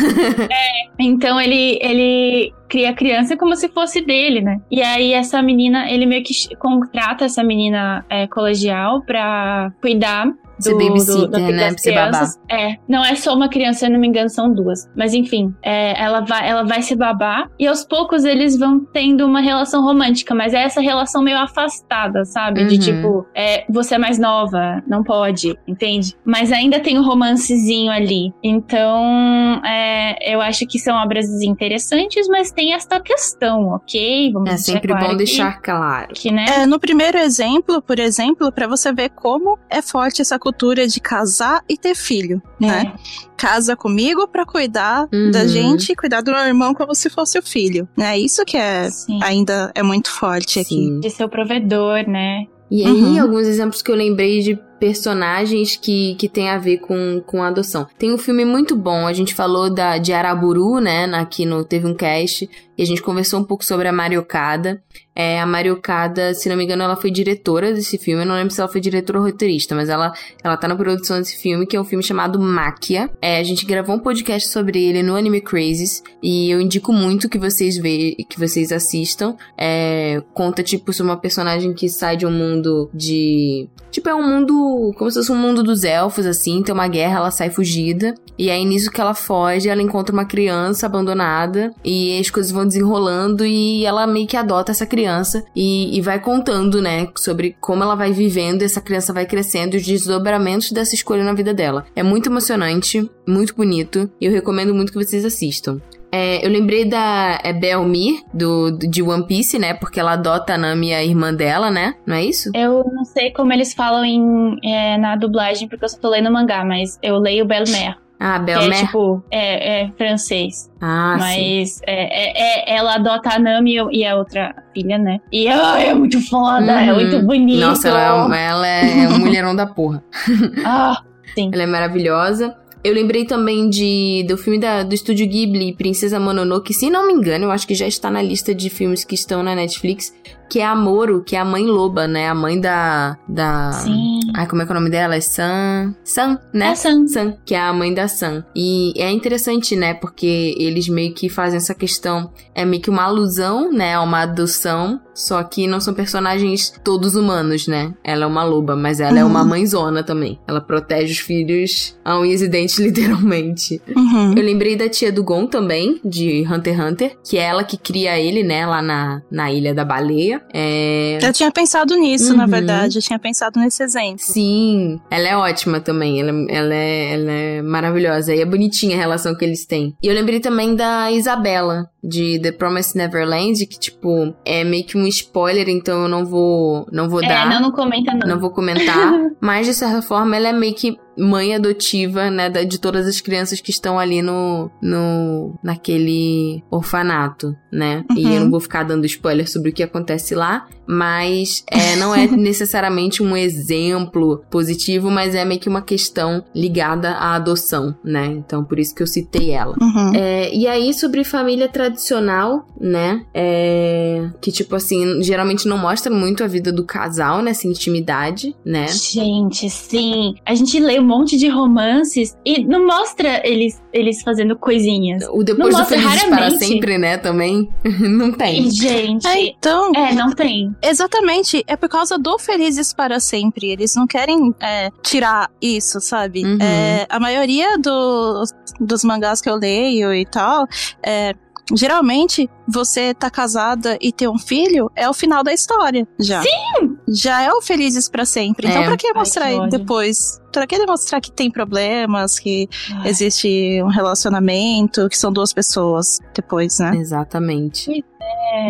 Então ele, ele cria a criança como se fosse dele, né? E aí essa menina, ele meio que contrata essa menina é, colegial pra cuidar Ser do, babysitter, do, da- né? Pra ser babá. É, não é só uma criança, se eu não me engano, são duas. Mas enfim, é, ela, vai, ela vai se babar e aos poucos eles vão tendo uma relação romântica, mas é essa relação meio afastada, sabe? De Uhum. tipo, é, você é mais nova, não pode, entende? Mas ainda tem o romancezinho ali. Então, é, eu acho que são obras interessantes, mas tem esta questão, ok? Vamos É deixar sempre claro bom deixar claro. que, né? É, no primeiro exemplo, por exemplo, pra você ver como é forte essa cultura de casar e ter filho, né? Casa comigo pra cuidar Uhum. da gente e cuidar do meu irmão como se fosse o filho, né? Isso que é Sim. ainda é muito forte aqui. Sim. De ser o provedor, né? E aí, Uhum. alguns exemplos que eu lembrei de personagens que, que tem a ver com, com a adoção. Tem um filme muito bom, a gente falou da, de Araburu, né, aqui no Teve um Cast, e a gente conversou um pouco sobre a Mariocada. É, a Mariocada, se não me engano, ela foi diretora desse filme, eu não lembro se ela foi diretora ou roteirista, mas ela, ela tá na produção desse filme, que é um filme chamado Máquia. É, a gente gravou um podcast sobre ele no Anime Crazes, e eu indico muito que vocês vejam, que vocês assistam. É, conta, tipo, sobre uma personagem que sai de um mundo de... Tipo, é um mundo... Como se fosse um mundo dos elfos, assim. Tem uma guerra, ela sai fugida. E aí, nisso que ela foge, ela encontra uma criança abandonada. E as coisas vão desenrolando e ela meio que adota essa criança. E, e vai contando, né, sobre como ela vai vivendo. Essa criança vai crescendo. E os desdobramentos dessa escolha na vida dela. É muito emocionante, muito bonito. E eu recomendo muito que vocês assistam. É, eu lembrei da é Belmir, do, do- de One Piece, né? Porque ela adota a Nami, a irmã dela, né? Não é isso? Eu não sei como eles falam em, é, na dublagem, porque eu só tô lendo mangá, mas eu leio Belmer. Ah, Que Belmer. é tipo, é, é francês. ah, sim. mas é, é- é- ela adota a Nami e a outra filha, né? E ai, é muito foda, é Uhum. muito bonito. Nossa, ela é, um- ela é um mulherão da porra. (laughs) Ah, Ela é maravilhosa. Eu lembrei também de do filme da, do estúdio Ghibli, Princesa Mononoke, se não me engano, eu acho que já está na lista de filmes que estão na Netflix, que é a Moro, que é a mãe loba, né? A mãe da. da... Sim. Ai, como é que é o nome dela? É San. San, né? É San. San, que é a mãe da San. E é interessante, né? Porque eles meio que fazem essa questão. É meio que uma alusão, né? A uma adoção. Só que não são personagens todos humanos, né? Ela é uma loba, mas ela é uma mãezona também. Ela protege os filhos a unhas e dentes, (laughs) literalmente. Uhum. Eu lembrei da tia do Gon também, de Hunter x Hunter, que é ela que cria ele, né, lá na, na Ilha da Baleia. É... Eu tinha pensado nisso, na Uhum. verdade. Eu tinha pensado nesse exemplo. Sim, ela é ótima também. Ela, ela, é, ela é maravilhosa. E é bonitinha a relação que eles têm. E eu lembrei também da Isabela, de The Promised Neverland, que, tipo, é meio que um spoiler, então eu não vou, não vou É, dar. não, não comenta não. Não vou comentar, (laughs) mas de certa forma ela é meio que mãe adotiva, né, de todas as crianças que estão ali no, no naquele orfanato, né? E Uhum. eu não vou ficar dando spoiler sobre o que acontece lá, mas é, não é (laughs) necessariamente um exemplo positivo, mas é meio que uma questão ligada à adoção, né? Então por isso que eu citei ela. Uhum. É, e aí, sobre família tradicional, né? É, que, tipo assim, geralmente não mostra muito a vida do casal nessa intimidade, né? Gente, sim. A gente lê um monte de romances e não mostra eles, eles fazendo coisinhas. O depois Não do mostra Felizes para sempre, né? Também (laughs) não tem. E, gente. É, então, É, não tem. exatamente. É por causa do Felizes para Sempre. Eles não querem é, tirar isso, sabe? Uhum. É, a maioria dos, dos mangás que eu leio e tal, é, geralmente você tá casada e ter um filho é o final da história. Já. Sim! Já é o Felizes para Sempre. Então, É. pra que Ai, mostrar que ódio. depois? Pra que demonstrar que tem problemas, que Ai. existe um relacionamento, que são duas pessoas depois, né? Exatamente. E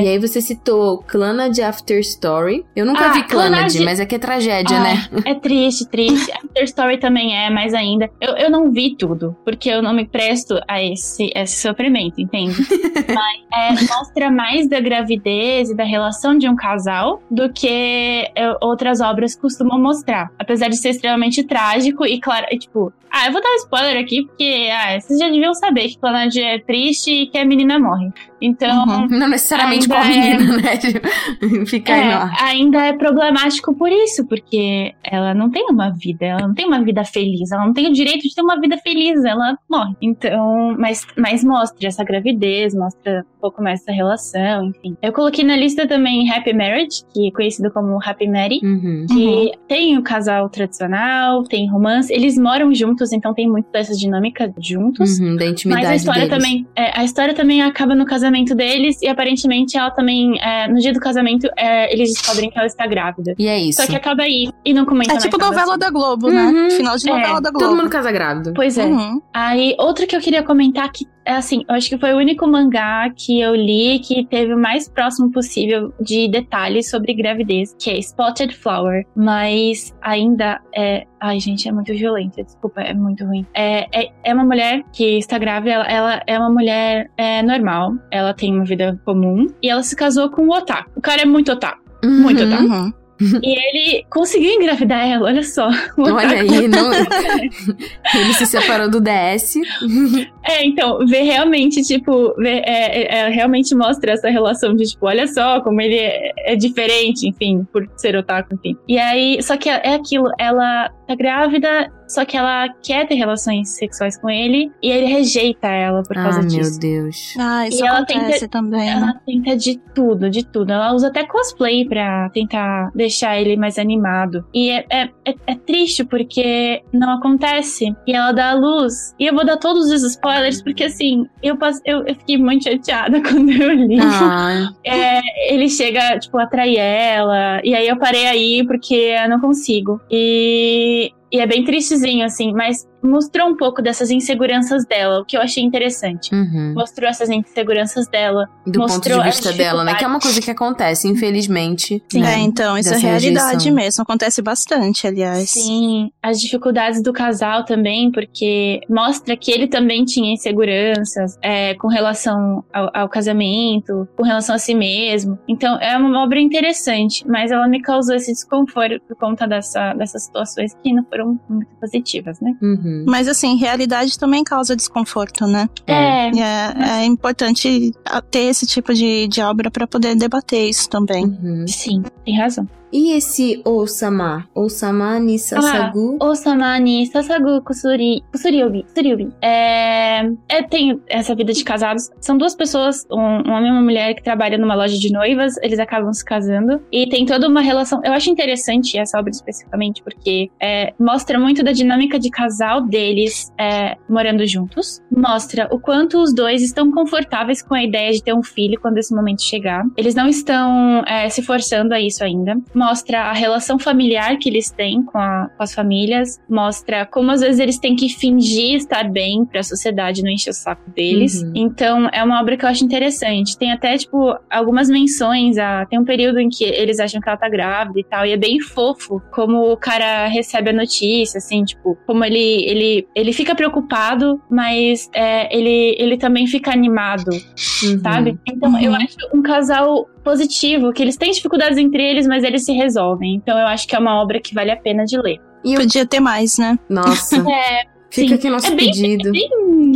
aí você citou Clannad After Story. Eu nunca Ah, vi Clannad, Clannad- mas é que é tragédia, Ai, né? É triste, triste. (laughs) After Story também é, mais ainda. Eu, eu não vi tudo, porque eu não me presto a esse, esse sofrimento, entende? (laughs) Mas é, mostra mais da gravidez e da relação de um casal do que é, outras obras costumam mostrar. Apesar de ser extremamente trágico e, claro, e, tipo, ah, eu vou dar um spoiler aqui, porque ah, vocês já deviam saber que Planet é triste e que a menina morre. Então, Uhum. Não necessariamente com a é- menina, né? Tipo, Fica aí é, ar. ainda é problemático por isso, porque ela não tem uma vida, ela não tem uma vida feliz, ela não tem o direito de ter uma vida feliz, ela morre. Então, mas, mas mostra essa gravidez, mostra um pouco mais essa relação, enfim. Eu coloquei na lista também Happy Marriage, que é conhecido como Happy Mary. Uhum. Que tem o casal tradicional, tem romance, eles moram juntos, então tem muito dessas dinâmicas juntos. Uhum, da intimidade Mas a história deles. também, é, a história também acaba no casamento deles e aparentemente ela também, é, no dia do casamento, é, eles descobrem que ela está grávida. E é isso. Só que acaba aí e não comenta É tipo novela assim. da Globo, Uhum. né? Final de É, novela da Globo. Todo mundo casa grávido. Pois é. Uhum. Aí, outra que eu queria comentar que é assim, eu acho que foi o único mangá que eu li que teve o mais próximo possível de detalhes sobre gravidez, que é Spotted Flower. Mas ainda é. Ai, gente, é muito violenta, desculpa, é muito ruim. É, é, é uma mulher que está grávida, ela, ela é uma mulher é, normal, ela tem uma vida comum, e ela se casou com o otaku. O cara é muito otaku. Muito Uhum. otaku. Uhum. E ele conseguiu engravidar ela, olha só. (laughs) Olha aí, não... (laughs) ele se separou do DS. (laughs) É, então, ver realmente, tipo, ver, é, é, é, realmente mostra essa relação de, tipo, olha só como ele é, é diferente, enfim, por ser otaku, enfim. E aí, só que é aquilo, ela tá grávida, só que ela quer ter relações sexuais com ele, e ele rejeita ela por causa ah, meu disso. Deus. Ah, isso E ela acontece tenta- também, né? Ela tenta de tudo, de tudo. Ela usa até cosplay pra tentar deixar ele mais animado. E é, é, é, é triste porque não acontece. E ela dá a luz. E eu vou dar todos os spoilers porque, assim, eu, passe- eu, eu fiquei muito chateada (laughs) quando eu li. Ah, É, ele chega, tipo, a atrair ela. E aí eu parei aí porque eu não consigo. E, e é bem tristezinho, assim, mas mostrou um pouco dessas inseguranças dela, o que eu achei interessante. uhum. Mostrou essas inseguranças dela. Do ponto Mostrou de vista dela, né? Que é uma coisa que acontece, infelizmente. Sim. né? É, então, isso é Dessa realidade rejeição. mesmo. Acontece bastante, aliás. Sim, as dificuldades do casal também, porque mostra que ele também tinha inseguranças é, com relação ao, ao casamento, com relação a si mesmo. Então é uma obra interessante, mas ela me causou esse desconforto por conta dessa, dessas situações que não foram muito positivas, né? Uhum. Uhum. Mas assim, realidade também causa desconforto, né? É, é, é importante ter esse tipo de, de obra pra poder debater isso também. Uhum. sim, tem razão. E esse Osama? Osama ni Sasagu? Osamani, Sasagu, Kusuri, Kusuriobi, Kusuriobi. É, é, tem essa vida de casados. São duas pessoas, um, um homem e uma mulher que trabalham numa loja de noivas, eles acabam se casando. E tem toda uma relação. Eu acho interessante essa obra especificamente, porque é, mostra muito da dinâmica de casal deles é, morando juntos. Mostra o quanto os dois estão confortáveis com a ideia de ter um filho quando esse momento chegar. Eles não estão é, se forçando a isso ainda. Mostra a relação familiar que eles têm com, a- com as famílias. Mostra como às vezes eles têm que fingir estar bem pra sociedade não encher o saco deles. Uhum. Então é uma obra que eu acho interessante. Tem até, tipo, algumas menções. A... Tem um período em que eles acham que ela tá grávida e tal. E é bem fofo como o cara recebe a notícia, assim, tipo, como ele, ele, ele fica preocupado, mas é, ele, ele também fica animado Uhum. sabe? Então eu acho um casal positivo, que eles têm dificuldades entre eles, mas eles se resolvem. Então eu acho que é uma obra que vale a pena de ler. E eu... Podia ter mais, né? Nossa, (laughs) É fica sim. aqui nosso É bem- pedido. bem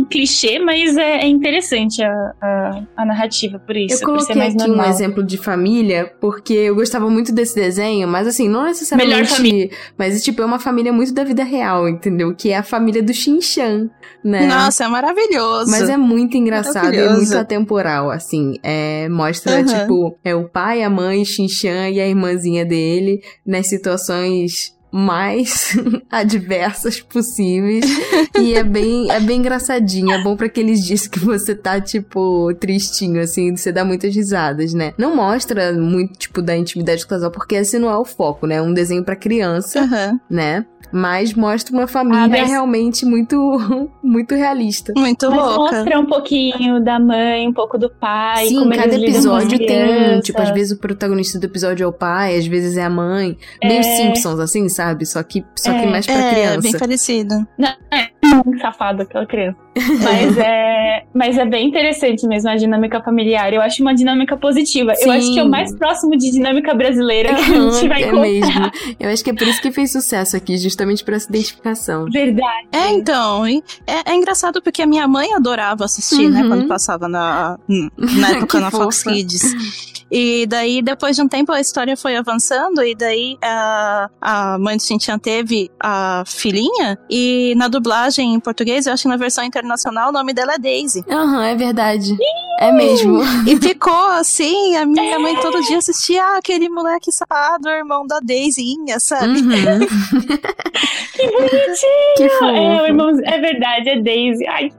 clichê, mas é, é interessante a, a, a narrativa por isso, Eu por ser coloquei mais aqui normal. um exemplo de família, porque eu gostava muito desse desenho, mas assim, não necessariamente. Melhor família. Mas, tipo, é uma família muito da vida real, entendeu? Que é a família do Shin-Chan, né? Nossa, é maravilhoso. Mas é muito engraçado e muito atemporal, assim. É, mostra, Uhum. tipo, é o pai, a mãe, Shin-Chan e a irmãzinha dele nas situações mais (laughs) adversas possíveis. e é bem, é bem engraçadinho. É bom pra aqueles dias que você tá, tipo, tristinho, assim, você dá muitas risadas, né? Não mostra muito, tipo, da intimidade do casal, porque esse não é o foco, né? É um desenho pra criança, Aham. né? Mas mostra uma família Ah, mas- realmente muito, (laughs) muito realista. Muito Mas louca. mostra um pouquinho da mãe, um pouco do pai. Sim, como cada eles lidam com as episódio tem crianças. Tipo, às vezes o protagonista do episódio é o pai, às vezes é a mãe. Meio É. Simpsons, assim, sabe? Só que, só que É. mais pra É, criança. bem parecido. Não, é safado aquela criança. (laughs) Mas é, mas é bem interessante mesmo a dinâmica familiar. Eu acho uma dinâmica positiva. Eu acho que é o Sim. mais próximo de dinâmica brasileira que a gente vai é encontrar. mesmo. Eu acho que é por isso que fez sucesso aqui, justamente por essa identificação. Verdade. É, então, é, é engraçado porque a minha mãe adorava assistir, né, Uhum. quando passava na, (laughs) na época na Fox. Kids. E daí, depois de um tempo, a história foi avançando, e daí a, a mãe do Shintian teve a filhinha, e na dublagem em português, eu acho que na versão internacional, o nome dela é Daisy. Aham, é verdade. É mesmo. E ficou assim, a minha mãe todo dia assistia ah, aquele moleque safado, irmão da Daisyinha, sabe? Uhum. que fofo. É, o irmão, (laughs) (laughs) é verdade, é Daisy. Ai,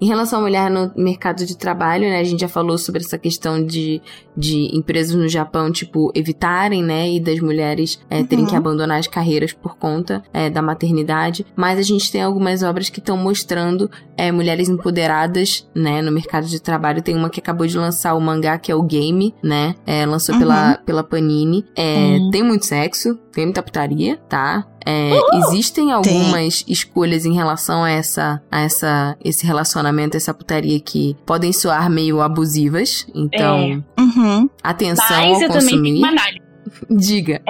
Em relação à mulher no mercado de trabalho, né? A gente já falou sobre essa questão de, de empresas no Japão, tipo, evitarem, né? E das mulheres é, terem Uhum. que abandonar as carreiras por conta é, da maternidade. Mas a gente tem algumas obras que estão mostrando é, mulheres empoderadas, né? No mercado de trabalho. Tem uma que acabou de lançar o mangá, que é o Game, né? É, lançou Uhum. pela, pela Panini. É. Tem muito sexo, tem muita putaria, tá? É, Existem algumas escolhas em relação a essa, a essa, esse relacionamento, essa putaria que podem soar meio abusivas. Então, Uhum. atenção mas ao eu também tenho consumir. uma análise. (laughs) Diga.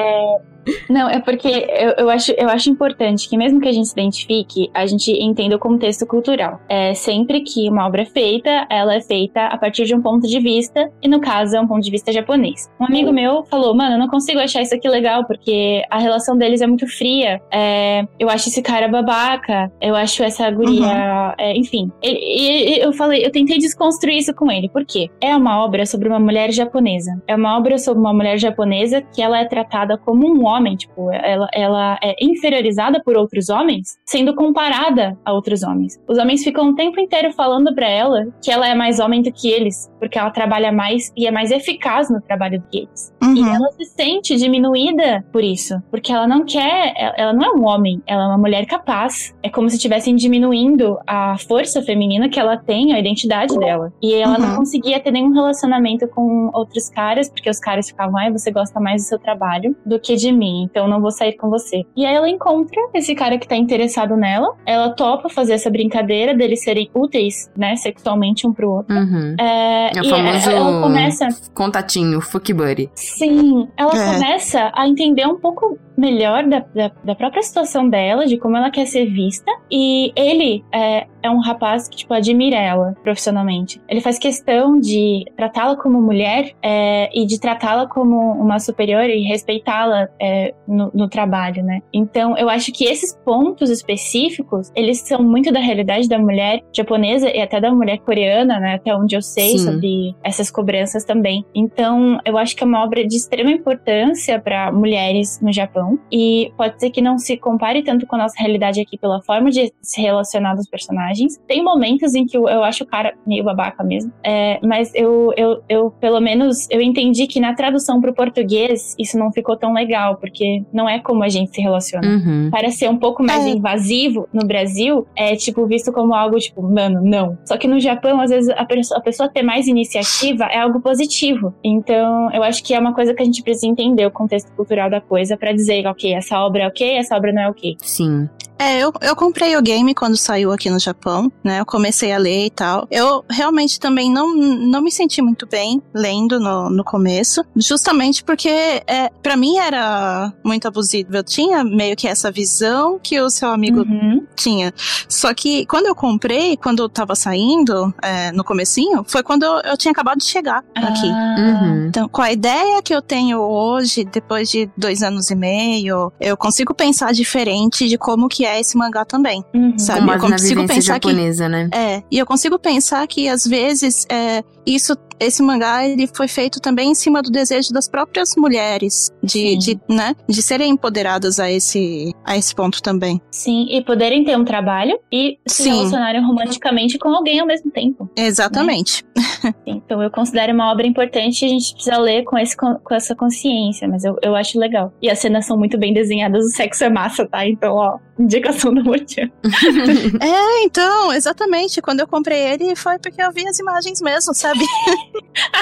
Não, é porque eu, eu, acho, eu acho importante que mesmo que a gente se identifique, a gente entenda o contexto cultural. É sempre que uma obra é feita, ela é feita a partir de um ponto de vista, e no caso é um ponto de vista japonês. Um amigo meu falou, mano, eu não consigo achar isso aqui legal, porque a relação deles é muito fria. É, eu acho esse cara babaca, eu acho essa guria. é, enfim. E eu falei, eu tentei desconstruir isso com ele. Por quê? É uma obra sobre uma mulher japonesa. É uma obra sobre uma mulher japonesa que ela é tratada como um homem, tipo, ela, ela é inferiorizada por outros homens, sendo comparada a outros homens. Os homens ficam o tempo inteiro falando pra ela que ela é mais homem do que eles, porque ela trabalha mais e é mais eficaz no trabalho do que eles. E Uhum. ela se sente diminuída por isso, porque ela não quer, ela- não é um homem, ela é uma mulher capaz. É como se estivessem diminuindo a força feminina que ela tem, a identidade dela. E ela não Uhum. conseguia ter nenhum relacionamento com outros caras, porque os caras ficavam, ai, você gosta mais do seu trabalho do que de mim, então não vou sair com você. E aí ela encontra esse cara que tá interessado nela, ela topa fazer essa brincadeira deles serem úteis, né, sexualmente um pro outro. Uhum. É, É o e famoso ela começa contatinho, fuck buddy. Sim, ela É. começa a entender um pouco melhor da, da, da própria situação dela, de como ela quer ser vista. E ele é, é um rapaz que, tipo, admira ela profissionalmente. Ele faz questão de tratá-la como mulher é, e de tratá-la como uma superior e respeitá-la é, no, no, trabalho, né? Então, eu acho que esses pontos específicos, eles são muito da realidade da mulher japonesa e até da mulher coreana, né? Até onde eu sei Sim. sobre essas cobranças também. Então, eu acho que é uma obra de extrema importância para mulheres no Japão e pode ser que não se compare tanto com a nossa realidade aqui pela forma de se relacionar dos personagens. Tem momentos em que eu, eu acho o cara meio babaca mesmo, é, mas eu, eu, eu, pelo menos, eu entendi que na tradução pro português isso não ficou tão legal, porque não é como a gente se relaciona. Uhum. Parece ser um pouco mais é. invasivo no Brasil, é tipo visto como algo tipo, mano, não. Só que no Japão, às vezes, a pessoa, a pessoa ter mais iniciativa é algo positivo. Então, eu acho que é uma coisa que a gente precisa entender o contexto cultural da coisa para dizer, ok, essa obra é ok, essa obra não é ok. Sim. É, eu, eu comprei o game quando saiu aqui no Japão, né? Eu comecei a ler e tal. Eu realmente também não, não me senti muito bem lendo no, no começo, justamente porque é, para mim era muito abusivo. Eu tinha meio que essa visão que o seu amigo uhum. tinha. Só que quando eu comprei, quando eu tava saindo, é, no comecinho, foi quando eu, eu, tinha acabado de chegar aqui. Ah. Uhum. Então, com a ideia que eu tenho hoje, depois de dois anos e meio, eu consigo pensar diferente de como que é esse mangá também, uhum. sabe? eu consigo pensar japonesa, que né? é, e eu consigo pensar que às vezes é, isso esse mangá ele foi feito também em cima do desejo das próprias mulheres de, de, né, de serem empoderadas a esse, a esse ponto também. Sim, e poderem ter um trabalho e se Sim. relacionarem romanticamente com alguém ao mesmo tempo. Exatamente. (laughs) Né? então eu considero uma obra importante e a gente precisa ler com, esse, com essa consciência, mas eu, eu acho legal. E as cenas são muito bem desenhadas, o sexo é massa, tá? Então, ó, indicação do motivo. (laughs) é, então, exatamente. Quando eu comprei ele foi porque eu vi as imagens mesmo, sabe?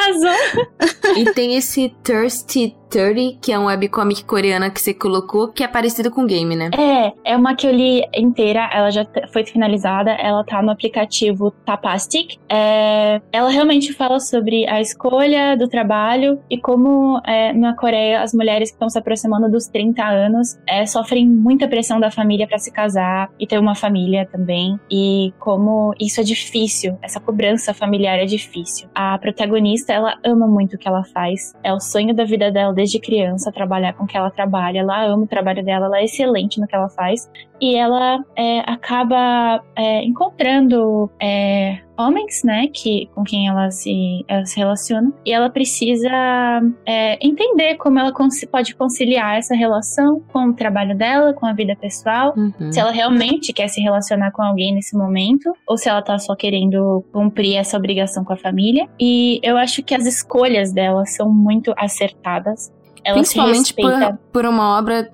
Azul. (laughs) e tem esse Thirsty 30, que é um webcomic coreana que você colocou, que é parecido com game, né? É, é uma que eu li inteira, ela já foi finalizada, ela tá no aplicativo Tapastic. É, ela realmente fala sobre a escolha do trabalho e como é, na Coreia as mulheres que estão se aproximando dos 30 anos é, sofrem muita pressão da família para se casar e ter uma família também, e como isso é difícil, essa cobrança familiar é difícil. A protagonista, ela ama muito o que ela faz, é o sonho da vida dela desde criança trabalhar com o que ela trabalha. Ela ama o trabalho dela, ela é excelente no que ela faz. E ela é, acaba é, encontrando é, homens, né, que, com quem ela se, ela se relaciona. E ela precisa é, entender como ela cons pode conciliar essa relação com o trabalho dela, com a vida pessoal. Uhum. Se ela realmente quer se relacionar com alguém nesse momento, ou se ela tá só querendo cumprir essa obrigação com a família. E eu acho que as escolhas dela são muito acertadas. Ela Principalmente por, por uma obra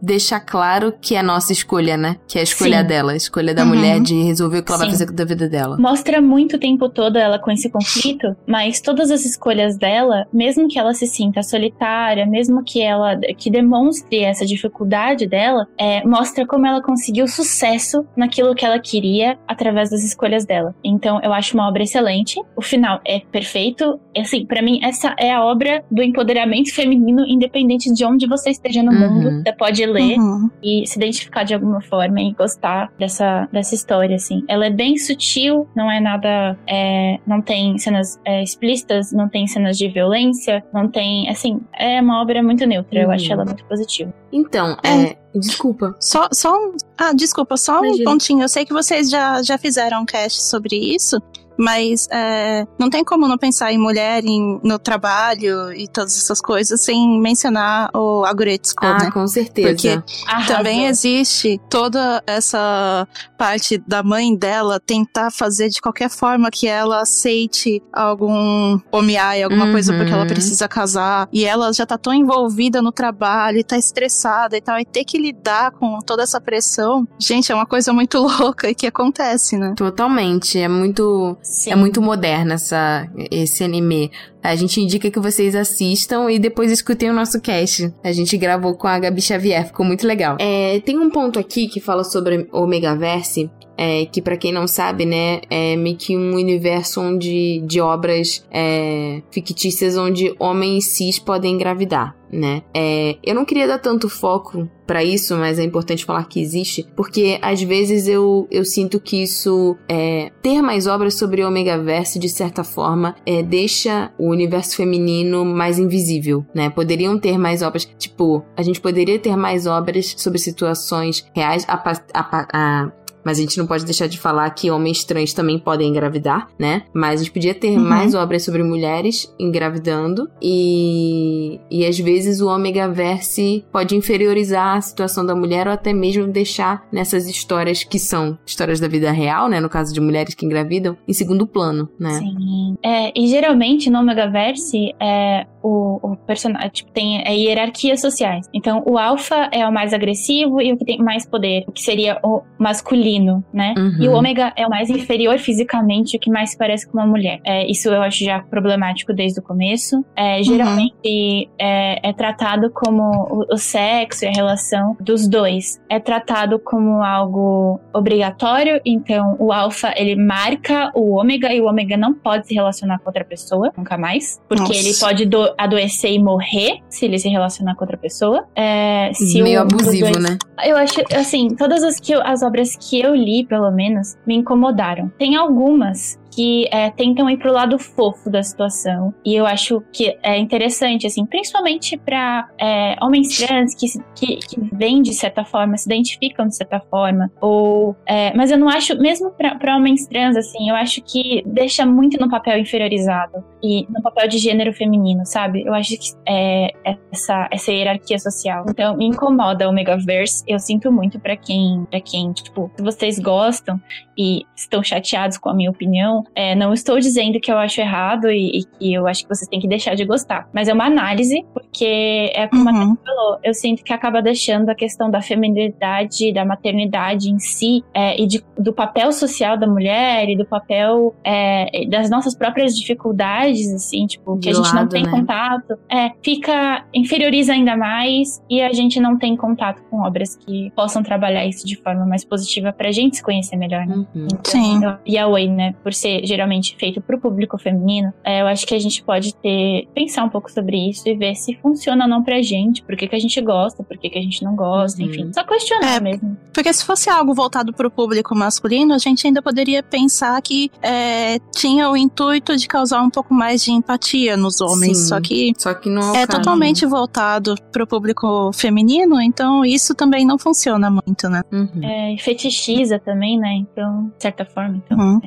deixar claro que é nossa escolha, né? Que é a escolha Sim. dela, a escolha da uhum. mulher de resolver o que ela Sim. vai fazer da vida dela. Mostra muito o tempo todo ela com esse conflito, mas todas as escolhas dela, mesmo que ela se sinta solitária, mesmo que ela que demonstre essa dificuldade dela, é, mostra como ela conseguiu sucesso naquilo que ela queria através das escolhas dela. Então, eu acho uma obra excelente. O final é perfeito. Assim, para mim essa é a obra do empoderamento (laughs) feminino independente de onde você esteja no uhum. mundo. Você pode ler uhum. e se identificar de alguma forma e gostar dessa, dessa história, assim. Ela é bem sutil, não é nada. É, não tem cenas é, explícitas, não tem cenas de violência, não tem. Assim, é uma obra muito neutra. Uhum. Eu acho ela muito positiva. Então, é. Desculpa. Só, só um. Ah, desculpa, só Imagina. um pontinho. Eu sei que vocês já, já fizeram um cast sobre isso. Mas é, não tem como não pensar em mulher em, no trabalho e todas essas coisas sem mencionar o Aguretsuko, ah, né? com certeza. Porque Arrasou. também existe toda essa parte da mãe dela tentar fazer de qualquer forma que ela aceite algum omiai, alguma uhum. coisa porque ela precisa casar. E ela já tá tão envolvida no trabalho e tá estressada e tal. E ter que lidar com toda essa pressão, gente, é uma coisa muito (laughs) louca e que acontece, né? Totalmente. É muito Sim. É muito moderno essa, esse anime. A gente indica que vocês assistam e depois escutem o nosso cast. A gente gravou com a Gabi Xavier, ficou muito legal. É, tem um ponto aqui que fala sobre o Megaverse é, que para quem não sabe, né, é meio que um universo onde, de obras é, fictícias onde homens cis podem engravidar né? É, eu não queria dar tanto foco para isso, mas é importante falar que existe, porque às vezes eu, eu sinto que isso é, ter mais obras sobre o Omega Verse de certa forma é, deixa o universo feminino mais invisível, né? Poderiam ter mais obras, tipo, a gente poderia ter mais obras sobre situações reais a, a, a mas a gente não pode deixar de falar que homens trans também podem engravidar, né? Mas a gente podia ter uhum. mais obras sobre mulheres engravidando e, e às vezes o ômega verse pode inferiorizar a situação da mulher ou até mesmo deixar nessas histórias que são histórias da vida real, né? No caso de mulheres que engravidam, em segundo plano, né? Sim. É, e geralmente no ômega verse é, o, o personagem tipo, tem é, hierarquias sociais. Então o alfa é o mais agressivo e o que tem mais poder, o que seria o masculino né? Uhum. E o ômega é o mais inferior fisicamente, o que mais parece com uma mulher. É, isso eu acho já problemático desde o começo. É, geralmente uhum. é, é, tratado como o, o, sexo e a relação dos dois. É tratado como algo obrigatório, então o alfa ele marca o ômega e o ômega não pode se relacionar com outra pessoa, nunca mais. Porque Nossa. ele pode do, adoecer e morrer se ele se relacionar com outra pessoa. É, se Meio abusivo, dois... né? Eu acho, assim, todas as, que eu, as obras que eu li, pelo menos, me incomodaram. Tem algumas que é, tentam ir pro lado fofo da situação. E eu acho que é interessante, assim, principalmente para é, homens trans que, que, que vêm de certa forma, se identificam de certa forma. Ou, é, mas eu não acho, mesmo para homens trans, assim, eu acho que deixa muito no papel inferiorizado e no papel de gênero feminino, sabe? Eu acho que é essa, essa hierarquia social. Então, me incomoda o Megaverse. Eu sinto muito para quem, para quem, tipo, vocês gostam e estão chateados com a minha opinião, é, não estou dizendo que eu acho errado e, e, que eu acho que vocês têm que deixar de gostar. Mas é uma análise, porque é como uhum. a falou, eu sinto que acaba deixando a questão da feminilidade, da maternidade em si, é, e de, do papel social da mulher e do papel é, das nossas próprias dificuldades, assim, tipo, que de a gente lado, não tem né? contato. É, fica, inferioriza ainda mais e a gente não tem contato com obras que possam trabalhar isso de forma mais positiva pra gente se conhecer melhor, né? Uhum. Então, Sim. E a Way, né, por ser geralmente feito para o público feminino, é, eu acho que a gente pode ter pensar um pouco sobre isso e ver se funciona ou não pra gente, por que, que a gente gosta, por que, que a gente não gosta, uhum. enfim, só questionar é, mesmo. Porque se fosse algo voltado para o público masculino, a gente ainda poderia pensar que é, tinha o intuito de causar um pouco mais de empatia nos homens, Sim, só que, só que não é, é totalmente voltado para o público feminino, então isso também não funciona muito, né? Uhum. É, fetichiza também, né? Então, de certa forma, então. Uhum.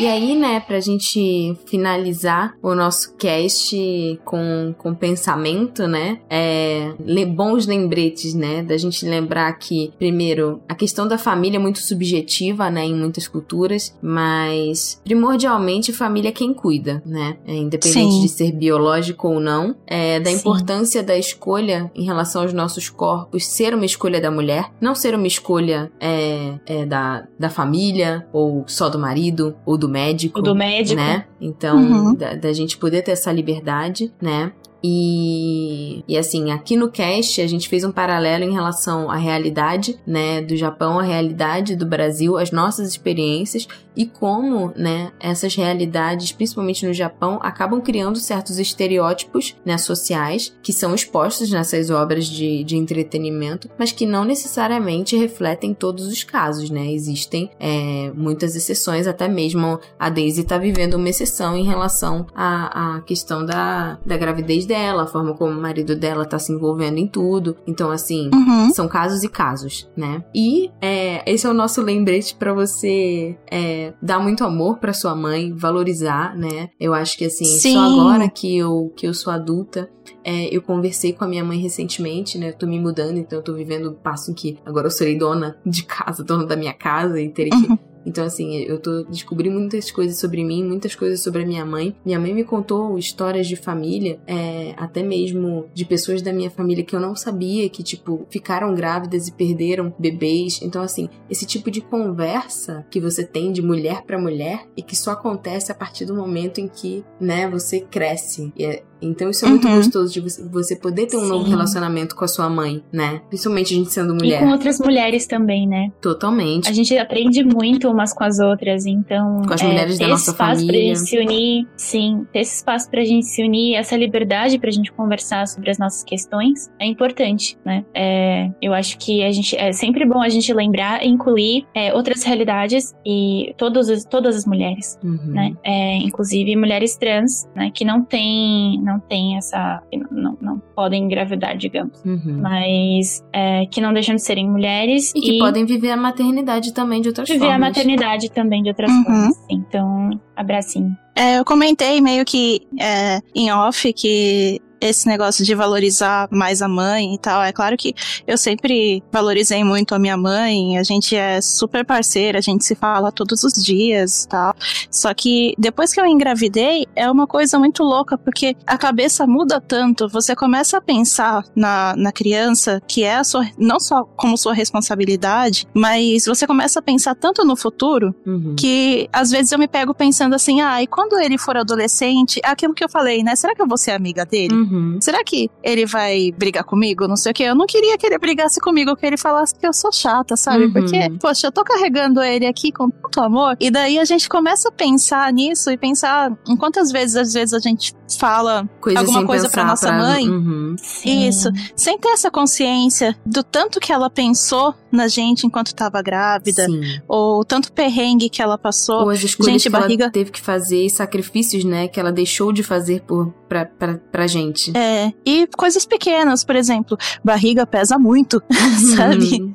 E aí, né, pra gente finalizar o nosso cast com, com pensamento, né, é, bons lembretes, né, da gente lembrar que, primeiro, a questão da família é muito subjetiva, né, em muitas culturas, mas primordialmente família é quem cuida, né, é, independente Sim. de ser biológico ou não, é, da Sim. importância da escolha em relação aos nossos corpos ser uma escolha da mulher, não ser uma escolha é, é da, da família ou só do marido ou do médico. O do médico. Né? Então, uhum. da, da gente poder ter essa liberdade, né? E, e assim, aqui no cast a gente fez um paralelo em relação à realidade, né, do Japão, à realidade do Brasil, as nossas experiências e como, né, essas realidades, principalmente no Japão, acabam criando certos estereótipos, né, sociais que são expostos nessas obras de, de entretenimento, mas que não necessariamente refletem todos os casos, né? Existem é, muitas exceções, até mesmo a Daisy está vivendo uma exceção em relação à, à questão da, da gravidez dela, a forma como o marido dela tá se envolvendo em tudo. Então, assim, uhum. são casos e casos, né? E é, esse é o nosso lembrete para você é, dar muito amor para sua mãe, valorizar, né? Eu acho que assim, Sim. só agora que eu, que eu sou adulta, é, eu conversei com a minha mãe recentemente, né? Eu tô me mudando, então eu tô vivendo o passo em que agora eu serei dona de casa, dona da minha casa e terei que uhum. Então, assim, eu tô descobrindo muitas coisas sobre mim, muitas coisas sobre a minha mãe. Minha mãe me contou histórias de família, é, até mesmo de pessoas da minha família que eu não sabia que, tipo, ficaram grávidas e perderam bebês. Então, assim, esse tipo de conversa que você tem de mulher para mulher e que só acontece a partir do momento em que, né, você cresce. E é, Então isso é muito Uhum. gostoso de você- poder ter um novo Sim. relacionamento com a sua mãe, né? Principalmente a gente sendo E mulher. com outras mulheres também, né? Totalmente. A gente aprende muito umas com as outras, então. Com as é, mulheres da ter nossa esse espaço pra família. gente se unir, sim, ter esse espaço pra gente se unir, essa liberdade pra gente conversar sobre as nossas questões é importante, né? É, eu acho que a gente é sempre bom a gente lembrar e incluir é, outras realidades e todos, os- todas as mulheres, Uhum. né? É, inclusive mulheres trans, né? Que não tem, não tem essa, que não, não, não podem engravidar, digamos. Uhum. Mas é, que não deixam de serem mulheres E que podem viver a maternidade também de outras viver a formas. maternidade também de outras Uhum. formas. Então, abracinho. É, eu comentei meio que é, em off que esse negócio de valorizar mais a mãe e tal. É claro que eu sempre valorizei muito a minha mãe, a gente é super parceira, a gente se fala todos os dias e tal. Só que depois que eu engravidei, é uma coisa muito louca, porque a cabeça muda tanto, você começa a pensar na, na criança, que é a sua, não só como sua responsabilidade, mas você começa a pensar tanto no futuro Uhum. que às vezes eu me pego pensando assim, ah, e quando ele for adolescente, aquilo que eu falei, né? Será que eu vou ser amiga dele? Uhum. Será que ele vai brigar comigo? Não sei o que. Eu não queria que ele brigasse comigo, que ele falasse que eu sou chata, sabe? Uhum. Porque, poxa, eu tô carregando ele aqui com tanto amor. E daí a gente começa a pensar nisso e pensar em quantas vezes, às vezes, a gente fala Coisa Alguma coisa pra pensar nossa mãe? Uhum. Isso. sem ter essa consciência do tanto que ela pensou na gente enquanto tava grávida, Sim. ou tanto perrengue que ela passou. Ou as escolhas Gente, que barriga- ela teve que fazer, e sacrifícios, né, que ela deixou de fazer por, pra, pra, pra gente. É, e coisas pequenas, por exemplo, barriga pesa muito, (laughs) sabe? Uhum.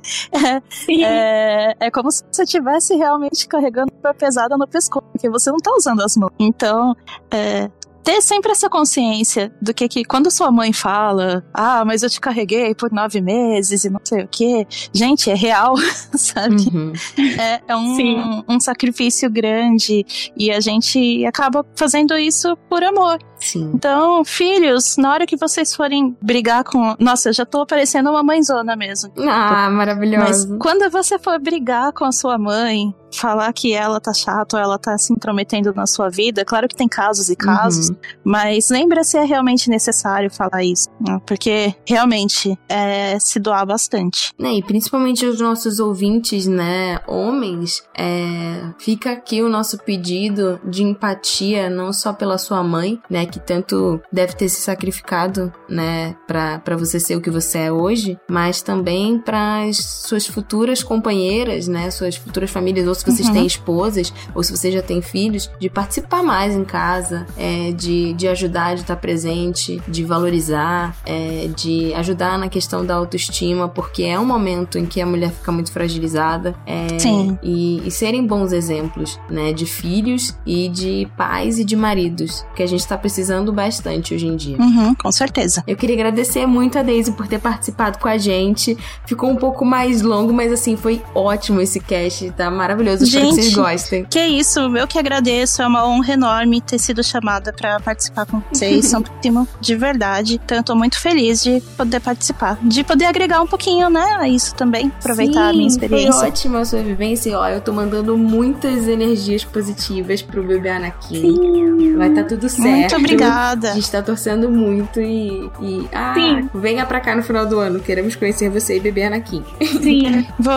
Sim. É, é como se você estivesse realmente carregando uma pesada no pescoço, porque você não tá usando as mãos. Então, é, ter sempre essa consciência do que, que quando sua mãe fala, ah, mas eu te carreguei por nove meses e não sei o que, gente, é real, (laughs) sabe? Uhum. É, é um, Sim. um sacrifício grande e a gente acaba fazendo isso por amor. Sim. Então, filhos, na hora que vocês forem brigar com. Nossa, eu já tô parecendo uma mãezona mesmo. Ah, Mas maravilhoso. quando você for brigar com a sua mãe, falar que ela tá chata ou ela tá se intrometendo na sua vida, claro que tem casos e casos, Uhum. mas lembra se é realmente necessário falar isso. né? Porque realmente é se doar bastante. Né, e principalmente os nossos ouvintes, né, homens, é, fica aqui o nosso pedido de empatia, não só pela sua mãe, né, que tanto deve ter se sacrificado, né, pra, pra você ser o que você é hoje, mas também para as suas futuras companheiras, né, suas futuras famílias, ou se vocês Uhum. têm esposas, ou se você já tem filhos, de participar mais em casa, é, de, de ajudar, de estar presente, de valorizar, é, de ajudar na questão da autoestima, porque é um momento em que a mulher fica muito fragilizada. é, Sim. E, e serem bons exemplos, né? De filhos e de pais e de maridos, que a gente tá precisando bastante hoje em dia. Uhum, com certeza. Eu queria agradecer muito a Daisy por ter participado com a gente. Ficou um pouco mais longo, mas assim, foi ótimo esse cast, tá maravilhoso. Espero que vocês Gente. gostem. Que isso, eu que agradeço. É uma honra enorme ter sido chamada pra participar com vocês. São primo de verdade. Então eu tô muito feliz de poder participar. De poder agregar um pouquinho, né, a isso também. Aproveitar a minha Sim, experiência. Foi ótima a sua vivência. Ó, eu tô mandando muitas energias positivas pro bebê Anakin. Vai tá tudo certo. Muito A obrigada. gente tá torcendo muito e. e ah, Sim. venha pra cá no final do ano. Queremos conhecer você e bebê Anakin. Sim. (laughs) Vou.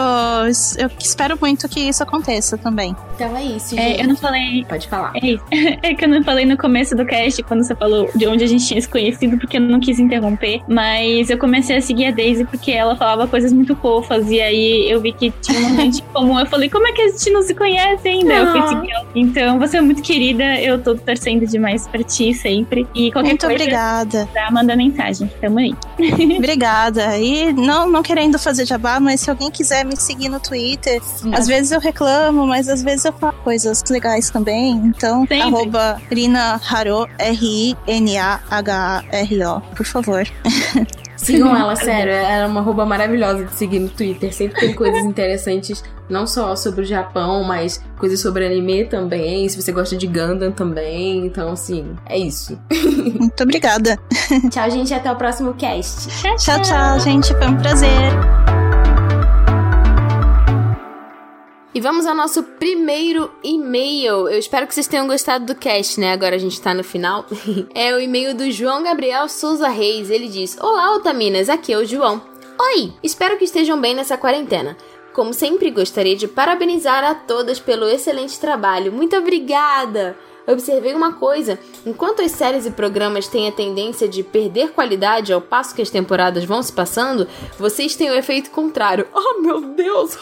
Eu espero muito que isso aconteça também. Então é isso, É, gente. eu não falei. Pode falar. É isso. (laughs) É que eu não falei no começo do cast, quando você falou de onde a gente tinha se conhecido, porque eu não quis interromper. Mas eu comecei a seguir a Daisy porque ela falava coisas muito fofas. E aí eu vi que tinha uma gente em comum. Eu falei, como é que a gente não se conhece ainda? Eu fui Ah. seguir ela. Então você é muito querida. Eu tô torcendo demais pra ti sempre. E qualquer Muito coisa, obrigada. Tá, manda mensagem. Tamo aí. (laughs) Obrigada. E não, não querendo fazer jabá, mas se alguém quiser me seguir no Twitter, às vezes eu reclamo, mas às vezes eu falo coisas legais também. Então, Sempre. arroba Rina Haro, R-I-N-A-H-A-R-O, por favor. (laughs) Sigam ela, sério. Ela é uma roupa maravilhosa de seguir no Twitter. Sempre tem coisas interessantes, não só sobre o Japão, mas coisas sobre anime também. Se você gosta de Gundam também. Então, assim, é isso. (laughs) Muito obrigada. Tchau, gente. Até o próximo cast. Tchau, tchau, gente. Foi um prazer. E vamos ao nosso primeiro e-mail. Eu espero que vocês tenham gostado do cast, né? Agora a gente tá no final. (laughs) é o e-mail do João Gabriel Souza Reis. Ele diz: Olá, Otaminas, aqui é o João. Oi! Espero que estejam bem nessa quarentena. Como sempre, gostaria de parabenizar a todas pelo excelente trabalho. Muito obrigada! Observei uma coisa: enquanto as séries e programas têm a tendência de perder qualidade ao passo que as temporadas vão se passando, vocês têm o efeito contrário. (laughs) Oh meu Deus!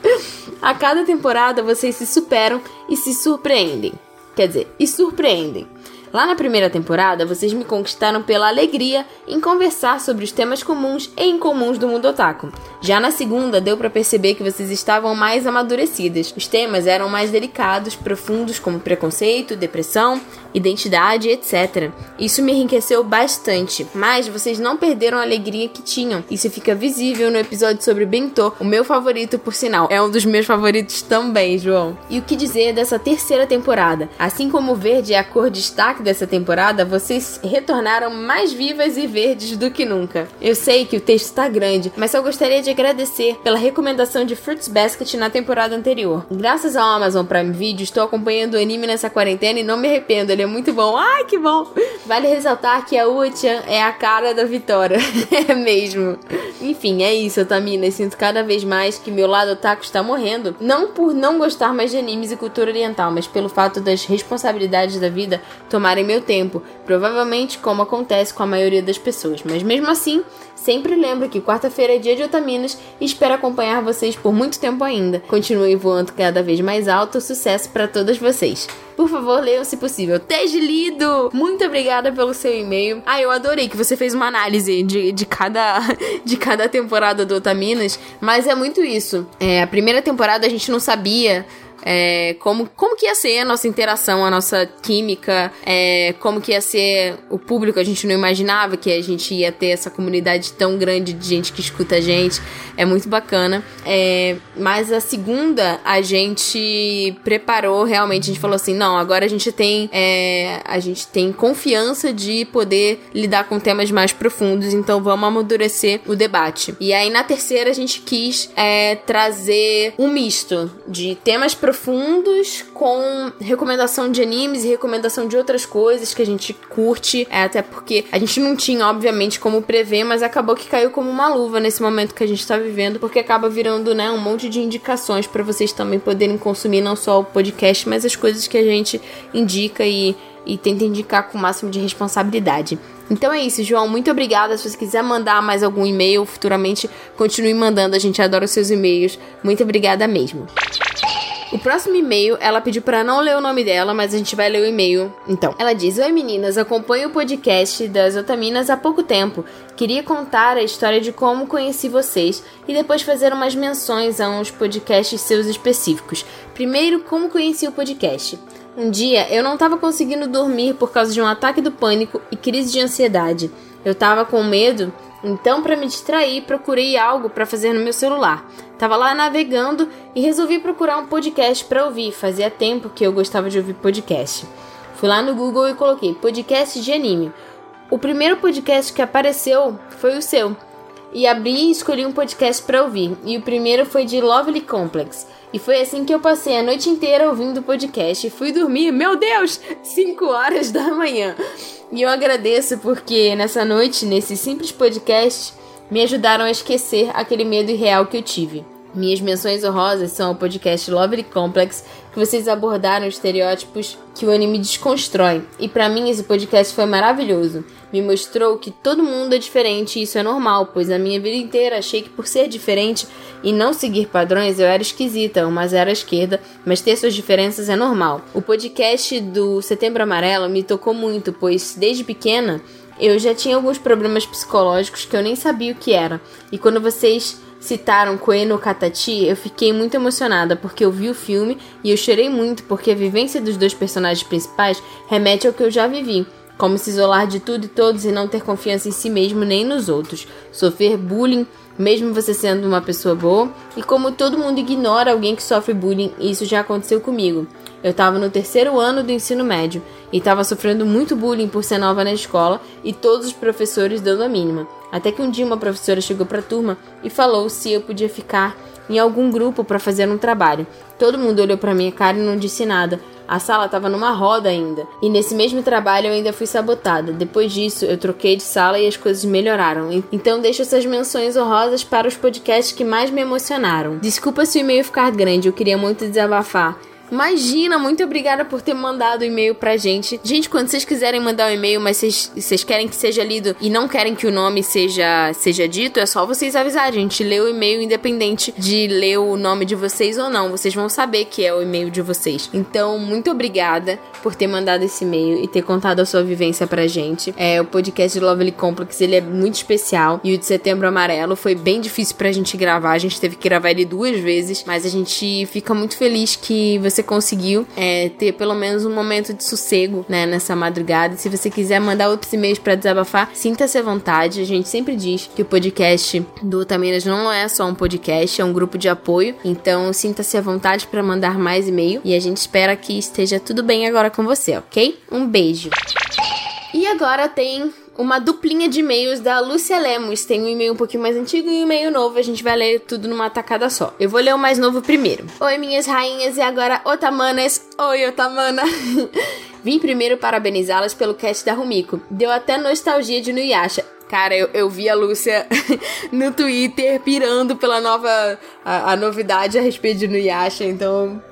(laughs) a cada temporada vocês se superam e se surpreendem. Quer dizer, e surpreendem. Lá na primeira temporada, vocês me conquistaram pela alegria em conversar sobre os temas comuns e incomuns do mundo otaku. Já na segunda, deu para perceber que vocês estavam mais amadurecidas. Os temas eram mais delicados, profundos, como preconceito, depressão, identidade, etc. Isso me enriqueceu bastante, mas vocês não perderam a alegria que tinham. Isso fica visível no episódio sobre Bentô, o meu favorito, por sinal. É um dos meus favoritos também, João. E o que dizer dessa terceira temporada? Assim como o verde é a cor destaque dessa temporada, vocês retornaram mais vivas e verdes do que nunca. Eu sei que o texto está grande, mas só gostaria de agradecer pela recomendação de Fruits Basket na temporada anterior. Graças ao Amazon Prime Video, estou acompanhando o anime nessa quarentena e não me arrependo, ele é muito bom. Ai, que bom! Vale ressaltar que a Uchan é a cara da Vitória. (laughs) é mesmo. Enfim, é isso, Tamina. Sinto cada vez mais que meu lado otaku está morrendo. Não por não gostar mais de animes e cultura oriental, mas pelo fato das responsabilidades da vida tomarem meu tempo. Provavelmente como acontece com a maioria das pessoas. Mas mesmo assim, Sempre lembro que quarta-feira é dia de Otaminas e espero acompanhar vocês por muito tempo ainda. Continue voando cada vez mais alto. Sucesso para todas vocês. Por favor, leiam se possível. Teja lido! Muito obrigada pelo seu e-mail. Ah, eu adorei que você fez uma análise de, de, cada, (laughs) de cada temporada do Otaminas, mas é muito isso. É, a primeira temporada a gente não sabia é, como, como que ia ser a nossa interação, a nossa química, é, como que ia ser o público. A gente não imaginava que a gente ia ter essa comunidade tão grande de gente que escuta a gente. É muito bacana. É, mas a segunda, a gente preparou realmente. A gente falou assim: não, agora a gente tem, é, a gente tem confiança de poder lidar com temas mais profundos, então vamos amadurecer o debate. E aí na terceira a gente quis é, trazer um misto de temas profundos profundos com recomendação de animes e recomendação de outras coisas que a gente curte. É, até porque a gente não tinha, obviamente, como prever, mas acabou que caiu como uma luva nesse momento que a gente tá vivendo, porque acaba virando, né, um monte de indicações para vocês também poderem consumir não só o podcast, mas as coisas que a gente indica e e tenta indicar com o máximo de responsabilidade. Então é isso, João. Muito obrigada. Se você quiser mandar mais algum e-mail futuramente, continue mandando. A gente adora os seus e-mails. Muito obrigada mesmo. O próximo e-mail, ela pediu para não ler o nome dela, mas a gente vai ler o e-mail. Então, ela diz: Oi meninas, acompanho o podcast das Otaminas há pouco tempo. Queria contar a história de como conheci vocês e depois fazer umas menções a uns podcasts seus específicos. Primeiro, como conheci o podcast. Um dia eu não estava conseguindo dormir por causa de um ataque do pânico e crise de ansiedade. Eu estava com medo então, para me distrair, procurei algo para fazer no meu celular. Tava lá navegando e resolvi procurar um podcast para ouvir. Fazia tempo que eu gostava de ouvir podcast. Fui lá no Google e coloquei podcast de anime. O primeiro podcast que apareceu foi o seu. E abri e escolhi um podcast para ouvir. E o primeiro foi de Lovely Complex. E foi assim que eu passei a noite inteira ouvindo o podcast e fui dormir, meu Deus, 5 horas da manhã. E eu agradeço porque nessa noite, nesse simples podcast, me ajudaram a esquecer aquele medo irreal que eu tive. Minhas menções honrosas são o podcast Lovely Complex, que vocês abordaram os estereótipos que o anime desconstrói. E para mim esse podcast foi maravilhoso. Me mostrou que todo mundo é diferente e isso é normal, pois a minha vida inteira achei que por ser diferente e não seguir padrões eu era esquisita, uma zero à esquerda, mas ter suas diferenças é normal. O podcast do Setembro Amarelo me tocou muito, pois desde pequena eu já tinha alguns problemas psicológicos que eu nem sabia o que era. E quando vocês citaram Koe no Katachi, eu fiquei muito emocionada porque eu vi o filme e eu chorei muito porque a vivência dos dois personagens principais remete ao que eu já vivi. Como se isolar de tudo e todos e não ter confiança em si mesmo nem nos outros. Sofrer bullying, mesmo você sendo uma pessoa boa. E como todo mundo ignora alguém que sofre bullying, isso já aconteceu comigo. Eu estava no terceiro ano do ensino médio e estava sofrendo muito bullying por ser nova na escola e todos os professores dando a mínima. Até que um dia uma professora chegou para a turma e falou se eu podia ficar em algum grupo para fazer um trabalho. Todo mundo olhou para minha cara e não disse nada. A sala estava numa roda ainda. E nesse mesmo trabalho eu ainda fui sabotada. Depois disso, eu troquei de sala e as coisas melhoraram. Então deixo essas menções honrosas para os podcasts que mais me emocionaram. Desculpa se o e-mail ficar grande, eu queria muito desabafar. Imagina, muito obrigada por ter mandado o e-mail pra gente. Gente, quando vocês quiserem mandar um e-mail, mas vocês, querem que seja lido e não querem que o nome seja, seja dito, é só vocês avisarem. A gente lê o e-mail independente de ler o nome de vocês ou não. Vocês vão saber que é o e-mail de vocês. Então, muito obrigada por ter mandado esse e-mail e ter contado a sua vivência pra gente. É, o podcast de Lovely Complex, ele é muito especial. E o de Setembro Amarelo foi bem difícil pra gente gravar. A gente teve que gravar ele duas vezes, mas a gente fica muito feliz que você conseguiu é, ter pelo menos um momento de sossego, né, nessa madrugada. Se você quiser mandar outros e-mails para desabafar, sinta-se à vontade. A gente sempre diz que o podcast do Otaminas não é só um podcast, é um grupo de apoio. Então, sinta-se à vontade para mandar mais e-mail e a gente espera que esteja tudo bem agora com você, ok? Um beijo. E agora tem uma duplinha de e-mails da Lúcia Lemos. Tem um e-mail um pouquinho mais antigo e um e-mail novo. A gente vai ler tudo numa tacada só. Eu vou ler o mais novo primeiro. Oi, minhas rainhas e agora otamanas. Oi, otamana. (laughs) Vim primeiro parabenizá-las pelo cast da Rumiko. Deu até nostalgia de Nuyasha. Cara, eu, eu vi a Lúcia (laughs) no Twitter pirando pela nova. A, a novidade a respeito de Nuyasha, então.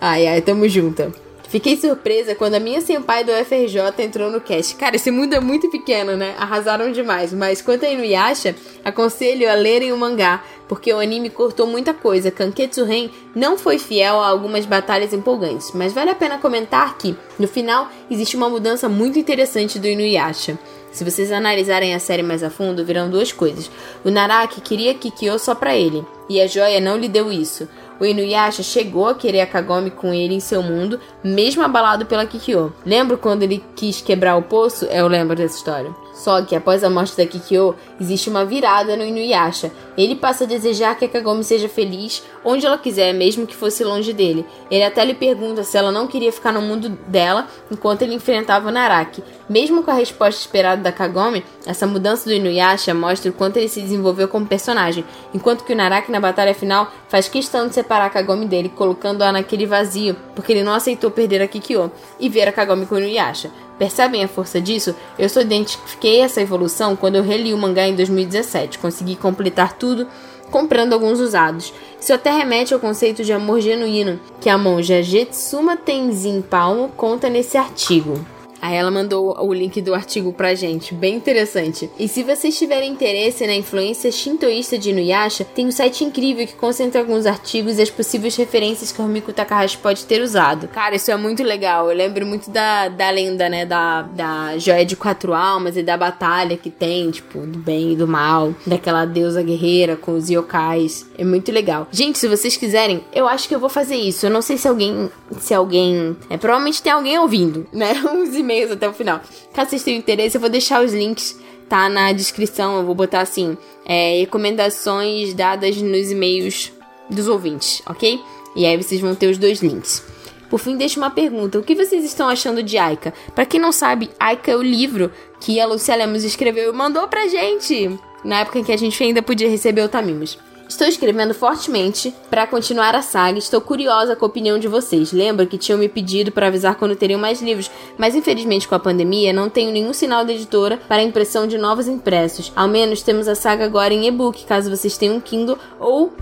Ai, ai, tamo junto. Fiquei surpresa quando a minha senpai do FRJ entrou no cast. Cara, esse mundo é muito pequeno, né? Arrasaram demais. Mas quanto a Inuyasha, aconselho a lerem o mangá, porque o anime cortou muita coisa. Kanketsu Ren não foi fiel a algumas batalhas empolgantes, mas vale a pena comentar que, no final, existe uma mudança muito interessante do Inuyasha. Se vocês analisarem a série mais a fundo, verão duas coisas. O Naraki queria Kikyo só pra ele, e a joia não lhe deu isso. O Inuyasha chegou a querer a Kagome com ele em seu mundo, mesmo abalado pela Kikyo. Lembro quando ele quis quebrar o poço? Eu lembro dessa história. Só que após a morte da Kikyo, existe uma virada no Inuyasha. Ele passa a desejar que a Kagome seja feliz onde ela quiser, mesmo que fosse longe dele. Ele até lhe pergunta se ela não queria ficar no mundo dela enquanto ele enfrentava o Naraki. Mesmo com a resposta esperada da Kagome, essa mudança do Inuyasha mostra o quanto ele se desenvolveu como personagem, enquanto que o Naraki na batalha final faz questão de separar a Kagome dele, colocando-a naquele vazio, porque ele não aceitou perder a Kikyo e ver a Kagome com o Inuyasha. Percebem a força disso? Eu só identifiquei essa evolução quando eu reli o mangá em 2017. Consegui completar tudo comprando alguns usados. Isso até remete ao conceito de amor genuíno que a monja Jetsuma Tenzin Palmo conta nesse artigo. Aí ela mandou o link do artigo pra gente, bem interessante. E se vocês tiverem interesse na influência shintoísta de Inuyasha, tem um site incrível que concentra alguns artigos e as possíveis referências que o Rumiko Takahashi pode ter usado. Cara, isso é muito legal. Eu lembro muito da, da lenda, né, da, da joia de quatro almas e da batalha que tem, tipo, do bem e do mal, daquela deusa guerreira com os yokais. É muito legal. Gente, se vocês quiserem, eu acho que eu vou fazer isso. Eu não sei se alguém, se alguém, é, provavelmente tem alguém ouvindo, né, (laughs) uns e-mails até o final. Caso vocês tenham interesse, eu vou deixar os links, tá na descrição. Eu vou botar assim: é, recomendações dadas nos e-mails dos ouvintes, ok? E aí vocês vão ter os dois links. Por fim, deixo uma pergunta: o que vocês estão achando de Aika? Para quem não sabe, Aika é o livro que a Lucia Lemos escreveu e mandou pra gente na época em que a gente ainda podia receber o Tamimos. Estou escrevendo fortemente para continuar a saga. Estou curiosa com a opinião de vocês. Lembro que tinham me pedido para avisar quando teriam mais livros, mas infelizmente com a pandemia não tenho nenhum sinal da editora para a impressão de novos impressos. Ao menos temos a saga agora em e-book, caso vocês tenham um Kindle ou,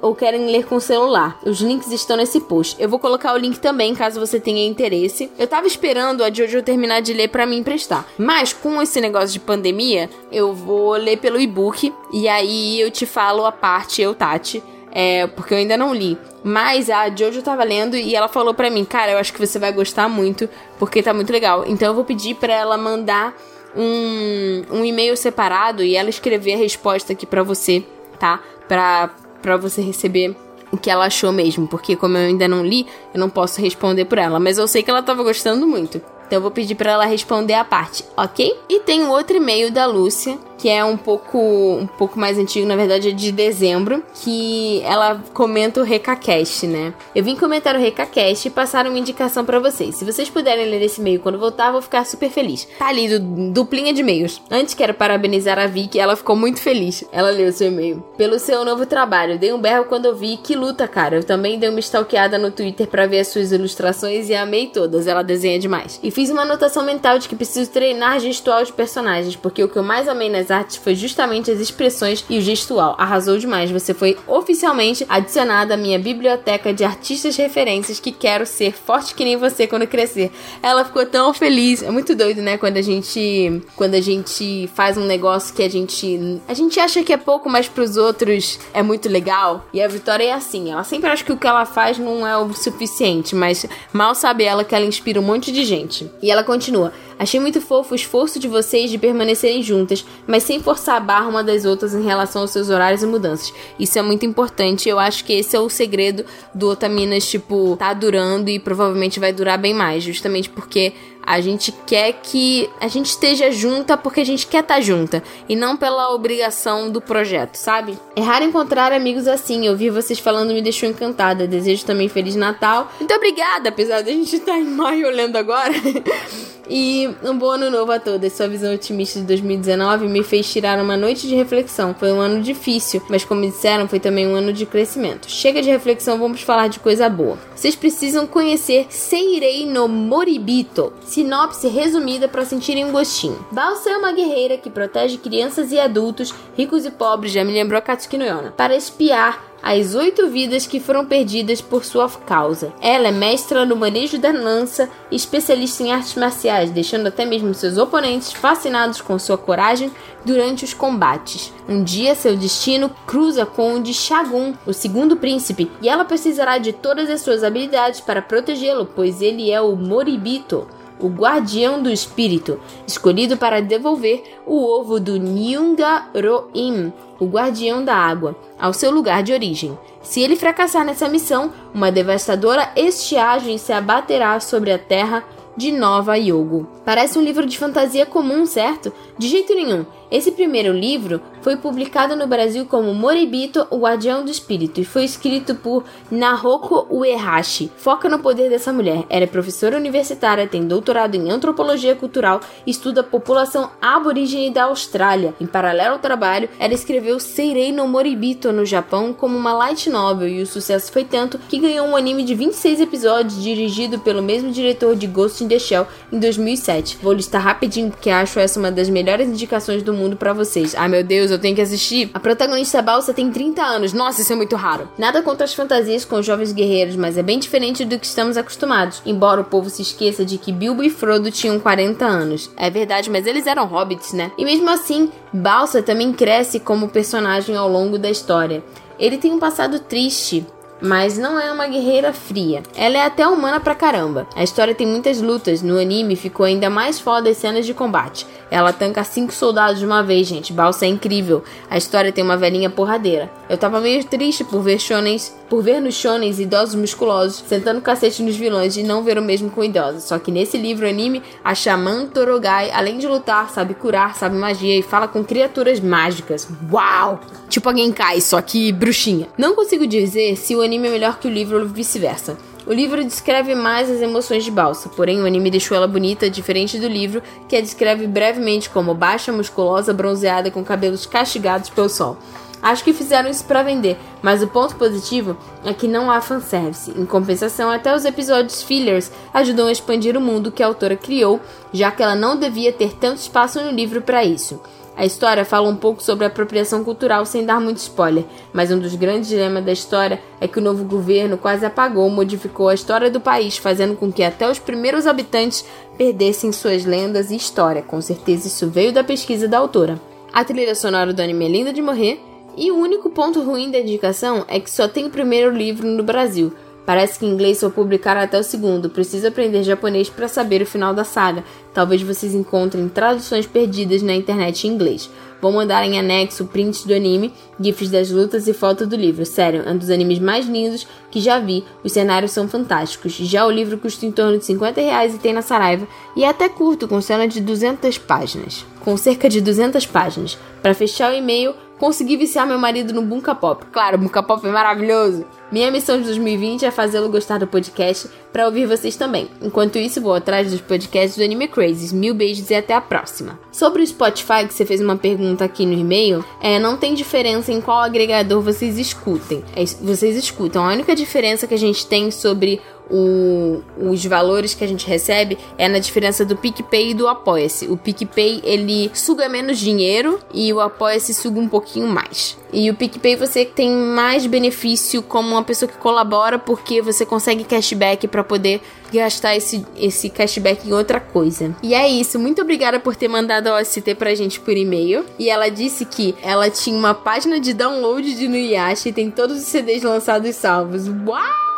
ou querem ler com celular. Os links estão nesse post. Eu vou colocar o link também, caso você tenha interesse. Eu tava esperando a Jojo terminar de ler para me emprestar, mas com esse negócio de pandemia, eu vou ler pelo e-book e aí eu te falo a parte parte, eu, Tati, é, porque eu ainda não li. Mas a Jojo tava lendo e ela falou pra mim, cara, eu acho que você vai gostar muito, porque tá muito legal. Então eu vou pedir pra ela mandar um, um e-mail separado e ela escrever a resposta aqui pra você, tá? Pra, pra você receber o que ela achou mesmo, porque como eu ainda não li, eu não posso responder por ela. Mas eu sei que ela tava gostando muito. Então eu vou pedir para ela responder a parte, ok? E tem um outro e-mail da Lúcia que é um pouco um pouco mais antigo, na verdade é de dezembro, que ela comenta o RecaCast, né? Eu vim comentar o RecaCast e passar uma indicação para vocês. Se vocês puderem ler esse e-mail quando voltar, vou ficar super feliz. Tá ali, duplinha de e-mails. Antes quero parabenizar a Vicky, ela ficou muito feliz. Ela leu seu e-mail. Pelo seu novo trabalho. Dei um berro quando eu vi. Que luta, cara. Eu também dei uma stalkeada no Twitter para ver as suas ilustrações e amei todas. Ela desenha demais. E fiz uma anotação mental de que preciso treinar gestual de personagens, porque o que eu mais amei nas artes foi justamente as expressões e o gestual. Arrasou demais. Você foi oficialmente adicionada à minha biblioteca de artistas referências que quero ser forte que nem você quando crescer. Ela ficou tão feliz. É muito doido, né? Quando a gente quando a gente faz um negócio que a gente a gente acha que é pouco, mas pros outros é muito legal. E a Vitória é assim, ela sempre acha que o que ela faz não é o suficiente, mas mal sabe ela que ela inspira um monte de gente. E ela continua: Achei muito fofo o esforço de vocês de permanecerem juntas, mas sem forçar a barra uma das outras em relação aos seus horários e mudanças. Isso é muito importante. Eu acho que esse é o segredo do Otaminas, tipo, tá durando e provavelmente vai durar bem mais, justamente porque a gente quer que a gente esteja junta porque a gente quer estar tá junta e não pela obrigação do projeto, sabe? É raro encontrar amigos assim. Eu vi vocês falando me deixou encantada. Desejo também feliz Natal. Muito obrigada, apesar de a gente estar tá em maio olhando agora. (laughs) E um bom ano novo a todas. Sua visão otimista de 2019 me fez tirar uma noite de reflexão. Foi um ano difícil, mas como disseram, foi também um ano de crescimento. Chega de reflexão, vamos falar de coisa boa. Vocês precisam conhecer Seirei no Moribito. Sinopse resumida para sentirem um gostinho. Balsa é uma guerreira que protege crianças e adultos, ricos e pobres, já me lembrou Katsuki no Yona, para espiar as oito vidas que foram perdidas por sua causa. Ela é mestra no manejo da lança e especialista em artes marciais, deixando até mesmo seus oponentes fascinados com sua coragem durante os combates. Um dia, seu destino cruza com o de Shagun, o segundo príncipe, e ela precisará de todas as suas habilidades para protegê-lo, pois ele é o Moribito o guardião do espírito, escolhido para devolver o ovo do Nyunga Roim, o guardião da água, ao seu lugar de origem. Se ele fracassar nessa missão, uma devastadora estiagem se abaterá sobre a terra de Nova Yogo. Parece um livro de fantasia comum, certo? De jeito nenhum. Esse primeiro livro foi publicado no Brasil como Moribito, o Guardião do Espírito, e foi escrito por Nahoko Uehashi. Foca no poder dessa mulher. Ela é professora universitária, tem doutorado em antropologia cultural e estuda a população aborígene da Austrália. Em paralelo ao trabalho, ela escreveu Seirei no Moribito no Japão como uma light novel e o sucesso foi tanto que ganhou um anime de 26 episódios dirigido pelo mesmo diretor de Ghost in the Shell em 2007. Vou listar rapidinho porque acho essa uma das melhores indicações do mundo para vocês. Ai meu Deus, eu tenho que assistir. A protagonista Balsa tem 30 anos. Nossa, isso é muito raro. Nada contra as fantasias com os jovens guerreiros, mas é bem diferente do que estamos acostumados. Embora o povo se esqueça de que Bilbo e Frodo tinham 40 anos. É verdade, mas eles eram hobbits, né? E mesmo assim, Balsa também cresce como personagem ao longo da história. Ele tem um passado triste, mas não é uma guerreira fria. Ela é até humana pra caramba. A história tem muitas lutas, no anime ficou ainda mais foda as cenas de combate. Ela tanca cinco soldados de uma vez, gente. Balsa é incrível. A história tem uma velhinha porradeira. Eu tava meio triste por ver shonens, por ver nos shonens idosos musculosos sentando cacete nos vilões e não ver o mesmo com idosos. Só que nesse livro anime, a Xamã Torogai, além de lutar, sabe curar, sabe magia e fala com criaturas mágicas. Uau! Tipo a Genkai, só que bruxinha. Não consigo dizer se o anime é melhor que o livro ou vice-versa. O livro descreve mais as emoções de Balsa, porém o anime deixou ela bonita, diferente do livro, que a descreve brevemente como baixa, musculosa, bronzeada com cabelos castigados pelo sol. Acho que fizeram isso para vender, mas o ponto positivo é que não há fanservice. Em compensação, até os episódios fillers ajudam a expandir o mundo que a autora criou, já que ela não devia ter tanto espaço no livro para isso. A história fala um pouco sobre a apropriação cultural sem dar muito spoiler, mas um dos grandes dilemas da história é que o novo governo quase apagou, modificou a história do país, fazendo com que até os primeiros habitantes perdessem suas lendas e história. Com certeza isso veio da pesquisa da autora. A trilha sonora do anime é linda de morrer, e o único ponto ruim da indicação é que só tem o primeiro livro no Brasil. Parece que em inglês só publicaram até o segundo. Preciso aprender japonês para saber o final da saga. Talvez vocês encontrem traduções perdidas na internet em inglês. Vou mandar em anexo prints do anime, gifs das lutas e foto do livro. Sério, é um dos animes mais lindos que já vi. Os cenários são fantásticos. Já o livro custa em torno de 50 reais e tem na Saraiva. E é até curto, com cena de 200 páginas. Com cerca de 200 páginas. Para fechar o e-mail, consegui viciar meu marido no Bunka Pop. Claro, Bunka Pop é maravilhoso. Minha missão de 2020 é fazê-lo gostar do podcast para ouvir vocês também. Enquanto isso, vou atrás dos podcasts do Anime Crazes. Mil beijos e até a próxima. Sobre o Spotify, que você fez uma pergunta aqui no e-mail, é, não tem diferença em qual agregador vocês escutem. É, vocês escutam. A única diferença que a gente tem sobre o, os valores que a gente recebe é na diferença do PicPay e do Apoia-se. O PicPay ele suga menos dinheiro e o Apoia-se suga um pouquinho mais. E o PicPay você tem mais benefício como uma pessoa que colabora porque você consegue cashback para poder gastar esse, esse cashback em outra coisa. E é isso. Muito obrigada por ter mandado a OST pra gente por e-mail. E ela disse que ela tinha uma página de download de Nuyasha e tem todos os CDs lançados salvos. Uau!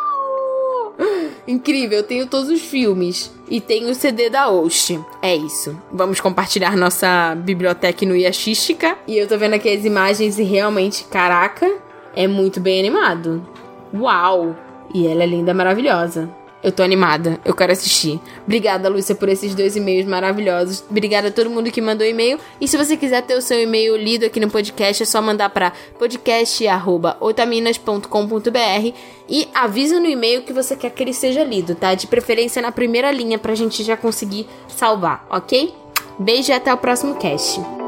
Incrível, eu tenho todos os filmes. E tenho o CD da Osh. É isso. Vamos compartilhar nossa biblioteca no Yashishika. E eu tô vendo aqui as imagens e realmente, caraca, é muito bem animado. Uau! E ela é linda, maravilhosa. Eu tô animada, eu quero assistir. Obrigada, Lúcia, por esses dois e-mails maravilhosos. Obrigada a todo mundo que mandou e-mail. E se você quiser ter o seu e-mail lido aqui no podcast, é só mandar para podcast@otaminas.com.br e avisa no e-mail que você quer que ele seja lido, tá? De preferência na primeira linha pra gente já conseguir salvar, ok? Beijo e até o próximo cast.